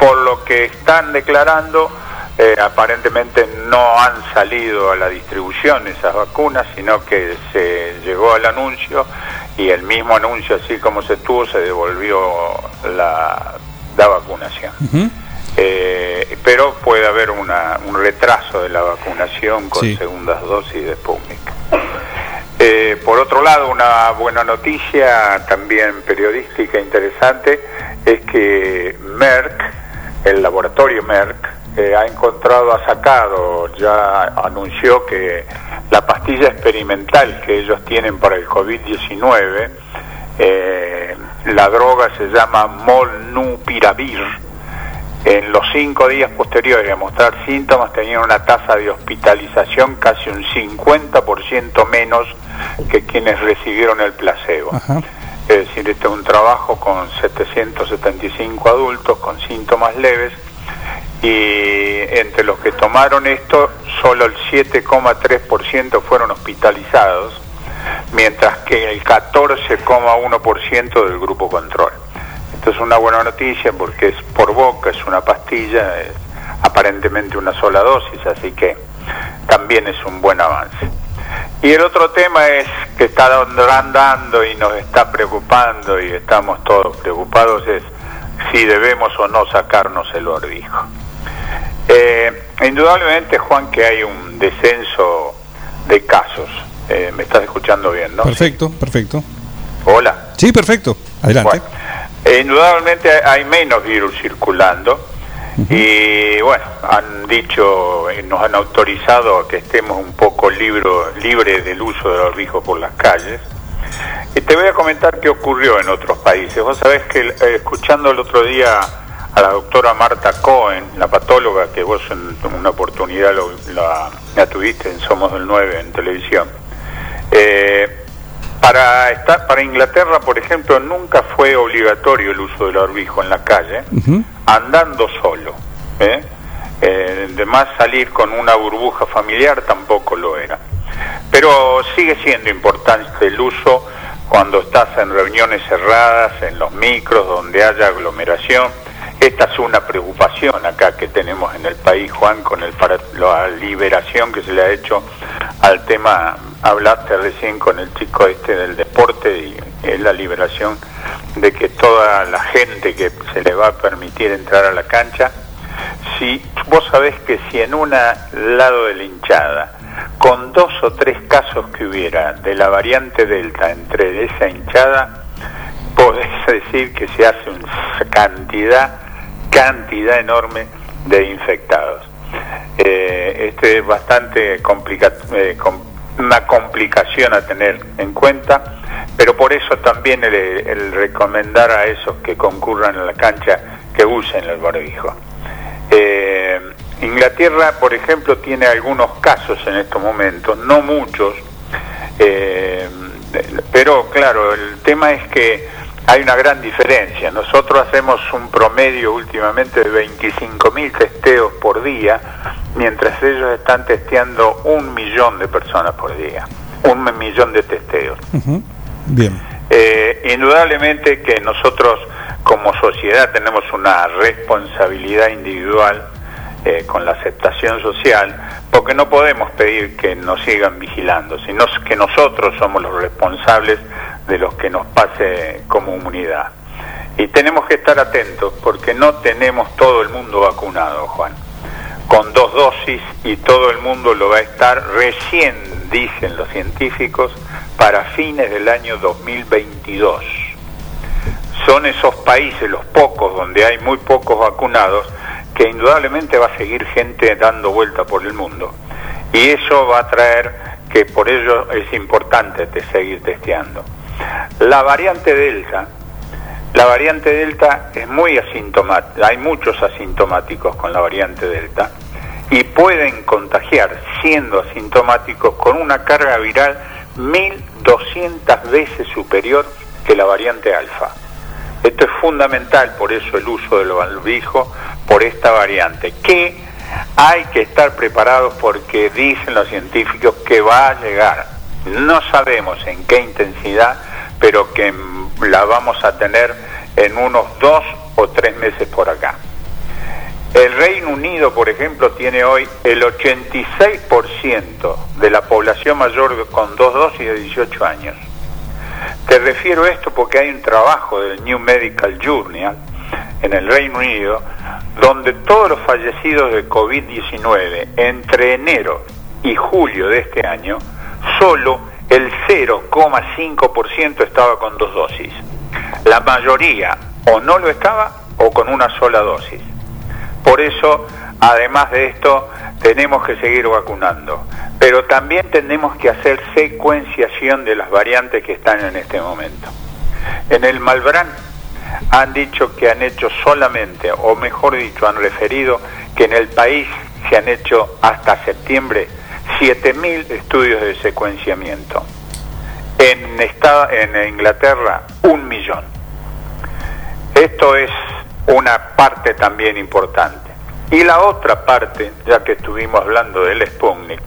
Por lo que están declarando, eh, aparentemente no han salido a la distribución esas vacunas, sino que se llegó al anuncio y el mismo anuncio, así como se tuvo, se devolvió la, la vacunación. Eh, pero puede haber una- un retraso de la vacunación con Sí. segundas dosis de Sputnik. Eh, por otro lado, una buena noticia también periodística interesante es que Merck, el laboratorio Merck, eh, ha encontrado, ha sacado, ya anunció que la pastilla experimental que ellos tienen para el COVID-19, eh, la droga se llama Molnupiravir, en los cinco días posteriores a mostrar síntomas tenían una tasa de hospitalización casi un 50% menos que quienes recibieron el placebo. Es decir, este es un trabajo con 775 adultos con síntomas leves y entre los que tomaron esto, solo el 7,3% fueron hospitalizados, mientras que el 14,1% del grupo control. Esto es una buena noticia porque es por boca, es una pastilla, es aparentemente una sola dosis, así que también es un buen avance. Y el otro tema es que está andando y nos está preocupando y estamos todos preocupados es si debemos o no sacarnos el barbijo. Eh, indudablemente, Juan, que hay un descenso de casos. Eh, me estás escuchando bien, ¿no? Perfecto, perfecto. Hola. Sí, perfecto. Adelante. Eh, indudablemente hay menos virus circulando y bueno, han dicho, y nos han autorizado a que estemos un poco libro, libres del uso del barbijo por las calles. Y te voy a comentar qué ocurrió en otros países. Vos sabés que eh, escuchando el otro día a la doctora Marta Cohen, la patóloga, que vos en una oportunidad lo- la, la tuviste en Somos del 9 en televisión, eh, para, estar, para Inglaterra, por ejemplo, nunca fue obligatorio el uso del barbijo en la calle, andando solo. ¿eh? Eh, de más salir con una burbuja familiar tampoco lo era. Pero sigue siendo importante el uso cuando estás en reuniones cerradas, en los micros, donde haya aglomeración. esta es una preocupación acá que tenemos en el país, Juan, con el la liberación que se le ha hecho al tema, hablaste recién con el chico este del deporte y es la liberación de que toda la gente que se le va a permitir entrar a la cancha, si vos sabés que si en un lado de la hinchada, con dos o tres casos que hubiera de la variante Delta entre esa hinchada, podés decir que se hace una cantidad, cantidad enorme de infectados. Este es bastante complica- eh, una complicación a tener en cuenta, pero por eso también el, recomendar a esos que concurran a la cancha que usen el barbijo. Eh, Inglaterra, por ejemplo, tiene algunos casos en estos momentos, no muchos, eh, pero claro, el tema es que hay una gran diferencia. Nosotros hacemos un promedio últimamente de 25.000 testeos por día, mientras ellos están testeando un millón de personas por día, un millón de testeos. Bien. Eh, indudablemente que nosotros como sociedad tenemos una responsabilidad individual eh, con la aceptación social, porque no podemos pedir que nos sigan vigilando, sino que nosotros somos los responsables de lo que nos pase como humanidad. Y tenemos que estar atentos porque no tenemos todo el mundo vacunado, Juan, con dos dosis y todo el mundo lo va a estar recién, dicen los científicos, para fines del año 2022 son esos países, los pocos, donde hay muy pocos vacunados, que indudablemente va a seguir gente dando vuelta por el mundo. Y eso va a traer que por ello es importante te- seguir testeando. La variante Delta, la variante Delta es muy asintomática, hay muchos asintomáticos con la variante Delta y pueden contagiar siendo asintomáticos con una carga viral 1200 veces superior que la variante alfa. Esto es fundamental, por eso el uso del barbijo por esta variante, que hay que estar preparados porque dicen los científicos que va a llegar. No sabemos en qué intensidad, pero que la vamos a tener en unos dos o tres meses por acá. El Reino Unido, por ejemplo, tiene hoy el 86% de la población mayor con dos dosis de 18 años. Te refiero a esto porque hay un trabajo del New Medical Journal en el Reino Unido donde todos los fallecidos de COVID-19 entre enero y julio de este año, solo el 0,5% estaba con dos dosis. La mayoría o no lo estaba o con una sola dosis. Por eso, además de esto, tenemos que seguir vacunando. Pero también tenemos que hacer secuenciación de las variantes que están en este momento. En el Malbrán han dicho que han hecho solamente, o mejor dicho, han referido que en el país se han hecho hasta septiembre 7.000 estudios de secuenciamiento. En, esta- en Inglaterra, un millón. Esto es una parte también importante. Y la otra parte, ya que estuvimos hablando del Sputnik,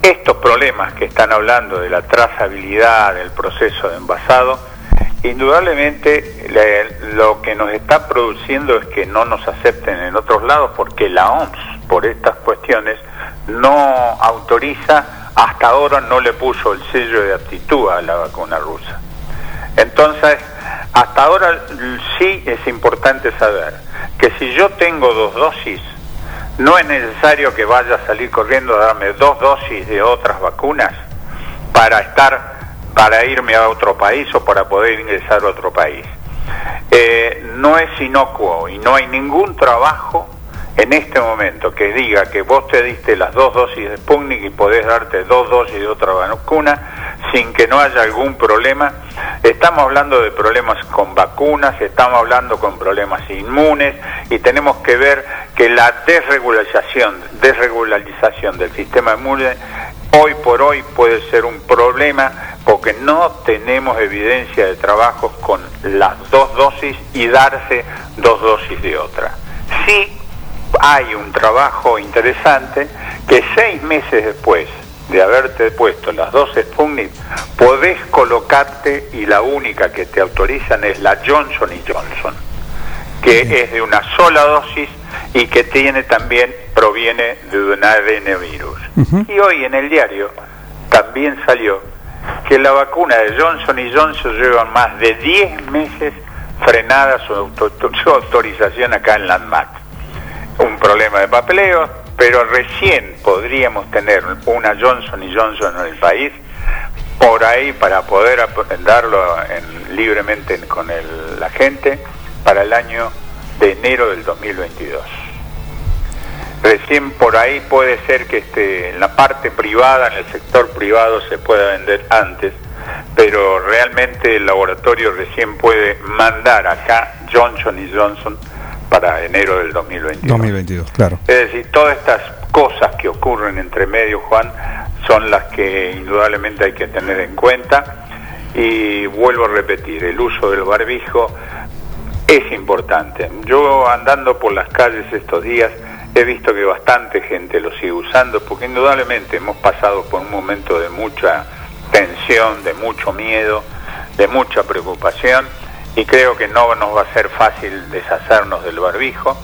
estos problemas que están hablando de la trazabilidad del proceso de envasado, indudablemente le- lo que nos está produciendo es que no nos acepten en otros lados porque la OMS, por estas cuestiones, no autoriza, hasta ahora no le puso el sello de aptitud a la vacuna rusa. Entonces, hasta ahora sí es importante saber que si yo tengo dos dosis, no es necesario que vaya a salir corriendo a darme dos dosis de otras vacunas para estar, para irme a otro país o para poder ingresar a otro país. Eh, no es inocuo y no hay ningún trabajo en este momento que diga que vos te diste las dos dosis de Sputnik y podés darte dos dosis de otra vacuna sin que no haya algún problema. Estamos hablando de problemas con vacunas, estamos hablando con problemas inmunes y tenemos que ver que la desregularización, desregularización del sistema inmune hoy por hoy puede ser un problema porque no tenemos evidencia de trabajos con las dos dosis y darse dos dosis de otra. Sí hay un trabajo interesante que seis meses después de haberte puesto las dos Sputnik, podés colocarte y la única que te autorizan es la Johnson y Johnson, que es de una sola dosis y que tiene también, proviene de un ADN virus. Y hoy en el diario también salió que la vacuna de Johnson y Johnson lleva más de 10 meses frenada su, auto- su autorización acá en Landmark. Un problema de papeleo, pero recién podríamos tener una Johnson y Johnson en el país por ahí para poder darlo en- libremente con el- la gente para el año de enero del 2022. Recién por ahí puede ser que este, en la parte privada, en el sector privado, se pueda vender antes, pero realmente el laboratorio recién puede mandar acá Johnson y Johnson para enero del 2022. 2022, claro. Es decir, todas estas cosas que ocurren entre medio, Juan, son las que indudablemente hay que tener en cuenta. Y vuelvo a repetir, el uso del barbijo es importante. Yo andando por las calles estos días he visto que bastante gente lo sigue usando porque indudablemente hemos pasado por un momento de mucha tensión, de mucho miedo, de mucha preocupación y creo que no nos va a ser fácil deshacernos del barbijo,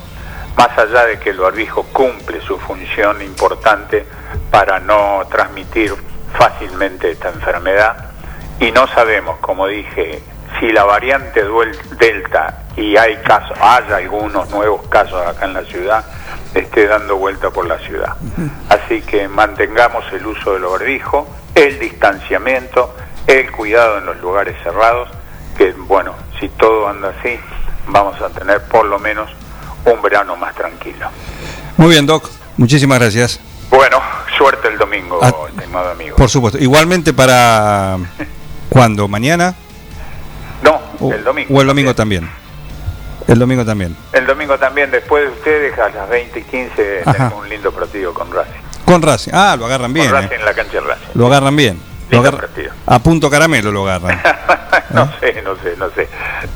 más allá de que el barbijo cumple su función importante para no transmitir fácilmente esta enfermedad y no sabemos, como dije, si la variante Delta y hay casos, haya algunos nuevos casos acá en la ciudad, esté dando vuelta por la ciudad. Así que mantengamos el uso del barbijo, el distanciamiento, el cuidado en los lugares cerrados, que bueno, si todo anda así, vamos a tener por lo menos un verano más tranquilo. Muy bien, Doc. Muchísimas gracias. Bueno, suerte el domingo, Ah, estimado amigo. Por supuesto. Igualmente para... ¿Cuándo? ¿Mañana? No, O, el domingo. o el domingo también. El domingo también. El domingo también, después de ustedes, a las 20 y 15, Ajá. tenemos un lindo partido con Racing. Con Racing. Ah, lo agarran bien. con eh. Racing en la cancha de Racing. Lo agarran bien. Lo a punto caramelo lo agarran. no sé, no sé, no sé.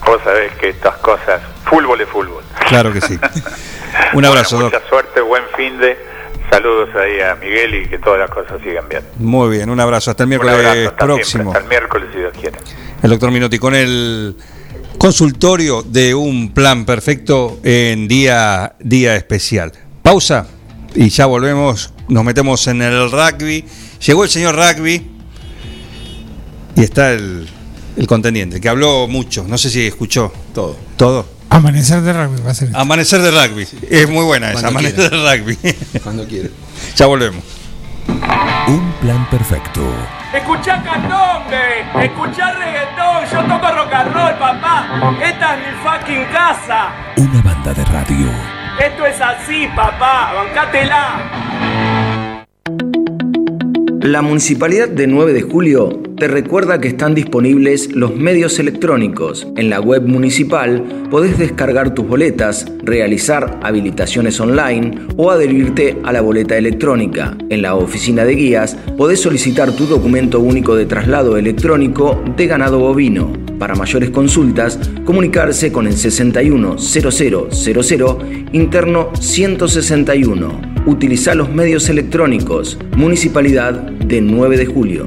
Vos sabés que estas cosas, fútbol es fútbol. Claro que sí. Un abrazo, Bueno, Doc. Mucha suerte, buen fin de. Saludos ahí a Miguel y que todas las cosas sigan bien. Muy bien, un abrazo. Hasta el miércoles abrazo, hasta próximo. siempre, hasta el miércoles, si Dios quiere. El doctor Minotti con el consultorio de un plan perfecto en día, día especial. Pausa y ya volvemos. Nos metemos en el rugby. Llegó el señor rugby y está el, el contendiente que habló mucho. No sé si escuchó todo. Todo. Amanecer de rugby va a ser. Amanecer de rugby. Es muy buena esa. Cuando Amanecer quiera. de rugby. Cuando quiera. Ya volvemos. Un plan perfecto. Escuchá candombe, escuchá reggaetón, yo toco rock and roll, papá. Esta es mi fucking casa. Una banda de radio. Esto es así, papá, bancátela. La Municipalidad de 9 de Julio te recuerda que están disponibles los medios electrónicos. En la web municipal podés descargar tus boletas, realizar habilitaciones online o adherirte a la boleta electrónica. En la oficina de guías podés solicitar tu documento único de traslado electrónico de ganado bovino. Para mayores consultas, comunicarse con el 610000 interno 161. Utiliza los medios electrónicos. Municipalidad de 9 de Julio.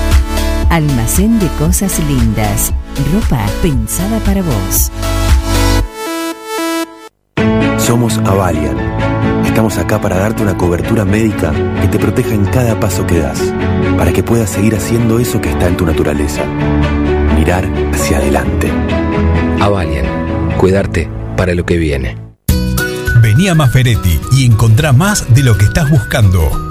Almacén de Cosas Lindas. Ropa pensada para vos. Somos Avalian. Estamos acá para darte una cobertura médica que te proteja en cada paso que das, para que puedas seguir haciendo eso que está en tu naturaleza. Mirar hacia adelante. Avalian. Cuidarte para lo que viene. Vení a Maferetti y encontrá más de lo que estás buscando.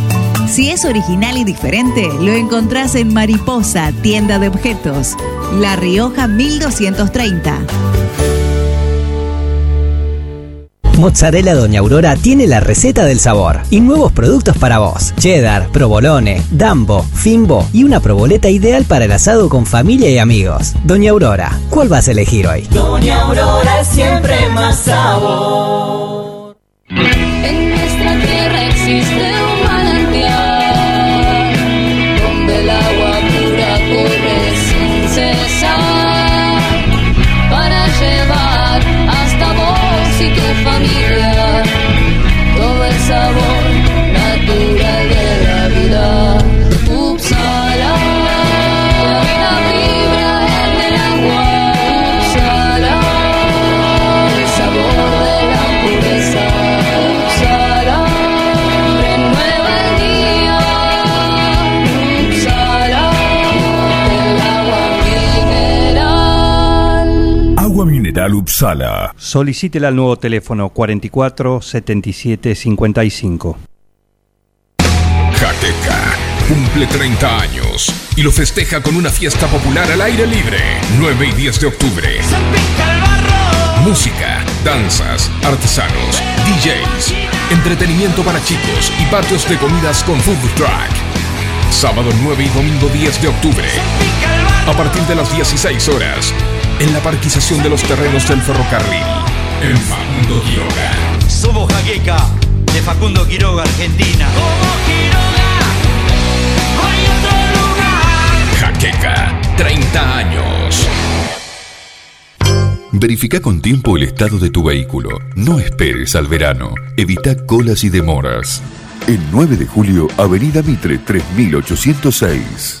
Si es original y diferente, lo encontrás en Mariposa, tienda de objetos. La Rioja 1230. Mozzarella Doña Aurora tiene la receta del sabor y nuevos productos para vos. Cheddar, provolone, dambo, fimbo y una proboleta ideal para el asado con familia y amigos. Doña Aurora, ¿cuál vas a elegir hoy? Doña Aurora siempre más sabor. Solicítela al nuevo teléfono 44 77 55. Jaqueca cumple 30 años y lo festeja con una fiesta popular al aire libre, 9 y 10 de octubre. Música, danzas, artesanos, DJs, entretenimiento para chicos y patios de comidas con food truck. Sábado 9 y domingo 10 de octubre. A partir de las 16 horas, en la parquización de los terrenos del ferrocarril, en Facundo Quiroga. Somos Jaqueca, de Facundo Quiroga, Argentina. Jaqueca, 30 años. Verifica con tiempo el estado de tu vehículo. No esperes al verano. Evita colas y demoras. El 9 de julio, Avenida Mitre 3806.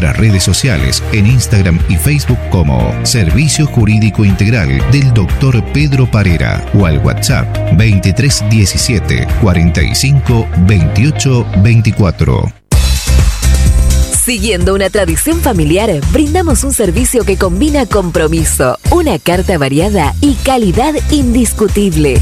redes sociales en Instagram y Facebook como Servicio Jurídico Integral del Dr. Pedro Parera o al WhatsApp 2317 45 28 24. Siguiendo una tradición familiar, brindamos un servicio que combina compromiso, una carta variada y calidad indiscutible.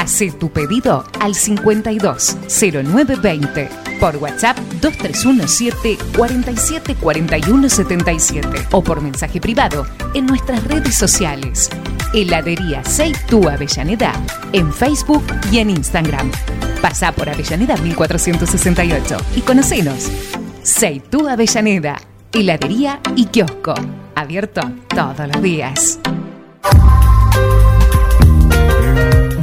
Hacé tu pedido al 52 0920 por WhatsApp 2317 47 41 77 o por mensaje privado en nuestras redes sociales. Heladería Seitú Avellaneda en Facebook y en Instagram. Pasá por Avellaneda 1468 y conocenos. Seitú Avellaneda, heladería y kiosco. Abierto todos los días.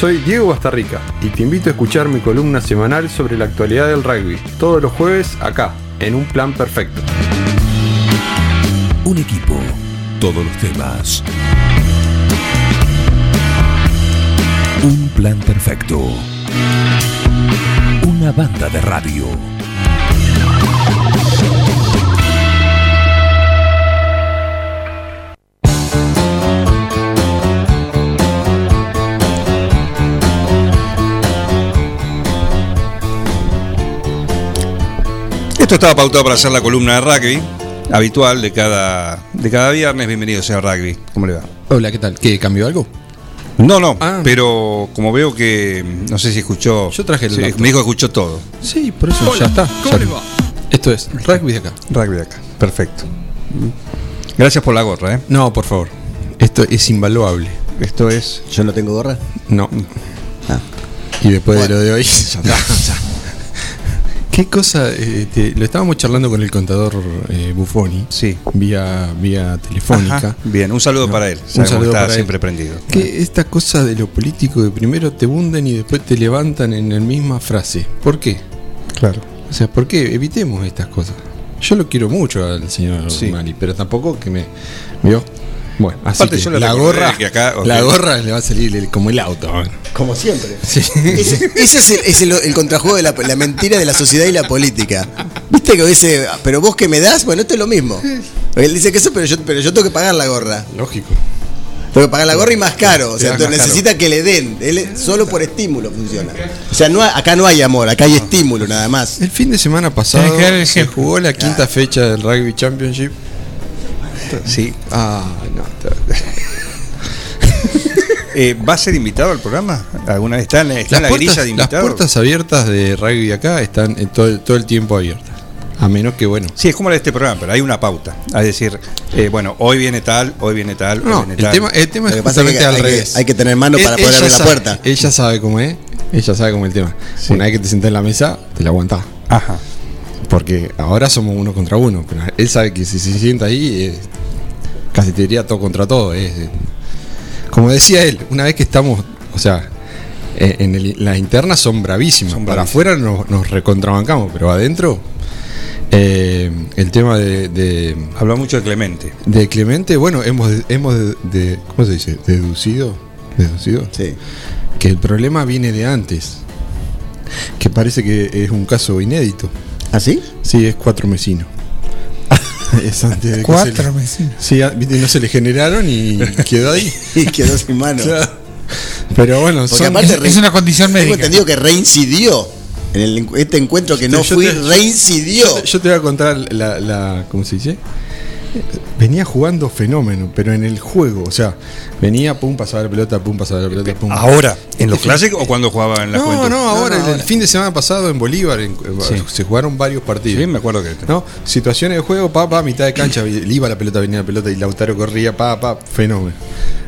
soy Diego Bastarrica y te invito a escuchar mi columna semanal sobre la actualidad del rugby, todos los jueves acá, en Un Plan Perfecto. Un equipo, todos los temas. Un plan perfecto. Una banda de radio. Esto estaba pautado para hacer la columna de rugby habitual de cada, de cada viernes. Bienvenido, señor Rugby. ¿Cómo le va? Hola, ¿qué tal? ¿Qué cambió algo? No, no, pero como veo que no sé si escuchó. Yo traje el sí. Me dijo que escuchó todo. Sí, por eso Hola, ya está. ¿cómo Ya- le va? Esto es rugby de acá. Rugby de acá. Perfecto. Gracias por la gorra, ¿eh? No, por favor. Esto es invaluable. Esto es. ¿Yo no tengo gorra? No. Y después de lo de hoy. ya está. ¿Qué cosa? eh, te- lo estábamos charlando con el contador eh, Buffoni. Sí. Vía, vía telefónica. Ajá, bien, un saludo para él. Un que saludo está para él. siempre prendido. Que esta cosa de lo político de primero te hunden y después te levantan en la misma frase. ¿Por qué? Claro. O sea, ¿por qué? Evitemos estas cosas. Yo lo quiero mucho al señor Sí. Mani, pero tampoco que me. ¿Vio? Bueno, así Aparte, que yo la gorra, que acá- la gorra le va a salir el- como el auto. Como siempre. Sí. Ese, ese es, el, es el- el contrajuego de la, la mentira de la sociedad y la política. Viste que dice, pero vos que me das, bueno, esto es lo mismo. Él dice que eso, pero yo, pero yo tengo que pagar la gorra. Lógico. Tengo que pagar la gorra y más caro. O sea, caro. necesita que le den. Él solo por estímulo funciona. O sea, no acá no hay amor, acá hay estímulo nada más. El fin de semana pasado se jugó la quinta fecha del Rugby Championship. Sí. Ah, no. Eh, ¿Va a ser invitado al programa? ¿Alguna vez está en, está en la puertas, grilla de las invitados? puertas abiertas de rugby acá están eh, todo, el- todo el tiempo abiertas. A menos que, bueno. Sí, es como la de este programa, pero hay una pauta. Es decir, eh, bueno, hoy viene tal, hoy viene tal, No, hoy viene el tal. tema, el tema es Lo que pasa es que justamente hay al que- revés. hay que tener mano para poder abrir la puerta. Ella sabe cómo es, ella sabe cómo es el tema. Una vez que te sentás en la mesa, te la aguantás. Ajá. Porque ahora somos uno contra uno, pero él sabe que si se sienta ahí, eh, casi te diría todo contra todo. es, como decía él, una vez que estamos, o sea, en el- las internas son bravísimas. Para afuera nos, nos recontrabancamos, pero adentro, eh, el tema de, de- Habla mucho de Clemente. de Clemente, bueno, hemos, hemos de, de- ¿cómo se dice? Deducido, deducido, Sí. que el problema viene de antes, que parece que es un caso inédito. ¿Ah, sí? Sí, es cuatro mesinos. Es antes de que Cuatro se le- vecinos. Sí, ah, no se le generaron y quedó ahí. y quedó sin mano. Claro. Pero bueno, Porque son- aparte es- es una condición Tengo médica. entendido que reincidió. En el, este encuentro que no Yo fui, te- reincidió. Yo te, yo te voy a contar la, la- ¿Cómo se dice? Venía jugando fenómeno, pero en el juego. O sea, venía, pum, pasaba la pelota, pum, pasaba la pelota, pum. ¿Ahora? ¿En los clásicos o cuando jugaba en la No, juventud? no, ahora, el, el fin de semana pasado en Bolívar en- Sí. se jugaron varios partidos. Sí, me acuerdo que. ¿No? Situaciones de juego, pa, pa, mitad de cancha, le iba la pelota, venía la pelota y Lautaro corría, pa, pa, fenómeno.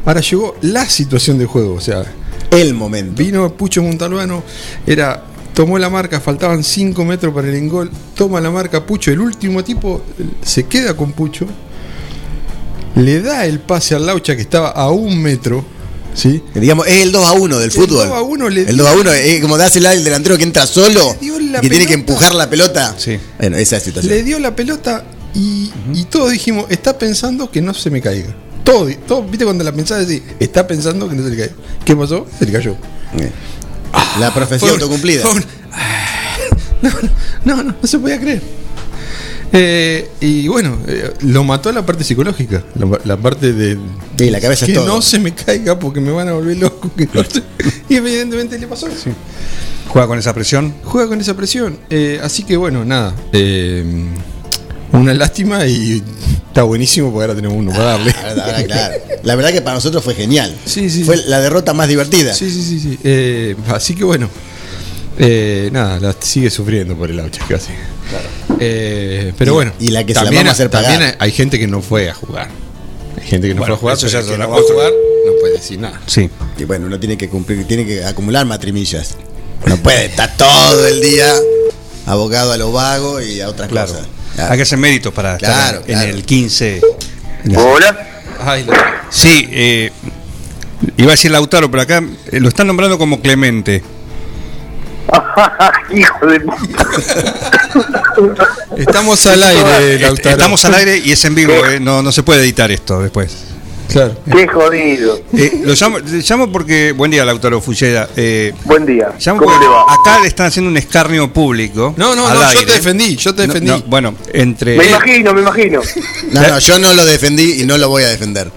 Ahora llegó la situación de juego, o sea, el momento. Vino Pucho Montalbano, era tomó la marca, faltaban 5 metros para el engol, toma la marca Pucho, el último tipo se queda con Pucho, le da el pase al Laucha que estaba a un metro, ¿sí? Digamos, es el 2 a 1 del El fútbol. 2 a 1 le el 2 a 1 es como dársela al delantero que entra solo dio y que tiene que pelota. empujar la pelota. Sí. Bueno, esa es la situación. Le dio la pelota y, y todos dijimos, está pensando que no se me caiga. Todo, todo, viste cuando la pensás decís, está pensando que no se le caiga. ¿Qué pasó? Se le cayó. La profecía un- autocumplida. No, no, no, no se podía creer. Eh, y bueno, eh, lo mató la parte psicológica, la, la parte de Sí, la cabeza es que todo. no se me caiga porque me van a volver loco. que no se- y evidentemente le pasó eso. ¿Juega con esa presión? Juega con esa presión. Eh, así que bueno, nada. eh, una lástima y está buenísimo porque ahora tenemos uno para darle. Ahora, ahora, claro. La verdad que para nosotros fue genial. Sí, sí, fue sí. la derrota más divertida. Sí, sí, sí, sí. Eh, así que bueno. eh, nada, la sigue sufriendo por el Aucha casi. Eh, pero Y- bueno. y la que se la también, vamos a hacer pagar. también hay, hay gente que no fue a jugar. Hay gente que no Bueno, fue a jugar. pero ya que no va a jugar no puede decir nada. Sí. Y bueno, uno tiene que cumplir, tiene que acumular matrimillas. No puede estar todo el día abocado a lo vago y a otras Claro. cosas. Hay que hacer méritos para Claro, estar en el 15. Hola. Ay, Sí, eh, Iba a decir Lautaro, pero acá eh, lo están nombrando como Clemente. Hijo de puta. Estamos al aire, Lautaro. Estamos al aire y es en vivo, eh, no, no se puede editar esto después. Claro. Qué jodido. Eh, lo llamo, llamo porque. Buen día, Lautaro Fulleda. Eh, Buen día. llamo ¿Cómo porque le va? acá le están haciendo un escarnio público. No, no, no, yo te defendí, yo te defendí. no, bueno, entre. Me imagino, me imagino. No, no, yo no lo defendí y no lo voy a defender.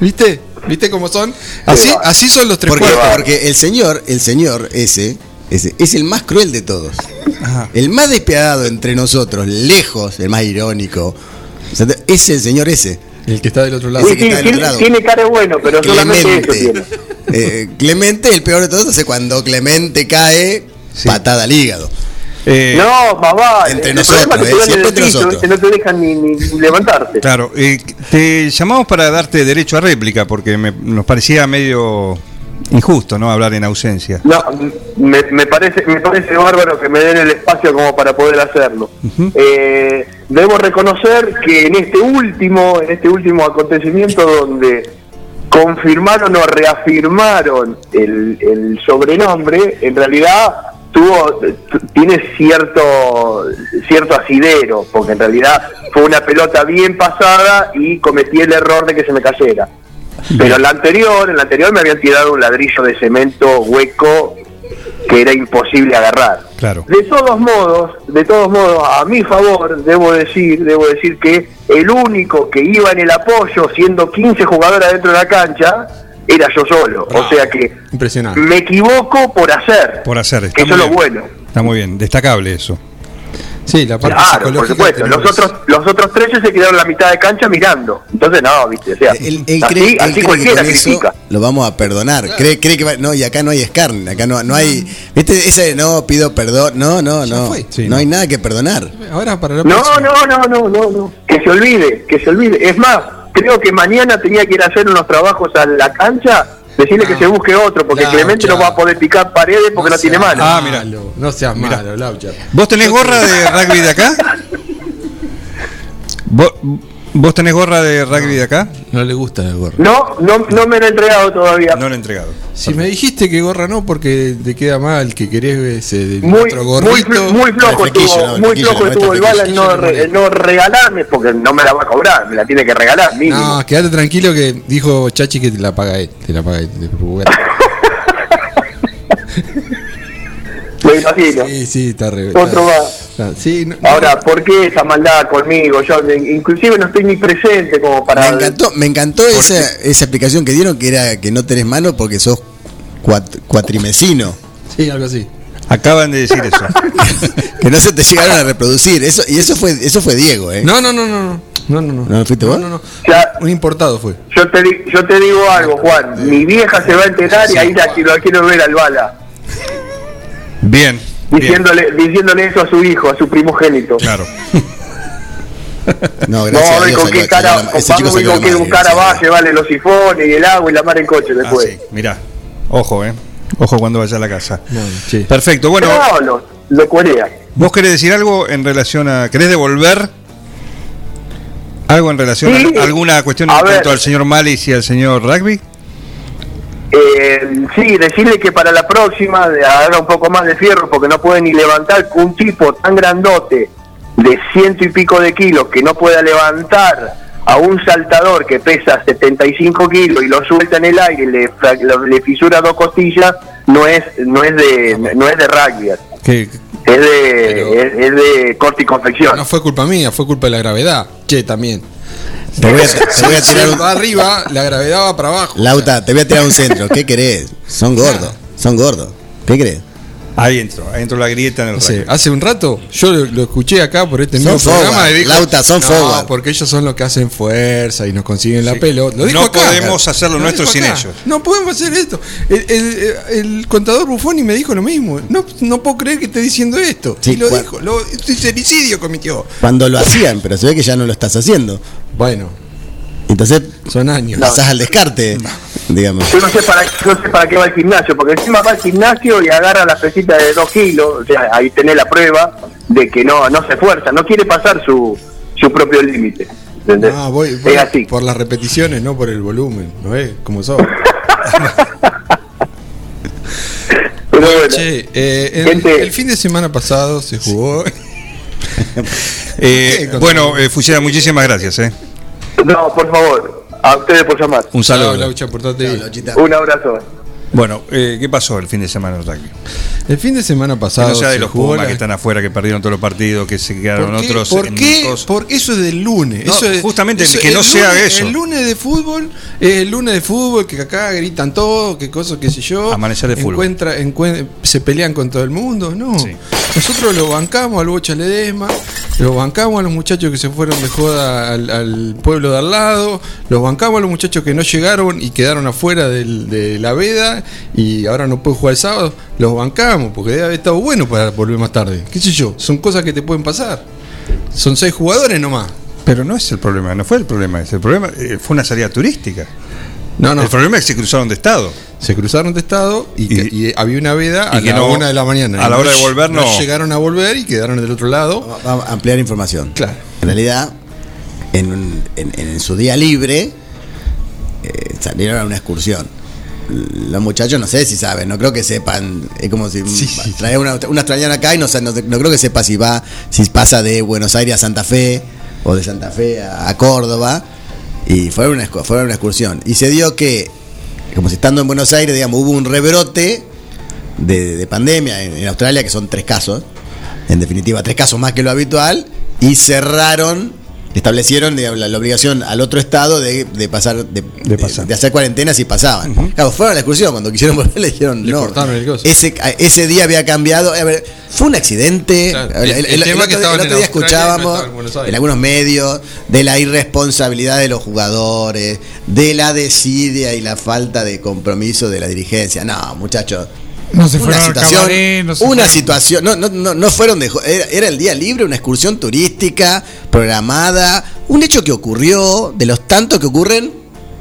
¿Viste? ¿Viste cómo son? Así, así son los tres Porque, cuartos. porque el señor, el señor ese, ese, es el más cruel de todos. Ajá. El más despiadado entre nosotros, lejos, el más irónico. O sea, es el señor ese. El que está del otro lado. Sí, que sí, está del tiene, otro lado. tiene cara bueno, pero solamente eso Clemente. tiene. Eh, Clemente, el peor de todos, es cuando Clemente cae, patada al hígado. Eh, No, mamá. Entre el nosotros, es eh, que siempre entre piso, nosotros. No te dejan ni, ni- ni levantarte. Claro, eh, te llamamos para darte derecho a réplica porque me- nos parecía medio injusto, ¿no? Hablar en ausencia. No, me, me parece me parece bárbaro que me den el espacio como para poder hacerlo. Eh, debo reconocer que en este último en este último acontecimiento donde confirmaron o reafirmaron el, el sobrenombre, en realidad tuvo tiene cierto cierto asidero, porque en realidad fue una pelota bien pasada y cometí el error de que se me cayera. Pero en la anterior, en la anterior me habían tirado un ladrillo de cemento hueco que era imposible agarrar. Claro. De todos modos, de todos modos, a mi favor, debo decir, debo decir que el único que iba en el apoyo, siendo 15 jugadores dentro de la cancha, era yo solo. O sea que Impresionante. me equivoco por hacer. Por hacer. Está Que eso es lo bueno. Está muy bien, destacable eso. Sí, la parte Claro, por psicológica. supuesto. Los otros, los otros 13 se quedaron en la mitad de cancha mirando. Entonces, no, viste. O sea, Él, él así, cree, él así cree que cualquiera con eso critica. lo vamos a perdonar. Cree, cree que va- no, y acá no hay escarne, acá no, no hay. ¿Viste? Ese no pido perdón. No, no, no. fue. no hay nada que perdonar. Ahora para la No, no, no, no, no, no. Que se olvide, que se olvide. Es más, creo que mañana tenía que ir a hacer unos trabajos a la cancha, decirle que se busque otro, porque Clemente no va a poder picar paredes porque no, tiene mano. Ah, mira. malo, No seas malo, Laucha. ¿Vos tenés gorra de rugby de acá? ¿Vos, vos tenés gorra de rugby de acá? No le gusta la gorra. No, no, no me lo he entregado todavía. No lo he entregado. Si me dijiste que gorra no, porque te queda mal, que querés ese Muy, otro muy, gorrito. muy flojo estuvo, muy flojo no, estuvo el bala en no, re- no regalarme, porque no me la va a cobrar, me la tiene que regalar, mínimo. No, quédate tranquilo que dijo Chachi que te la paga él. Te la paga él. te preocupes. Lo imagino. Sí, sí, está re. Otro más. está- sí, no- Ahora, ¿por qué esa maldad conmigo? Yo eh, inclusive no estoy ni presente como para... Me encantó, me encantó esa, esa explicación que dieron que era que no tenés mano porque sos cuat- cuatrimesino. sí, algo así. Acaban de decir eso. Que no se te llegaron a reproducir. Eso, y eso fue, eso fue Diego, ¿eh? No, no, no, no, no. No, no, no. ¿No fuiste no, vos? no, no. Ya, Un importado fue. yo, te, di- yo te digo algo, Juan. Mi vieja se va a enterar y ahí la, quiero- la quiero ver al bala. Bien. bien. Diciéndole, diciéndole eso a su hijo, a su primogénito. Claro. No, No, gracias a a Dios con qué cara, la- con qué va llevarle los sifones y el agua y la mar en coche Ah, después. sí, mirá. Ojo, eh. Ojo cuando vaya a la casa. No, sí. Perfecto. Bueno, No, lo, lo corea. ¿vos querés decir algo en relación a. ¿Querés devolver algo en relación Sí. a alguna cuestión A en cuanto al señor Malis y al señor Rugby? Eh, sí, decirle que para la próxima haga un poco más de fierro porque no puede ni levantar un tipo tan grandote de ciento y pico de kilos que no pueda levantar a un saltador que pesa 75 kilos y lo suelta en el aire y le, le fisura dos costillas no es no es de no es de rugby Que, es de es, es de corte y confección No fue culpa mía, fue culpa de la gravedad. Che, también. Te voy a, te voy a Si tirar un, va arriba, la gravedad va para abajo. Lauta, te voy a tirar un centro. ¿Qué querés? Son gordos, son gordos. ¿Qué querés? ahí entró la grieta en el rugby. hace un rato yo lo, lo escuché acá por este Son mismo programa forward, y dijo, Lauta, son no, forward". porque ellos son los que hacen fuerza y nos consiguen la Sí. pelota. Lo dijo No acá. podemos hacer lo Lo nuestro sin ellos. No podemos hacer esto. El, el- el contador Buffoni me dijo lo mismo. No, no puedo creer que esté diciendo esto. Sí, y lo dijo. Lo, sincericidio cometió. Cuando lo hacían, pero se ve que ya no lo estás haciendo. Bueno, Entonces son años. pasás al descarte, digamos. yo no sé para no sé para qué va al gimnasio porque encima va al gimnasio y agarra la pesita de dos kilos o sea ahí tenés la prueba de que no no se esfuerza no quiere pasar su su propio límite ¿entendés? No, voy, voy es así por las repeticiones, no por el volumen. ¿No es? Como sos. Pero bueno, Che, eh, el, Gente- el fin de semana pasado se jugó. Eh, bueno, eh, Fuchera, muchísimas gracias. Eh. No, por favor, a ustedes por llamar. Un saludo. Laucha. Un abrazo. Bueno, eh, ¿qué pasó el fin de semana en el fin de semana Que pasado. no sea de los Pumas la- que están afuera, que perdieron todos los partidos, que se quedaron ¿Por qué? otros. ¿Por qué? Porque eso es del lunes. No, eso es- justamente, eso- que no el sea lunes- eso. El lunes de fútbol es el lunes de fútbol que acá gritan todo, que cosas, qué sé yo. Amanecer de fútbol. Encuentra, encuen- se pelean con todo el mundo. No. Nosotros lo bancamos al Bocha Ledesma, lo bancamos a los muchachos que se fueron de joda al, al pueblo de al lado, los bancamos a los muchachos que no llegaron y quedaron afuera del- de la veda y ahora no pueden jugar el sábado. Los bancamos porque debe haber estado bueno para volver más tarde. ¿Qué sé yo? Son cosas que te pueden pasar. Son seis jugadores nomás. Pero no es el problema, no fue el problema ese. El problema eh, fue una salida turística. No, no. El problema es que se cruzaron de estado. Se cruzaron de estado y, que- y había una veda a y que la no- una de la mañana. a la hora de volver, no. llegaron a volver y quedaron del otro lado. Vamos a ampliar información. Claro. En realidad, en- en su día libre, eh, salieron a una excursión. Los muchachos no sé si saben, no creo que sepan. Es como si traer una, una australiana acá y no, no, no creo que sepa si va, si pasa de Buenos Aires a Santa Fe o de Santa Fe a, a Córdoba. Y fueron una, fueron una excursión. Y se dio que, como si estando en Buenos Aires, digamos, hubo un rebrote de, de pandemia en, en Australia, que son tres casos, en definitiva, tres casos más que lo habitual, y cerraron, establecieron digamos, la, la obligación al otro estado de, de pasar, de, de- de hacer cuarentena si pasaban. Claro, fueron a la excursión, cuando quisieron volver le dijeron no. cortaron el coso. Ese, ese día había cambiado. A ver, fue un accidente. Claro. El, El- el- el el tema otro, que otro día Australia escuchábamos en en algunos medios de la irresponsabilidad de los jugadores, de la desidia y la falta de compromiso de la dirigencia. No, muchachos. No se una fueron al situación, cabaret, no se una fueron- situación, no, no, no, no fueron de, era, era el día libre, una excursión turística programada, un hecho que ocurrió de los tantos que ocurren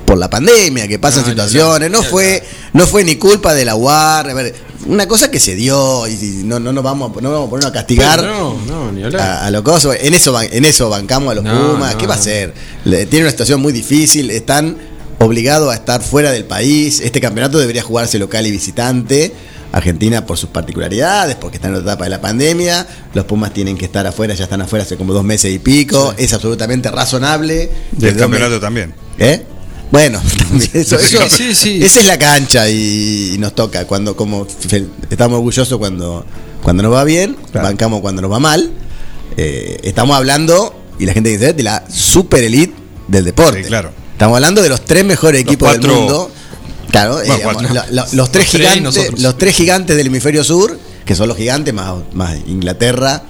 por la pandemia, que pasan No, situaciones, no fue, no fue ni culpa de la UAR, a ver, una cosa que se dio y y no, no nos vamos, no vamos a ponernos a castigar Pero no, no, ni hablar. a, a lo coso. En eso, en eso bancamos a los No, Pumas. no, ¿Qué va a hacer? Tiene una situación muy difícil. Están obligados a estar fuera del país. Este campeonato debería jugarse local y visitante. Argentina por sus particularidades, porque está en la etapa de la pandemia. Los Pumas tienen que estar afuera, ya están afuera hace como dos meses y pico. Es absolutamente razonable. Del Desde campeonato también. ¿Eh? Bueno, también eso, Sí, eso- sí, sí. esa es la cancha y, y nos toca cuando como estamos orgullosos cuando cuando nos va bien, bancamos cuando nos va mal. Eh, estamos hablando y la gente dice de la super elite del deporte. claro. Estamos hablando de los tres mejores equipos cuatro- del mundo. Claro, eh, Bueno, digamos, cuatro. la- la- los tres Los gigantes, los tres gigantes del hemisferio sur, que son los gigantes más, más Inglaterra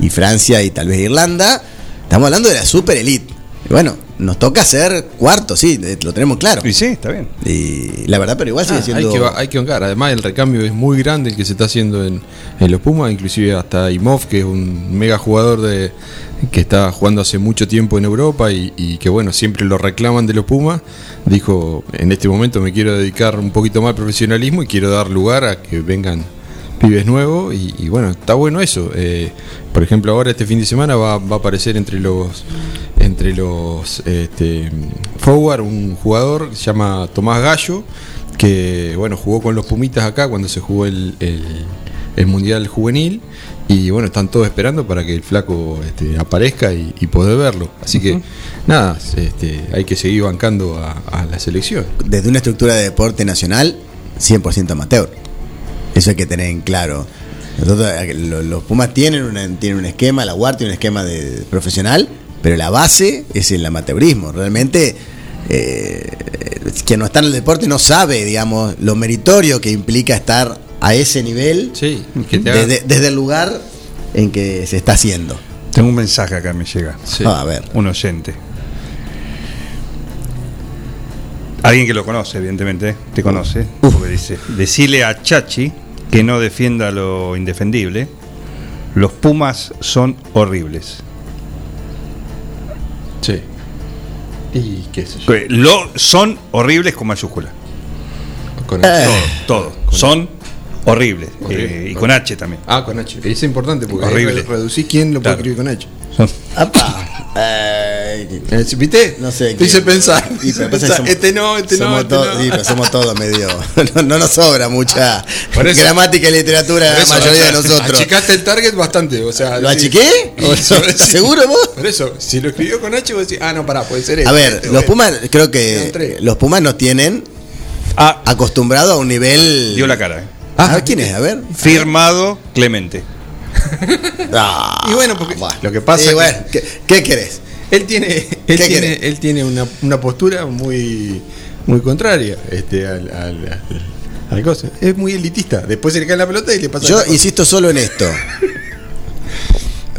y Francia y tal vez Irlanda. Estamos hablando de la super elite. Y bueno, nos toca ser cuarto, sí, eh, lo tenemos claro. Y sí, está bien. Y la verdad, pero igual sigue Ah, siendo. hay, que, hay que. Además, el recambio es muy grande el que se está haciendo en, en los Pumas. Inclusive hasta Imov, que es un mega jugador de que está jugando hace mucho tiempo en Europa y, y que bueno, siempre lo reclaman de los Pumas. Dijo, en este momento me quiero dedicar un poquito más al profesionalismo y quiero dar lugar a que vengan pibes nuevos y, y bueno, está bueno eso. Eh, por ejemplo, ahora este fin de semana va, va a aparecer entre los entre los este, forward un jugador que se llama Tomás Gallo, que bueno, jugó con los Pumitas acá cuando se jugó el, el- el Mundial Juvenil. Y bueno, están todos esperando para que el flaco este, aparezca y, y poder verlo. Así que nada, este, hay que seguir bancando a, a la selección. Desde una estructura de deporte nacional, 100% amateur. Eso hay que tener en claro. Nosotros, eh, lo- los Pumas tienen, una- tienen un esquema, la UAR tiene un esquema de profesional, pero la base es el amateurismo. Realmente, eh, quien no está en el deporte no sabe, digamos, lo meritorio que implica estar a ese nivel Sí, que te haga- desde, desde el lugar en que se está haciendo. Tengo un mensaje acá me llega. Ah, a ver. Un oyente. Alguien que lo conoce, evidentemente, te conoce. Porque dice, decile a Chachi que no defienda lo indefendible. Los Pumas son horribles. Sí. Y qué sé yo. Lo son horribles con mayúscula. Con Eh. Todo, todo. Son horribles. Horrible. Eh, y con H también. Ah, con H. Es importante porque Horrible. reducís quién lo puede Claro. escribir con H. Son- Eh, ¿Viste? No sé. Te hice pensar. Y, pero pasa que somos- Este no, este no, somos este todos- no. sí, pero somos todos medio. No, no nos sobra mucha Por eso- gramática y literatura la eso, mayoría de o sea, nosotros. Achicaste el target bastante. O sea, ¿Lo sí. achiqué? Eso, ¿Estás sí. seguro vos? Por eso, si lo escribió con H, vos decís, ah, no, pará, puede ser A este, ver, este, los bueno. Pumas, creo que los Pumas nos tienen Ah, acostumbrados a un nivel. dio la cara. eh. Ah, ¿quién es? A ver. Firmado Clemente. Ah, Y bueno, porque lo que pasa es que ¿qué, qué querés? él tiene, él ¿Qué tiene, él tiene una, una postura muy, muy contraria este, al, al, al- cosa. Es muy elitista. Después se le cae la pelota y le pasa Yo insisto solo en esto.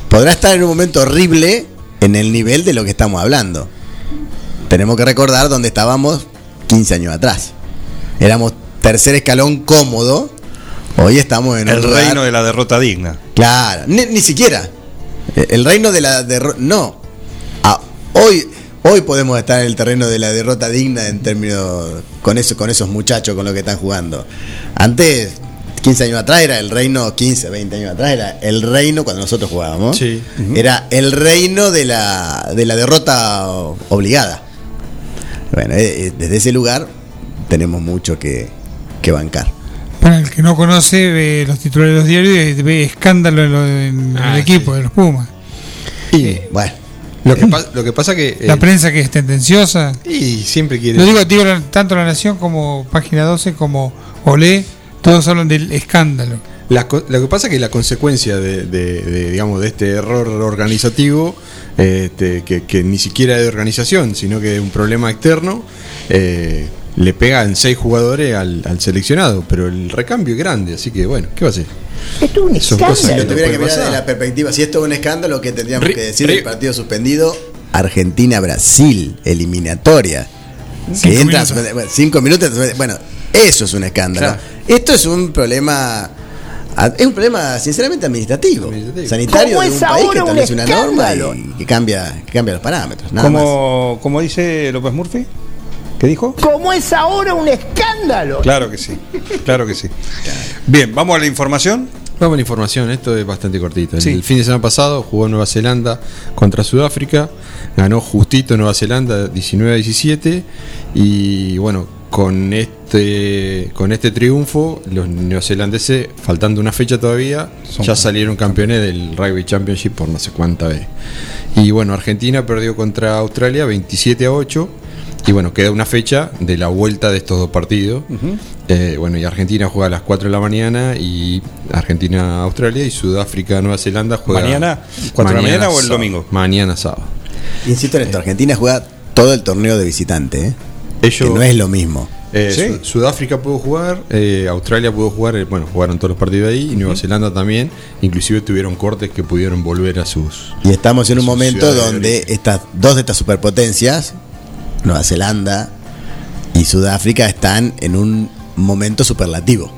Podrá estar en un momento horrible en el nivel de lo que estamos hablando. Tenemos que recordar dónde estábamos 15 años atrás. Éramos tercer escalón cómodo. Hoy estamos en El lugar- reino de la derrota digna. Claro, ni, ni siquiera. Eh, El reino de la derrota. No. Ah, hoy, hoy podemos estar en el terreno de la derrota digna en términos. Con, eso, con esos muchachos con los que están jugando. Antes, 15 años atrás era el reino, 15, 20 años atrás era el reino cuando nosotros jugábamos. Sí. Era el reino de la, de la derrota obligada. Bueno, eh, eh, desde ese lugar tenemos mucho que, que bancar. Para el que no conoce, ve los titulares de los diarios y ve escándalo en, lo- en Ah, el equipo de los Pumas. Y, bueno. Lo que, pa- lo que pasa que. La eh, prensa que es tendenciosa. Y siempre quiere. Lo digo, tanto La Nación como Página 12 como Olé, todos hablan del escándalo. La lo que pasa es que la consecuencia de, de- de, digamos, de este error organizativo, eh, este, que, que ni siquiera es de organización, sino que es un problema externo, eh, le pega en seis jugadores al, al seleccionado, pero el recambio es grande, así que bueno, ¿qué va a hacer? Esto es un Son cosas Si que lo no tuviera que mirar desde pasar. la perspectiva, si esto es un escándalo, ¿qué tendríamos Ri- que decir del partido suspendido? Argentina-Brasil, eliminatoria. Cinco que entra, minutos. bueno, cinco minutos. Bueno, eso es un escándalo. Claro. Esto es un problema. Es un problema, sinceramente, administrativo, sanitario ¿Cómo de es un país que un establece una norma escándalo? y que cambia, que cambia los parámetros. Nada más. Como, como dice López Murphy. ¿Qué dijo? ¿Cómo es ahora un escándalo? Claro que sí. Claro que sí. Bien, vamos a la información. Vamos a la información, esto es bastante cortito. El- Sí. El fin de semana pasado jugó Nueva Zelanda contra Sudáfrica, ganó justito Nueva Zelanda 19 a 17 y bueno, con este con este triunfo los neozelandeses, faltando una fecha todavía, Son ya salieron campeones del Rugby Championship por no sé cuánta vez. Y bueno, Argentina perdió contra Australia 27 a 8 y bueno, queda una fecha de la vuelta de estos dos partidos. Eh, bueno, y Argentina juega a las 4 de la mañana y Argentina-Australia y Sudáfrica-Nueva Zelanda juega. ¿Mañana? ¿Cuatro de la mañana o el sábado. domingo? Mañana sábado. Insisto en esto: Argentina juega todo el torneo de visitante, ¿eh? Ellos- que no es lo mismo. Eh, Sí. Su- Sudáfrica pudo jugar, eh, Australia pudo jugar, eh, bueno, jugaron todos los partidos ahí, y Nueva Zelanda también, inclusive tuvieron cortes que pudieron volver a sus... Y estamos en un momento donde estas dos de estas superpotencias, Nueva Zelanda y Sudáfrica, están en un momento superlativo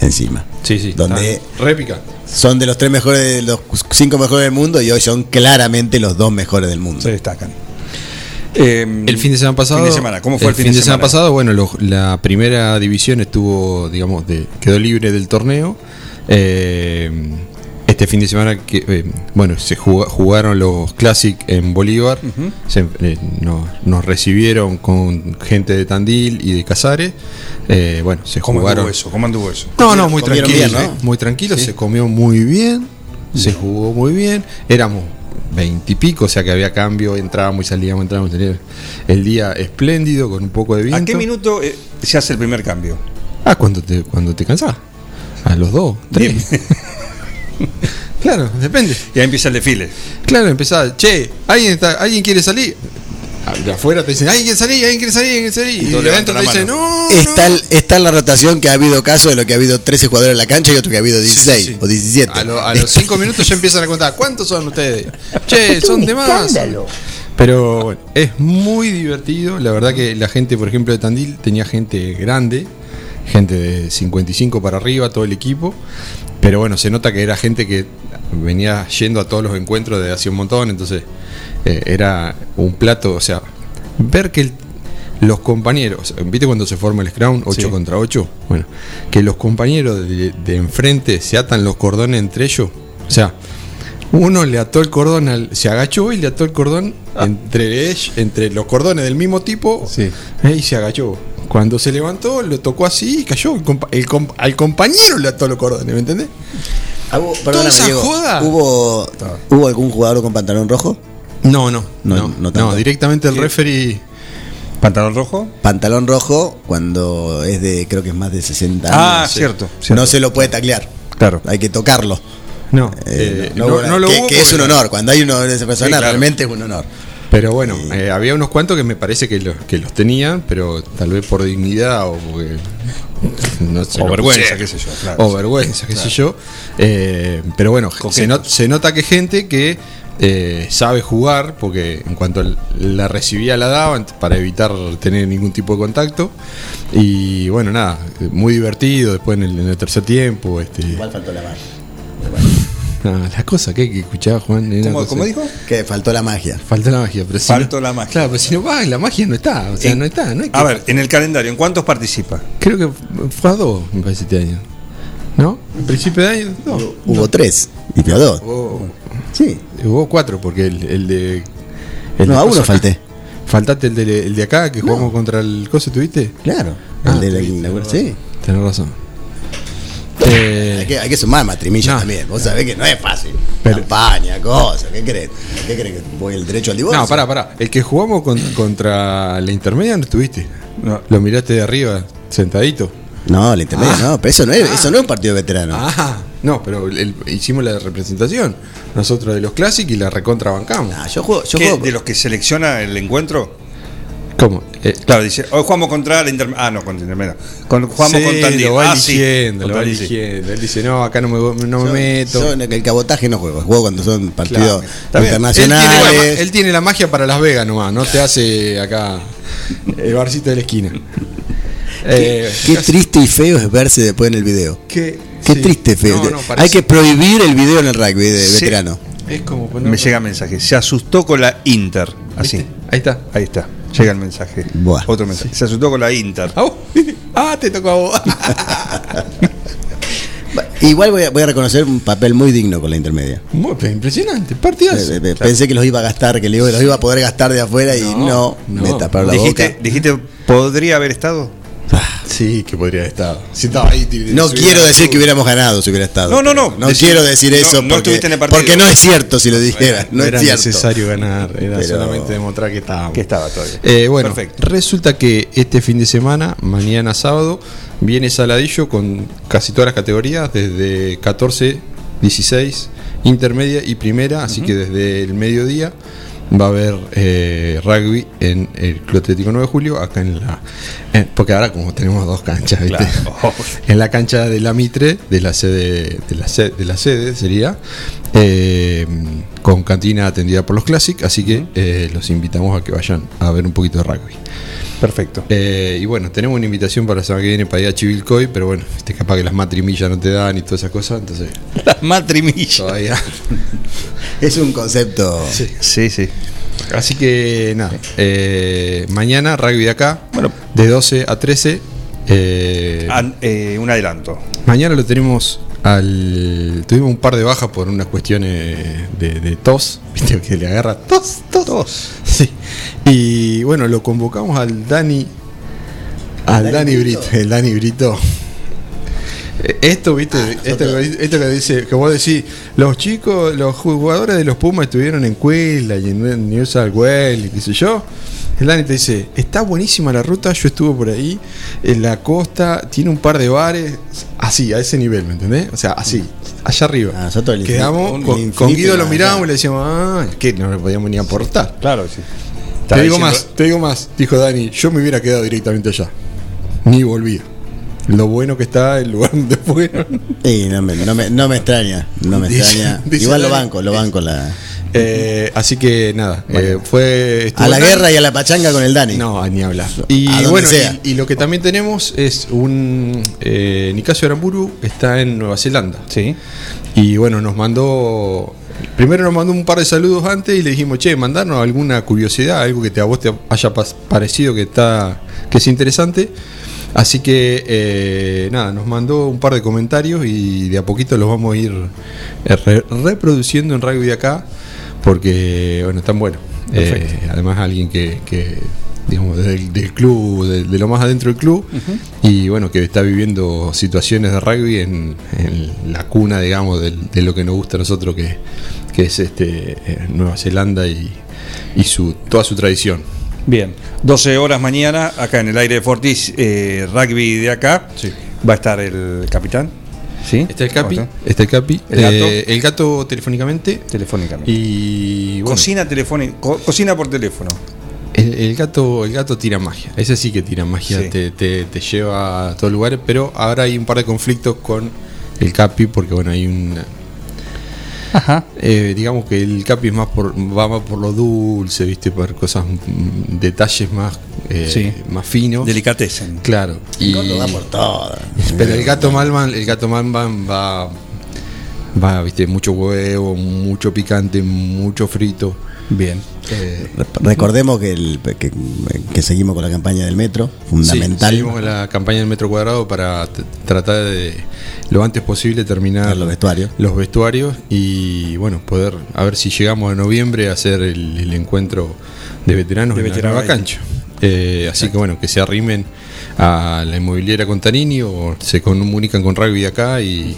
encima. Sí, sí. Donde picantes. son de los tres mejores, de los cinco mejores del mundo y hoy son claramente los dos mejores del mundo. Se destacan. Eh, El fin de semana pasado. Fin de semana. ¿Cómo fue el, fin, de semana? pasado? Bueno, lo- la primera división estuvo, digamos, de, quedó libre del torneo. Eh, este fin de semana, que, eh, bueno, se jug- jugaron los Classic en Bolívar. Se- eh, no- nos recibieron con gente de Tandil y de Casares. Eh, bueno, se ¿Cómo jugaron. anduvo eso? ¿Cómo anduvo eso? No, no, muy tranquilo. bien, ¿no? Muy tranquilo, Sí. se comió muy bien, se jugó muy bien. Éramos veintipico, o sea que había cambio, entrábamos y salíamos, entrábamos y salíamos. El día espléndido, con un poco de viento. ¿A qué minuto eh, se hace el primer cambio? Ah, cuando te, cuando te cansás. A los dos, tres. claro, depende. Y ahí empieza el desfile. Claro, empezaba, che, ¿alguien, está, ¿alguien quiere salir? De afuera te dicen, alguien quiere salir, alguien quiere salir, alguien quiere salir. Y Y, adentro te dicen, no. Está, el- está la rotación que ha habido caso de lo que ha habido 13 jugadores en la cancha y otro que ha habido 16 Sí, sí. o 17. A, lo- a los cinco minutos ya empiezan a contar, ¿cuántos son ustedes? Che, son de más. escándalo. Pero bueno, es muy divertido. La verdad que la gente, por ejemplo, de Tandil tenía gente grande, gente de 55 para arriba, todo el equipo. Pero bueno, se nota que era gente que venía yendo a todos los encuentros de hace un montón. Entonces eh, era un plato, o sea, ver que el- los compañeros, ¿viste cuando se forma el Scrum 8 Sí. contra 8? Bueno, que los compañeros de, de enfrente se atan los cordones entre ellos. O sea, Uno le ató el cordón al. Se agachó y le ató el cordón entre, ell- entre los cordones del mismo tipo eh, y se agachó. Cuando se levantó, lo tocó así y cayó. El compa- el comp- al compañero le ató los cordones, ¿me entendés? Ah, hubo- perdóname, esa Diego, joda. ¿hubo, ¿Hubo algún jugador con pantalón rojo? No, no. No, No, no, no, directamente el referee. ¿Pantalón rojo? Pantalón rojo cuando es de, creo que es más de 60 años. Ah, cierto, cierto. No se lo puede taclear. Claro. Hay que tocarlo. No, Eh, eh, no, no- bueno, no lo que, hubo que es un honor. Cuando hay uno de esa persona, Sí, claro. realmente es un honor. Pero bueno, eh, había unos cuantos que me parece que, lo- que los tenían, pero tal vez por dignidad o porque. No se O vergüenza, pusieron. qué sé yo, claro. O vergüenza, qué Claro. sé yo. Eh, pero bueno, se, not- se nota que gente que eh, sabe jugar, porque en cuanto la recibía la daban para evitar tener ningún tipo de contacto. Y bueno, nada, muy divertido después en el, en el tercer tiempo. Este, Igual faltó la magia. Nada, las cosas que hay que escuchar, Juan. era ¿Cómo- cómo dijo? Que faltó la magia. Falta la magia, pero si Faltó no- la magia. Claro, pero si no va, la magia no está. O sea, En- no está. No hay que- A ver, en el calendario, ¿en cuántos participa? Creo que fue a dos, me parece, este año. ¿No? ¿En principio de año? No. Hubo tres y quedó dos. Hubo, Sí. hubo cuatro, porque el, el de. el No, de a uno falté. ¿Faltaste el de, el de acá que jugamos contra el Coso, tuviste? Claro. Ah, el de la, la- sí. Tenés razón. Eh, Hay que, hay que sumar matrimillas también. Vos sabés que no es fácil. Campaña, cosas. ¿Qué crees? ¿Qué crees que voy el derecho al divorcio? no, pará, pará. El que jugamos con- contra la intermedia no estuviste. Lo miraste de arriba, sentadito. No, la intermedia Ah. no, pero eso no es, eso no es un partido veterano. Ah, no, pero el- hicimos la representación. Nosotros de los Classic y la recontrabancamos. Ah, yo juego, yo ¿Qué, juego ¿De los que selecciona el encuentro? ¿Cómo? Eh, Claro, dice, hoy jugamos contra la intermedia. Ah, no, contra la intermedia. Con, jugamos sí, con Tandil. lo va Ah, sí, eligiendo, lo contra va eligiendo. Él dice, no, acá no me, no me meto. Yo en el cabotaje no juego, juego cuando son partidos Claro. Él tiene, internacionales. la, él tiene la magia para Las Vegas nomás, no te hace acá el barcito de la esquina. Eh, Qué triste y feo es verse después en el video. Qué, Qué sí. triste feo. No, no, Hay que prohibir el video en el rugby de Sí. veterano. Es como poner- Me llega mensaje. Se asustó con la Inter. Así. Ahí está. Ahí está. Llega el mensaje. Buah. Otro mensaje. Se asustó con la Inter. Ah. Ah, te tocó a vos. Igual voy a, voy a reconocer un papel muy digno con la intermedia. Muy, impresionante, partidazo. Eh, eh, Pensé que los iba a gastar, que los iba a poder gastar de afuera y no, no. me taparon la dijiste, boca. dijiste, ¿podría haber estado? Sí, que podría haber estado. Si estaba ahí, te- No quiero decir que hubiéramos ganado si hubiera estado. No, no, no. No quiero decir no, eso no porque, estuviste en el partido. porque no es cierto si lo dijera. No, No es era cierto. necesario ganar, era Pero- solamente demostrar que estábamos. Que estaba todavía. Eh, bueno, Perfecto. resulta que este fin de semana, mañana sábado, viene Saladillo con casi todas las categorías, desde 14, 16, intermedia y primera, así que desde el mediodía va a haber eh, rugby en el Club Atlético 9 de Julio, acá en la... eh, porque ahora como tenemos dos canchas, ¿viste? Claro. en la cancha de la Mitre, de la sede, de la sede, de la sede sería, eh, con cantina atendida por los Classic, así que eh, los invitamos a que vayan a ver un poquito de rugby. Perfecto. Y bueno, tenemos una invitación para la semana que viene para ir a Chivilcoy, pero bueno, este, capaz que las matrimillas no te dan y todas esas cosas, entonces Las matrimillas. todavía. Es un concepto. Sí, sí. Así que nada, eh, mañana rugby de acá, bueno, de 12 a 13. eh, An- eh, un adelanto. Mañana lo tenemos al. Tuvimos un par de bajas por unas cuestiones de, de tos. Viste que le agarra tos, tos. Sí. Y bueno, lo convocamos al Dani. Al Dani Dani Brito. Brito. El Dani Brito. Eh, Esto, viste, esto, que- esto que dice, que vos decís, los chicos, los jugadores de los Pumas estuvieron en Cuela y en New South Wales y qué sé yo. El Dani te dice, está buenísima la ruta, yo estuve por ahí, en la costa, tiene un par de bares, así, a ese nivel, ¿me entendés? O sea, así, allá arriba. Ah, el Quedamos, infinito- con, con Guido lo mirábamos allá. y le decíamos, ah, que no le podíamos ni aportar. Claro, sí. Te digo más, te digo más, dijo Dani, yo me hubiera quedado directamente allá. Ni volvía. Lo bueno que está el lugar donde fueron. Sí, no me, no me, no me extraña. No me Dice- extraña. dice Igual lo banco, lo banco la, Eh, así que nada, eh, fue. a la guerra y a la pachanga con el Dani. No, ni hablar. Y bueno, y, y lo que también tenemos es un. Eh, Nicasio Aramburu está en Nueva Zelanda. Sí. Y bueno, nos mandó. Primero nos mandó un par de saludos antes y le dijimos, che, mandarnos alguna curiosidad, algo que te, a vos te haya parecido que está que es interesante. Así que, eh, nada, nos mandó un par de comentarios y de a poquito los vamos a ir eh, re- reproduciendo en Rugby de acá, porque, bueno, están buenos. Eh, además, alguien que, que, digamos, del, del club, de, de lo más adentro del club, y bueno, que está viviendo situaciones de rugby en, en la cuna, digamos, del- de, lo que nos gusta a nosotros, que, que es este eh, Nueva Zelanda y, y su, toda su tradición. Bien, 12 horas mañana, acá en el aire de Fortis, eh, rugby de acá. Va a estar el capitán. ¿Sí? Está el Capi, ¿Cómo está el Capi, El gato. eh, el gato telefónicamente. Telefónicamente. Y bueno, Cocina telefónica, co- cocina por teléfono. el, el gato, el gato tira magia. Ese sí que tira magia, Sí. te, te- te lleva a todos lugares, pero ahora hay un par de conflictos con el Capi, porque bueno, hay un Ajá. Eh, digamos que el Capi es más por, va más por lo dulce, viste, por cosas, mm, detalles más, eh, Sí. más finos. Delicatessen. Claro. Y, va por todas. Pero el gato Malman, el gato Malman va, va, viste, mucho huevo, mucho picante, mucho frito. Bien. Eh, Recordemos que, el- que, que seguimos con la campaña del metro, fundamental. Sí, seguimos la campaña del metro cuadrado para tratar de lo antes posible terminar los vestuarios. los vestuarios y bueno, poder a ver si llegamos a noviembre a hacer el, el encuentro de veteranos De en la nueva ahí. cancha. Eh, así que bueno, que se arrimen a la inmobiliaria Contarini o se comunican con rugby acá y,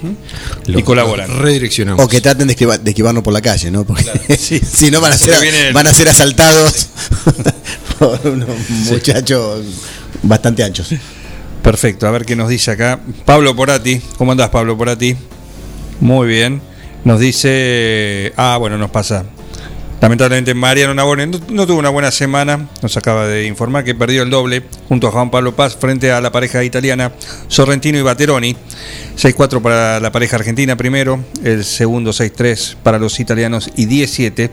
los- Y colaboran. los redireccionamos. O que traten de, esquiva- de esquivarnos por la calle, ¿no? Porque si no van a, ser, van a ser asaltados por unos muchachos bastante anchos. Perfecto, a ver qué nos dice acá. Pablo Porati, ¿cómo andás Pablo Porati? Muy bien. Nos dice, ah, bueno, nos pasa. Lamentablemente Mariano Nabone no, tuvo una buena semana, nos acaba de informar que perdió el doble junto a Juan Pablo Paz frente a la pareja italiana Sorrentino y Bateroni. 6-4 para la pareja argentina primero, el segundo 6-3 para los italianos y 17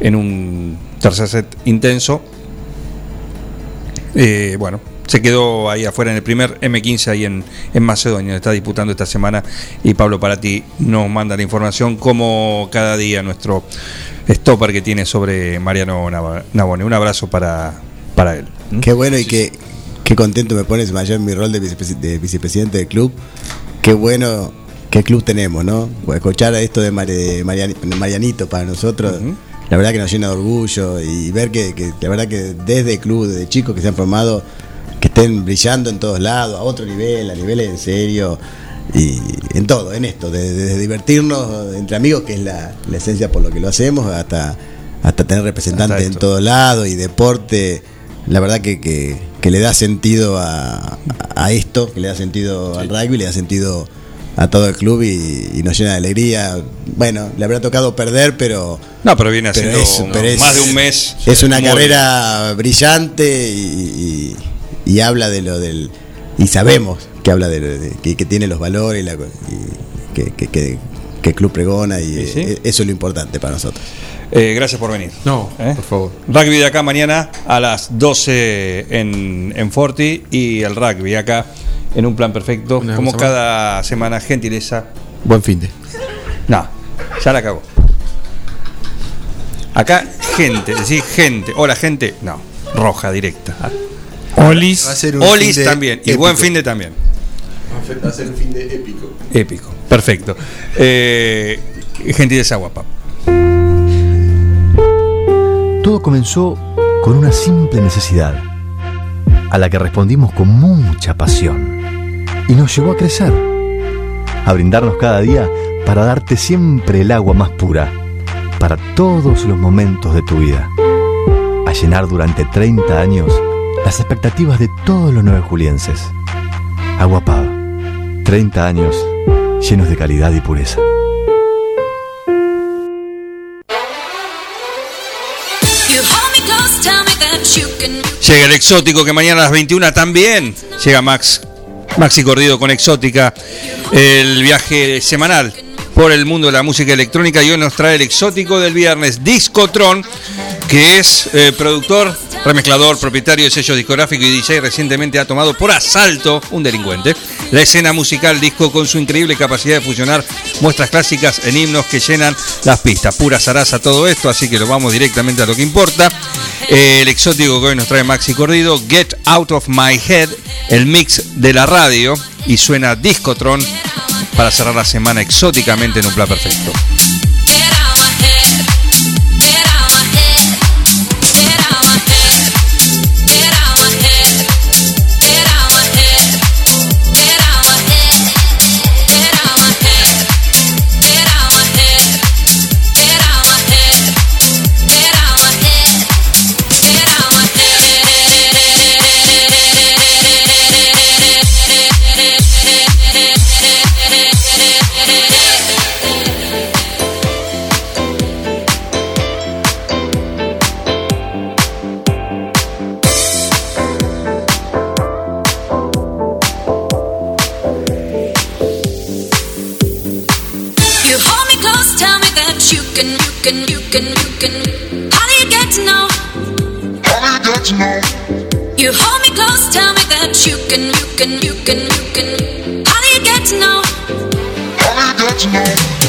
en un tercer set intenso. Eh, bueno, se quedó ahí afuera en el primer M15 ahí en, en Macedonia, está disputando esta semana y Pablo Parati nos manda la información como cada día nuestro stopper que tiene sobre Mariano Navone. Un abrazo para, para él. Qué bueno y qué, qué contento me pones mayor en mi rol de, vicepresi- de vicepresidente del club. Qué bueno, qué club tenemos, ¿no? Pues Escuchar esto de, Mari- de Mariani- Marianito para nosotros, la verdad que nos llena de orgullo y ver que, que la verdad que desde el club, desde chicos que se han formado, que estén brillando en todos lados, a otro nivel, a niveles en serio. Y en todo, en esto, desde, desde divertirnos entre amigos, que es la, la esencia por lo que lo hacemos, hasta, hasta tener representantes Hasta en esto. todos lados y deporte, la verdad que, que, que le da sentido a, a esto, que le da sentido al rugby, le da sentido a todo el club y, y nos llena de alegría. Bueno, le habrá tocado perder, pero. No, pero viene haciendo es- pero es- más de un mes. Es una carrera brillante y, y- habla de lo del. Y sabemos que habla de, lo de- que, que tiene los valores y, la- y que, que, que- que el club pregona y Sí, eh, eso es lo importante para nosotros. Eh, gracias por venir. No, ¿Eh? por favor. Rugby de acá mañana a las 12 en, en Forti y el rugby acá en un plan perfecto. Una como más. cada semana, gentileza. Buen fin de. No, ya la cago. Acá, gente, decir gente. Hola, gente. No, roja directa. Olis. Va a ser un Olis fin de también. Y buen fin de también. Va a ser un fin de épico. Épico. Perfecto. Eh, gentileza guapa. Todo comenzó con una simple necesidad, a la que respondimos con mucha pasión, y nos llevó a crecer, a brindarnos cada día para darte siempre el agua más pura, para todos los momentos de tu vida, a llenar durante 30 años las expectativas de todos los nueve julienses. Agua Pava, 30 años llenos de calidad y pureza. Llega el exótico que mañana a las 21 también. Llega Max. Maxi Cordido con Exótica. El viaje semanal por el mundo de la música electrónica. Y hoy nos trae el exótico del viernes, Discotron, que es eh, productor, remezclador, propietario de sello discográfico y DJ. Recientemente ha tomado por asalto un delincuente la escena musical disco con su increíble capacidad de fusionar muestras clásicas en himnos que llenan las pistas. Pura zaraza todo esto, así que lo vamos directamente a lo que importa. el exótico que hoy nos trae Maxi Cordido, Get Out of My Head, el mix de la radio y suena Discotron para cerrar la semana exóticamente en un plan perfecto. Can, you can, you can. How do you get to know? How do you get to know? You hold me close, tell me that you can, you can, you can, you can. How do you get to know? How do you get to know?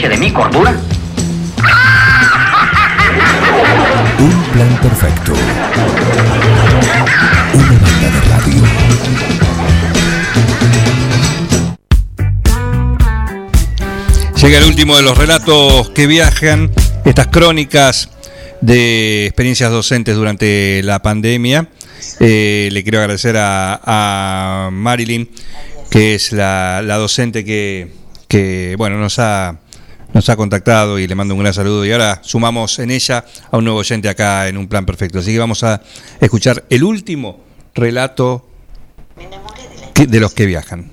Sospeche de mi cordura? Un plan perfecto. Una banda de radio. Llega el último de los relatos que viajan, estas crónicas de experiencias docentes durante la pandemia. Eh, le quiero agradecer a, a Marilyn, que es la, la docente que, que, bueno nos ha nos ha contactado y le mando un gran saludo. Y ahora sumamos en ella a un nuevo oyente acá en un plan perfecto. Así que vamos a escuchar el último relato que- de los que viajan.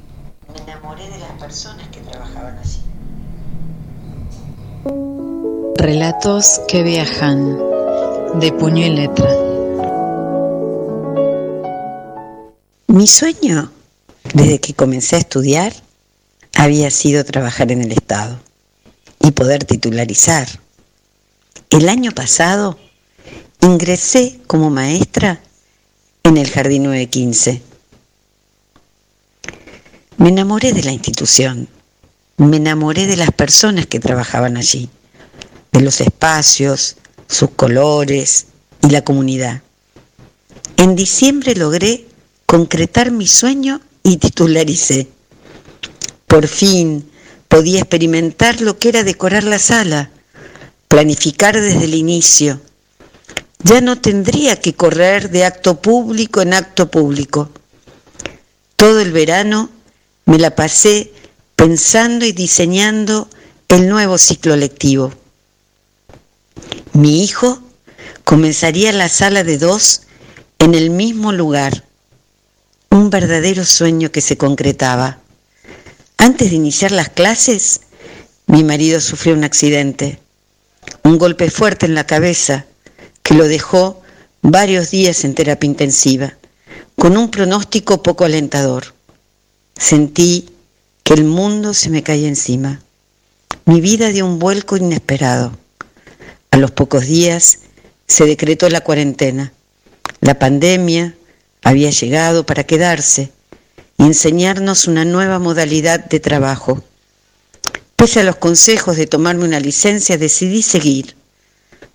Me enamoré de las personas que trabajaban allí. Relatos que viajan de puño y letra. Mi sueño, desde que comencé a estudiar, había sido trabajar en el Estado y poder titularizar. El año pasado ingresé como maestra en el Jardín 915. Me enamoré de la institución, me enamoré de las personas que trabajaban allí, de los espacios, sus colores y la comunidad. En diciembre logré concretar mi sueño y titularicé. Por fin podía experimentar lo que era decorar la sala, planificar desde el inicio. Ya no tendría que correr de acto público en acto público. Todo el verano me la pasé pensando y diseñando el nuevo ciclo lectivo. Mi hijo comenzaría la sala de dos en el mismo lugar, un verdadero sueño que se concretaba. Antes de iniciar las clases, mi marido sufrió un accidente, un golpe fuerte en la cabeza que lo dejó varios días en terapia intensiva, con un pronóstico poco alentador. Sentí que el mundo se me caía encima. Mi vida dio un vuelco inesperado. A los pocos días se decretó la cuarentena. La pandemia había llegado para quedarse y enseñarnos una nueva modalidad de trabajo. Pese a los consejos de tomarme una licencia, decidí seguir.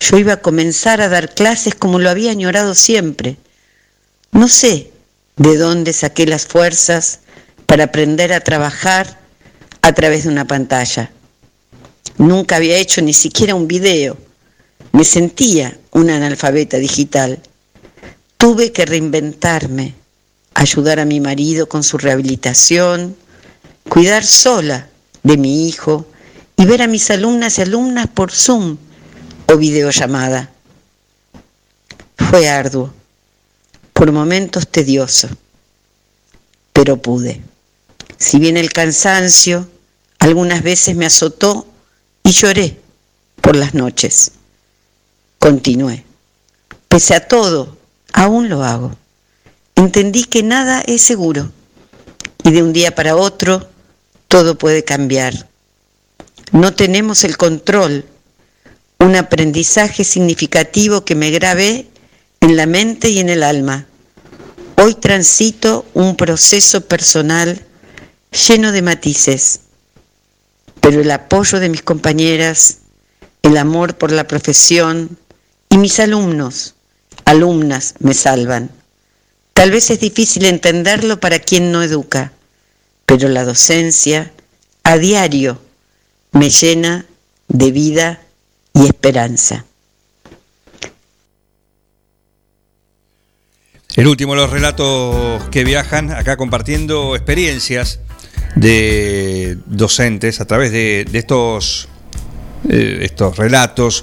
Yo iba a comenzar a dar clases como lo había añorado siempre. No sé de dónde saqué las fuerzas para aprender a trabajar a través de una pantalla. Nunca había hecho ni siquiera un video. Me sentía una analfabeta digital. Tuve que reinventarme, ayudar a mi marido con su rehabilitación, cuidar sola de mi hijo y ver a mis alumnas y alumnas por Zoom o videollamada. Fue arduo, por momentos tedioso, pero pude. Si bien el cansancio algunas veces me azotó y lloré por las noches, continué. Pese a todo, aún lo hago. Entendí que nada es seguro y de un día para otro todo puede cambiar. No tenemos el control, un aprendizaje significativo que me grabé en la mente y en el alma. Hoy transito un proceso personal lleno de matices, pero el apoyo de mis compañeras, el amor por la profesión y mis alumnos, alumnas me salvan. Tal vez es difícil entenderlo para quien no educa, pero la docencia a diario me llena de vida y esperanza. El último, los relatos que viajan acá compartiendo experiencias de docentes a través de, estos, eh, estos relatos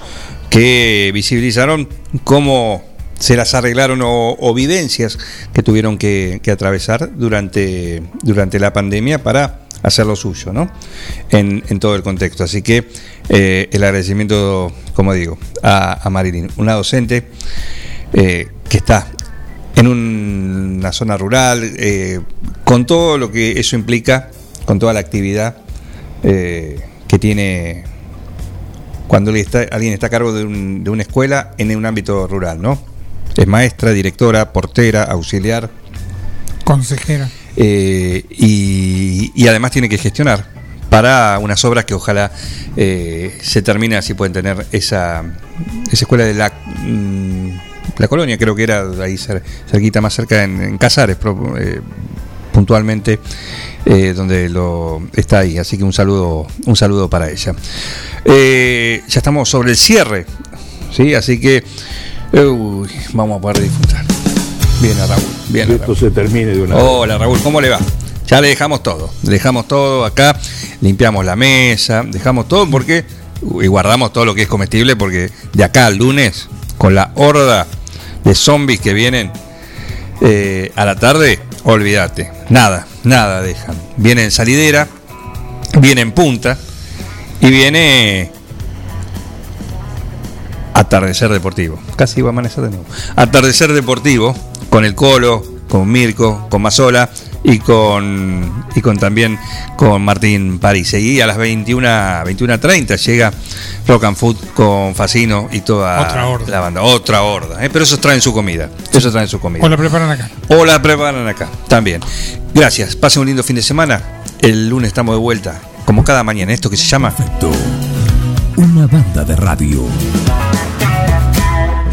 que visibilizaron cómo se las arreglaron o, vivencias que tuvieron que, atravesar durante, durante la pandemia para hacer lo suyo, ¿no? En, en todo el contexto. Así que eh, el agradecimiento, como digo, a, a Marilyn, una docente eh, que está en un- una zona rural, eh, con todo lo que eso implica, con toda la actividad que tiene cuando alguien está, alguien está a cargo de, un- de una escuela en un ámbito rural, ¿no? Es maestra, directora, portera, auxiliar, Consejera. eh, y, y además tiene que gestionar para unas obras que ojalá eh, se terminen así pueden tener esa, esa escuela de la, mm, la colonia, creo que era ahí cer- cerquita, más cerca en, en Casares, eh, puntualmente, eh, donde lo está ahí. Así que un saludo, un saludo para ella. Eh, ya estamos sobre el cierre, ¿sí? así que uy, vamos a poder disfrutar. Bien a Raúl, bien a esto se termine de una vez. Hola Raúl, ¿cómo le va? Ya le dejamos todo, le dejamos todo acá, limpiamos la mesa, dejamos todo porque y guardamos todo lo que es comestible porque de acá al lunes con la horda de zombies que vienen eh, a la tarde, olvídate, nada, nada dejan. Viene en salidera, viene en punta y viene atardecer deportivo. Casi iba a amanecer de nuevo. Atardecer deportivo con el Colo, con Mirko, con Mazola y con y con también con Martín París. Y a las 21 21:30 llega Rock and Food con Facino y toda Otra horda. la banda, otra horda, ¿eh? pero esos traen su comida. Esos traen su comida. O la preparan acá. O la preparan acá, también. Gracias, pasen un lindo fin de semana. El lunes estamos de vuelta, como cada mañana, esto que se llama Una banda de radio.